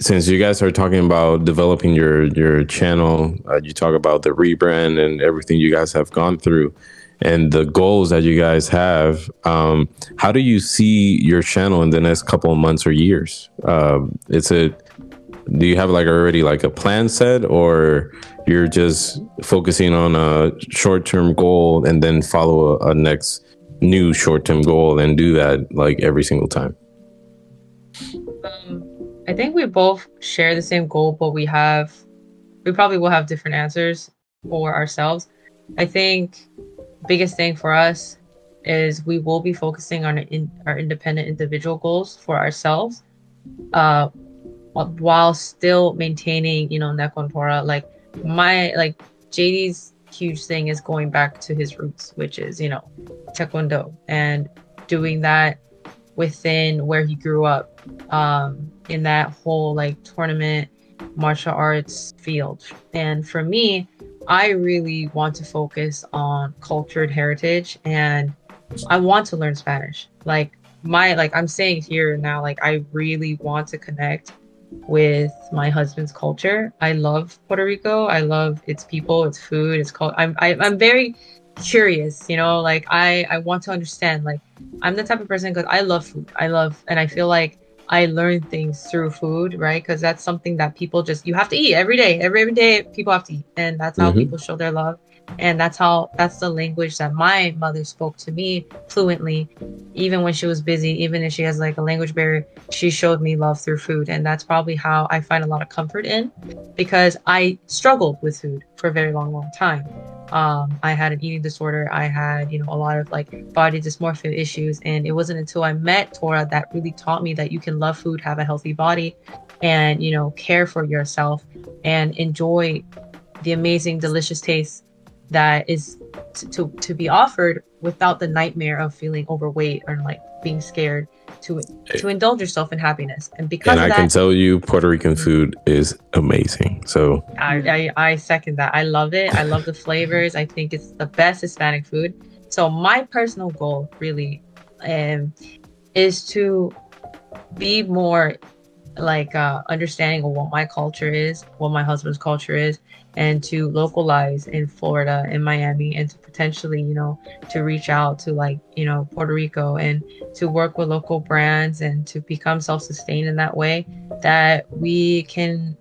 since you guys are talking about developing your your channel, uh, you talk about the rebrand and everything you guys have gone through, and the goals that you guys have. Um, how do you see your channel in the next couple of months or years? Um, it's a do you have like already like a plan set or you're just focusing on a short-term goal and then follow a, a next new short-term goal and do that like every single time Um, I think we both share the same goal, but we have, we probably will have different answers for ourselves. I think biggest thing for us is we will be focusing on in, our independent individual goals for ourselves, uh, while still maintaining, you know, Nekontora. Like my, like JD's huge thing is going back to his roots, which is, you know, Taekwondo and doing that within where he grew up um, in that whole like tournament martial arts field. And for me, I really want to focus on cultured heritage and I want to learn Spanish. Like my like I'm saying here now, like I really want to connect with my husband's culture. I love Puerto Rico. I love its people, its food, its culture. I'm I, I'm very curious, you know, like I I want to understand. Like I'm the type of person because I love food. I love and I feel like I learn things through food, right? Because that's something that people just you have to eat every day. Every every day people have to eat, and that's how Mhm. people show their love. And that's how that's the language that my mother spoke to me fluently, even when she was busy. Even if she has like a language barrier, she showed me love through food, and that's probably how I find a lot of comfort in, because I struggled with food for a very long, long time. Um, I had an eating disorder. I had, you know, a lot of like body dysmorphia issues. And it wasn't until I met Tora that really taught me that you can love food, have a healthy body, and, you know, care for yourself and enjoy the amazing, delicious taste that is to, to, to be offered without the nightmare of feeling overweight or like being scared to to indulge yourself in happiness. And because and I that, can tell you, Puerto Rican food is amazing. So I, I, I second that. I love it. I love the flavors. I think it's the best Hispanic food. So my personal goal really um, is to be more like uh, understanding of what my culture is, what my husband's culture is, and to localize in Florida and Miami and to potentially, you know, to reach out to like, you know, Puerto Rico and to work with local brands and to become self-sustained in that way that we can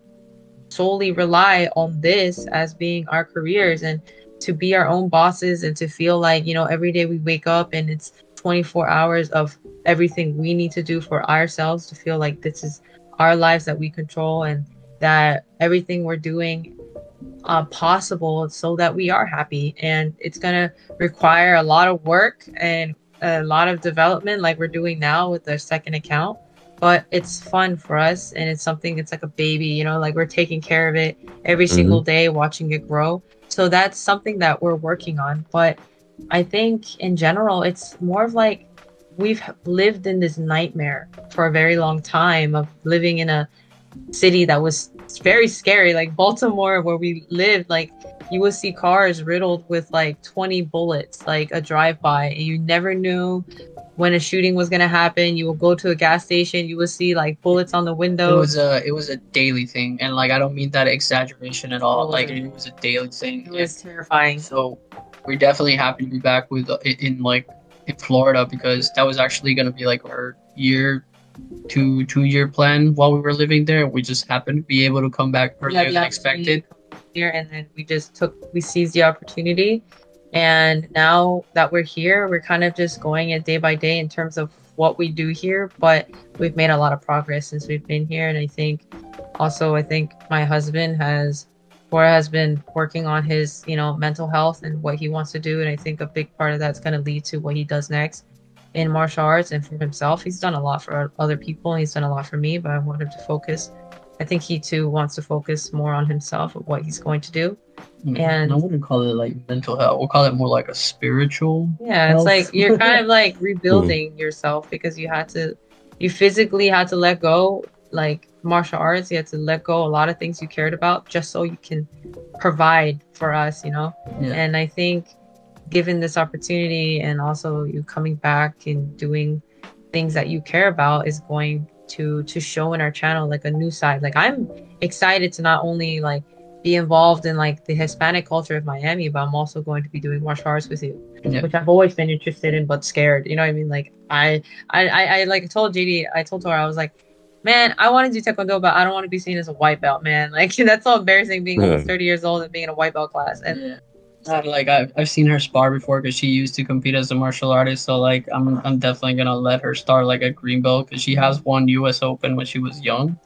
solely rely on this as being our careers and to be our own bosses and to feel like, you know, every day we wake up and it's 24 hours of everything we need to do for ourselves to feel like this is our lives that we control and that everything we're doing uh, possible so that we are happy. And it's going to require a lot of work and a lot of development, like we're doing now with our second account. But it's fun for us, and it's something. It's like a baby, you know. Like we're taking care of it every single day, watching it grow. So that's something that we're working on. But I think in general, it's more of like we've lived in this nightmare for a very long time of living in a city that was very scary like baltimore where we lived like you would see cars riddled with like 20 bullets like a drive-by and you never knew when a shooting was going to happen you would go to a gas station you would see like bullets on the window. It was a it was a daily thing, and like I don't mean that exaggeration at all. Like it was a daily thing. it was terrifying So we're definitely happy to be back with in, in like in Florida because that was actually gonna be like our year two two year plan while we were living there. We just happened to be able to come back earlier Yeah, than expected. here and then we just took we seized the opportunity and now that we're here we're kind of just going it day by day in terms of what we do here but we've made a lot of progress since we've been here and i think also i think my husband has Tora has been working on his you know mental health and what he wants to do and i think a big part of that's going to lead to what he does next in martial arts and for himself he's done a lot for other people and he's done a lot for me but i want him to focus I think he too wants to focus more on himself of what he's going to do. Mm, And- I wouldn't call it like mental health. We'll call it more like a spiritual. Yeah, it's like you're kind of like rebuilding yourself because you had to, you physically had to let go, like martial arts, you had to let go a lot of things you cared about just so you can provide for us, you know? Yeah. And I think given this opportunity and also you coming back and doing things that you care about is going to to show in our channel like a new side like i'm excited to not only like be involved in like the hispanic culture of miami but i'm also going to be doing martial arts with you Yeah. which i've always been interested in but scared you know what i mean like i i i, I like told jd i told her i was like man i want to do taekwondo but i don't want to be seen as a white belt man like that's so embarrassing being Yeah. 30 years old and being in a white belt class and Yeah. Uh, like I've, I've seen her spar before because she used to compete as a martial artist. So like I'm I'm definitely gonna let her start like a green belt because she has won U.S. Open when she was young.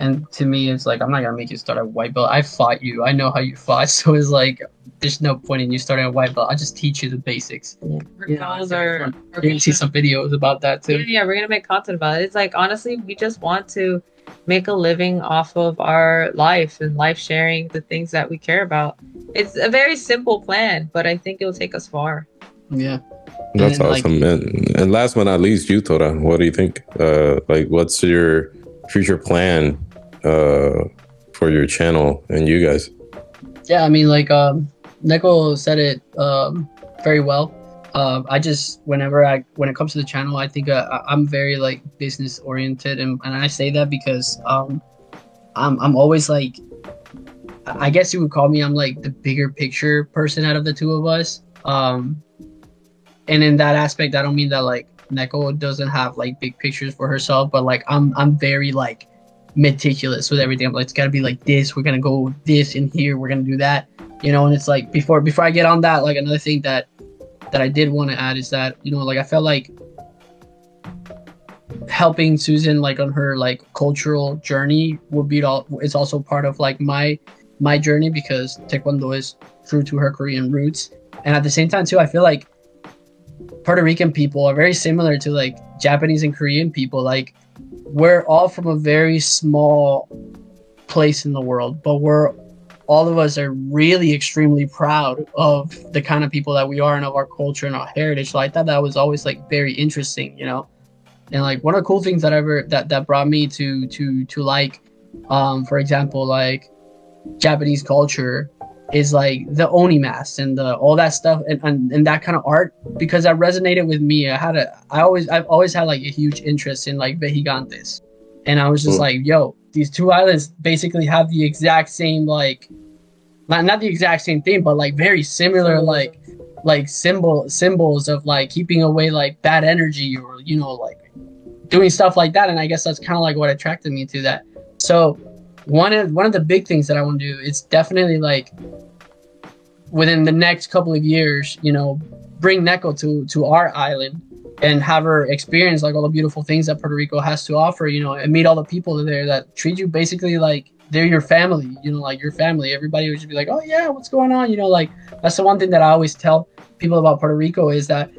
And to me, it's like I'm not gonna make you start a white belt. I fought you. I know how you fought. So it's like there's no point in you starting a white belt. I just teach you the basics. her You know, goals it's are, fun. are You're gonna see some videos about that Yeah, too. yeah, we're gonna make content about it. It's like honestly, we just want to make a living off of our life and life sharing the things that we care about. It's a very simple plan, but I think it'll take us far. Yeah. That's And, like- awesome. and, and last but not least, you Tora, what do you think? Uh, like, what's your future plan uh, for your channel and you guys? Yeah, I mean, like um, Neko said it um, very well. Uh, I just whenever I when it comes to the channel, I think uh, I- I'm very like business oriented, and, and I say that because um, I'm I'm always like, I guess you would call me I'm like the bigger picture person out of the two of us. Um, and in that aspect, I don't mean that like Neko doesn't have like big pictures for herself, but like I'm I'm very like meticulous with everything. I'm like, it's gotta be like this. We're gonna go this in here. We're gonna do that. You know, and it's like before before I get on that, like another thing that that I did want to add is that you know, like I felt like helping Susan like on her like cultural journey would be all. It's also part of like my my journey because Taekwondo is true to her Korean roots. And at the same time, too, I feel like Puerto Rican people are very similar to like Japanese and Korean people. Like we're all from a very small place in the world, but we're all of us are really extremely proud of the kind of people that we are and of our culture and our heritage. I thought that was always like very interesting, you know. And like one of the cool things that ever that that brought me to to to like, um, for example, like Japanese culture is like the oni mask and the all that stuff and, and, and that kind of art because that resonated with me. I had a I always I've always had like a huge interest in like Vejigantes. And I was just hmm. like, yo, these two islands basically have the exact same like not, not the exact same thing, but like very similar like like symbol symbols of like keeping away like bad energy or you know like doing stuff like that and i guess that's kind of like what attracted me to that so one of one of the big things that I want to do is definitely like within the next couple of years, you know, bring Neko to to our island and have her experience like all the beautiful things that Puerto Rico has to offer, you know, and meet all the people there that treat you basically like they're your family, you know, like your family. Everybody would just be like, "Oh yeah, what's going on?" You know, like that's the one thing that I always tell people about Puerto Rico is that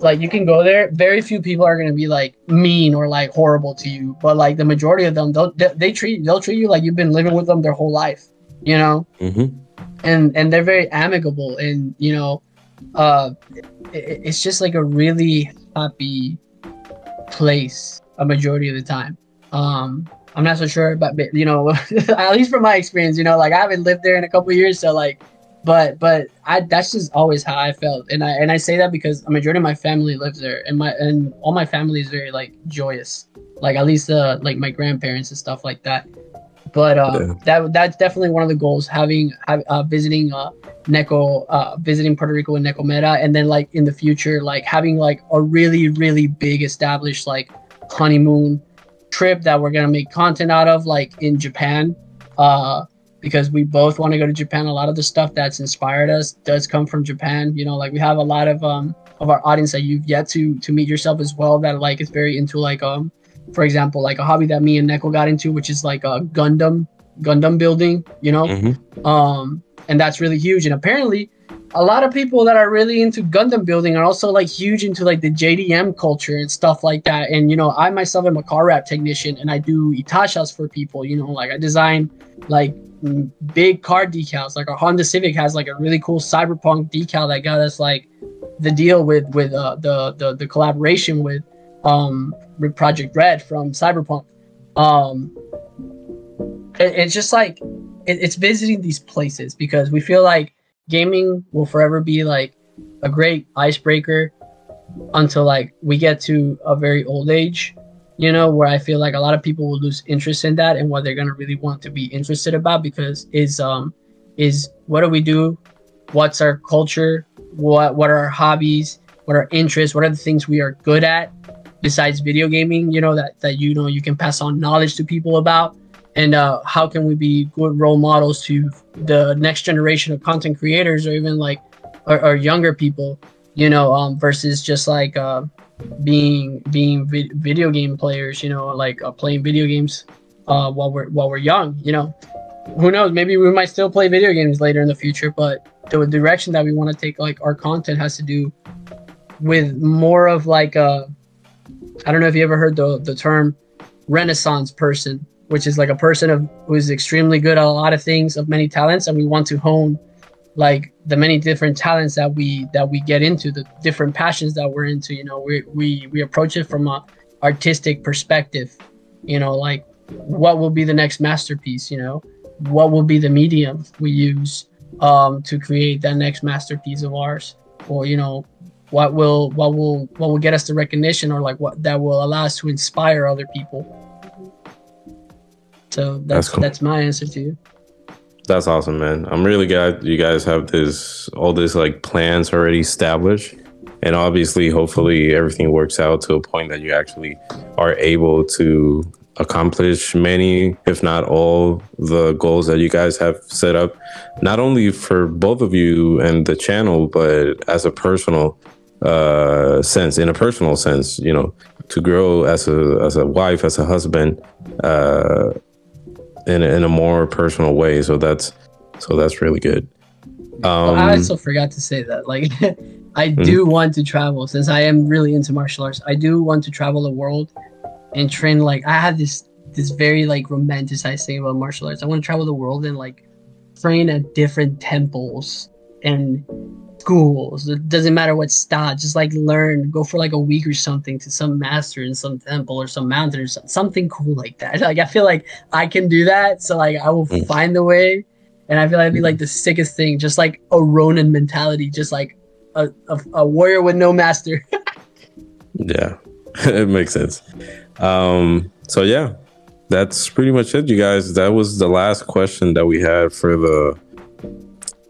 like you can go there. Very few people are going to be like mean or like horrible to you but like the majority of them they'll they, they treat they'll treat you like you've been living with them their whole life you know? Mm-hmm. and and they're very amicable and you know uh it, it's just like a really happy place a majority of the time. Um i'm not so sure but but, you know at least from my experience you know like i haven't lived there in a couple years so like but but I that's just always how I felt, and I and I say that because a majority of my family lives there, and my and all my family is very like joyous, like at least uh like my grandparents and stuff like that. But uh, Yeah. that that's definitely one of the goals having uh, visiting uh Neko uh visiting Puerto Rico and Necomera, and then like in the future like having like a really really big established like honeymoon trip that we're gonna make content out of like in Japan. Uh, because we both want to go to Japan. A lot of the stuff that's inspired us does come from Japan. You know, like we have a lot of um of our audience that you've yet to to meet yourself as well that like is very into like um for example like a hobby that me and Neko got into which is like a Gundam Gundam building. You know, Mm-hmm. um and that's really huge. And apparently a lot of people that are really into Gundam building are also like huge into like the JDM culture and stuff like that. And you know, I myself am a car wrap technician and I do itashas for people. You know, like I design like big car decals. Like our Honda Civic has like a really cool cyberpunk decal that got us like the deal with with uh, the the the collaboration with um with Projekt Red from Cyberpunk. Um, it- it's just like it, it's visiting these places because we feel like gaming will forever be like a great icebreaker until like we get to a very old age you know where i feel like a lot of people will lose interest in that and what they're going to really want to be interested about because is um is what do we do? What's our culture? What what are our hobbies? What are interests? What are the things we are good at besides video gaming you know that that you know you can pass on knowledge to people about? And uh, how can we be good role models to the next generation of content creators or even like or younger people you know um, versus just like uh, being being vid- video game players you know like uh, playing video games uh, while we're while we're young you know? Who knows? Maybe we might still play video games later in the future but the direction that we want to take like our content has to do with more of like a i don't know if you ever heard the, the term renaissance person which is like a person of who's extremely good at a lot of things of many talents and we want to hone like the many different talents that we that we get into the different passions that we're into you know we we, we approach it from a artistic perspective you know like what will be the next masterpiece you know? What will be the medium we use um to create that next masterpiece of ours? Or you know what will what will what will get us the recognition or like what that will allow us to inspire other people? So that's That's that's, my answer to you That's awesome, man. I'm really glad you guys have this all this like plans already established. And obviously, hopefully everything works out to a point that you actually are able to accomplish many, if not all, the goals that you guys have set up, not only for both of you and the channel, but as a personal uh sense, in a personal sense, you know, to grow as a as a wife, as a husband, uh in a, in a more personal way. So that's so that's really good. Um, I also forgot to say that. Like, I do want to travel since I am really into martial arts. I do want to travel the world and train. Like, I have this this very like romanticized thing about martial arts. I want to travel the world and like train at different temples and schools. It doesn't matter what style. Just like learn, go for like a week or something to some master in some temple or some mountain or some- something cool like that. Like I feel like I can do that. So like I will Mm. find the way, and I feel like it'd be like the sickest thing. Just like a Ronin mentality. Just like a, a, a warrior with no master. Yeah, it makes sense. Um, so yeah, that's pretty much it, you guys. That was the last question that we had for the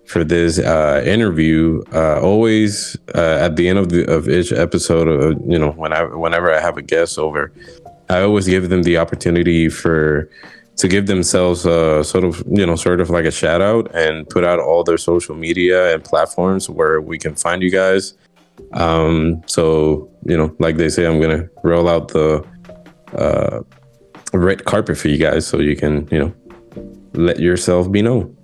for this uh, interview. Uh, always uh, at the end of the of each episode, uh, you know, whenever whenever I have a guest over, I always give them the opportunity for to give themselves a sort of you know sort of like a shout out and put out all their social media and platforms where we can find you guys um so you know like they say i'm gonna roll out the uh red carpet for you guys so you can you know let yourself be known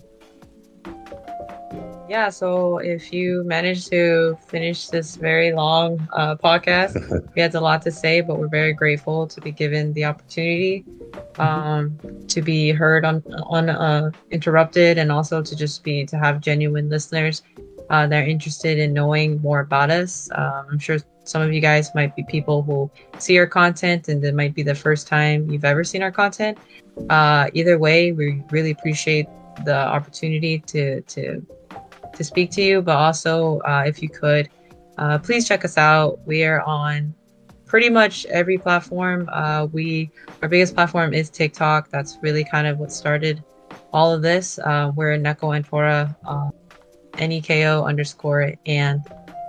Yeah, so if you managed to finish this very long uh, podcast, we had a lot to say, but we're very grateful to be given the opportunity um, to be heard on on uh, interrupted, and also to just be to have genuine listeners uh, that are interested in knowing more about us. Um, I'm sure some of you guys might be people who see our content, and it might be the first time you've ever seen our content. Uh, either way, we really appreciate the opportunity to to to speak to you, but also uh, if you could, uh, please check us out. We are on pretty much every platform. Uh, we our biggest platform is TikTok. That's really kind of what started all of this. Uh, we're Neko and Tora, uh, N-E-K-O underscore and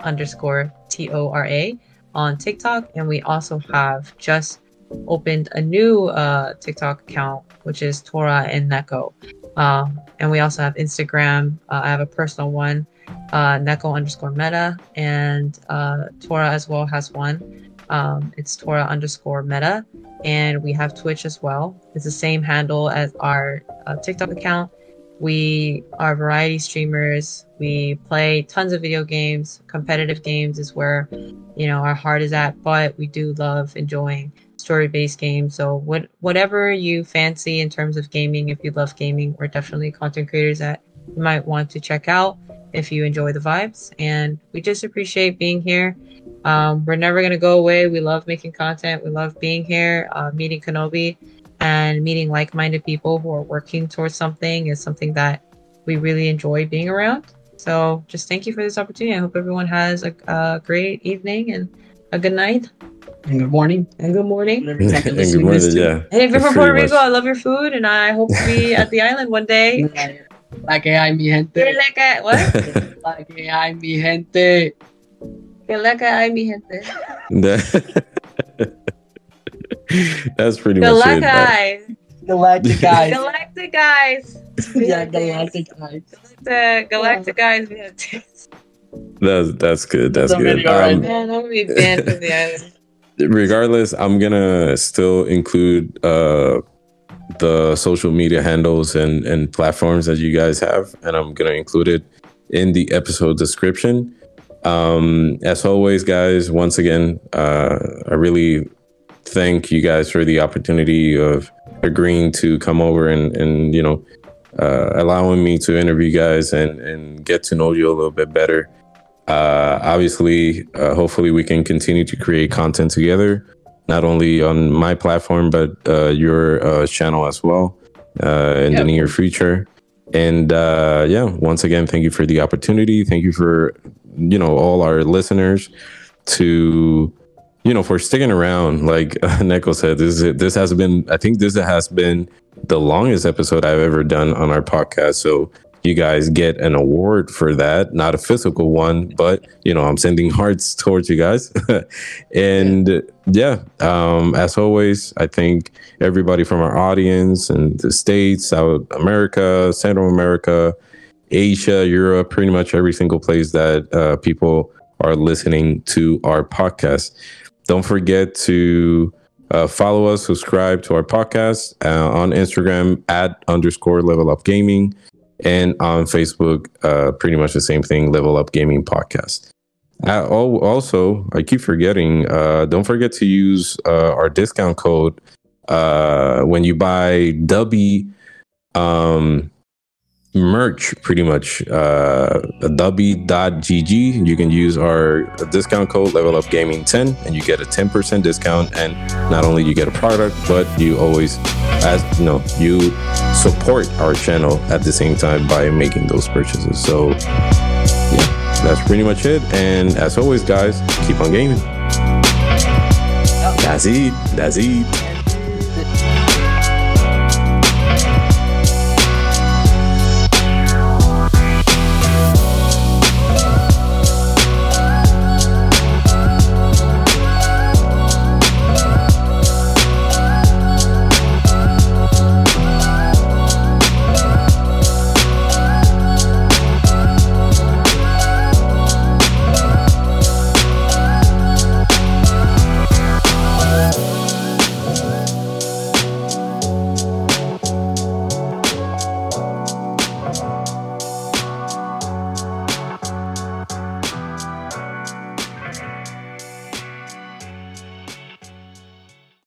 underscore T-O-R-A on TikTok, and we also have just opened a new uh, TikTok account, which is Tora and Neko. Um, and we also have Instagram. Uh, I have a personal one, uh, Neko underscore meta, and uh, Tora as well has one. Um, it's Tora underscore meta. And we have Twitch as well. It's the same handle as our uh, TikTok account. We are variety streamers. We play tons of video games. Competitive games is where, you know, our heart is at. But we do love enjoying story-based games. So what whatever you fancy in terms of gaming, if you love gaming, we're definitely content creators that you might want to check out if you enjoy the vibes. And we just appreciate being here. Um, we're never gonna go away. We love making content. We love being here, uh, meeting Kenobi, and meeting like-minded people who are working towards something is something that we really enjoy being around. So just thank you for this opportunity. I hope everyone has a, a great evening and a good night And good morning. and good morning. Whatever you have to and good morning to. yeah And if you're from Pretty Puerto Rico, much. I love your food, and I hope to be at the island one day. La que hay, mi gente. Que leca, what? La que hay, mi gente. Que leca ay, mi gente. That's pretty Que much it leca That- Galactic guys. Galactic guys. yeah, galactic guys. The galactic guys. we have that's that's good that's That's a good video right Um, Man, I'm gonna be banned from the island. Regardless i'm gonna still include uh the social media handles and and platforms that you guys have and i'm gonna include it in the episode description. Um as always guys once again uh i really thank you guys for the opportunity of agreeing to come over and and you know uh allowing me to interview you guys and and get to know you a little bit better uh, obviously, uh, hopefully, we can continue to create content together, not only on my platform but uh, your uh, channel as well uh, in Yeah, the near future. And uh, yeah, once again, thank you for the opportunity. Thank you for you know all our listeners to you know for sticking around. Like Neko said, this is, this has been I think this has been the longest episode I've ever done on our podcast. So you guys get an award for that not a physical one but you know i'm sending hearts towards you guys. And yeah um as always i think everybody from our audience and the states south america central america asia europe pretty much every single place that uh, people are listening to our podcast. Don't forget to uh, follow us subscribe to our podcast uh, on instagram at underscore level up gaming and on Facebook, uh, pretty much the same thing. Level Up Gaming Podcast. Also, I keep forgetting. Uh, don't forget to use uh, our discount code uh, when you buy Dubby um, merch. Pretty much, uh, Dubby.gg. You can use our discount code Level Up Gaming 10, and you get a 10% discount. And not only you get a product, but you always, as you know, you support our channel at the same time by making those purchases. So, yeah that's pretty much it. And as always, guys, keep on gaming. That's it. That's it.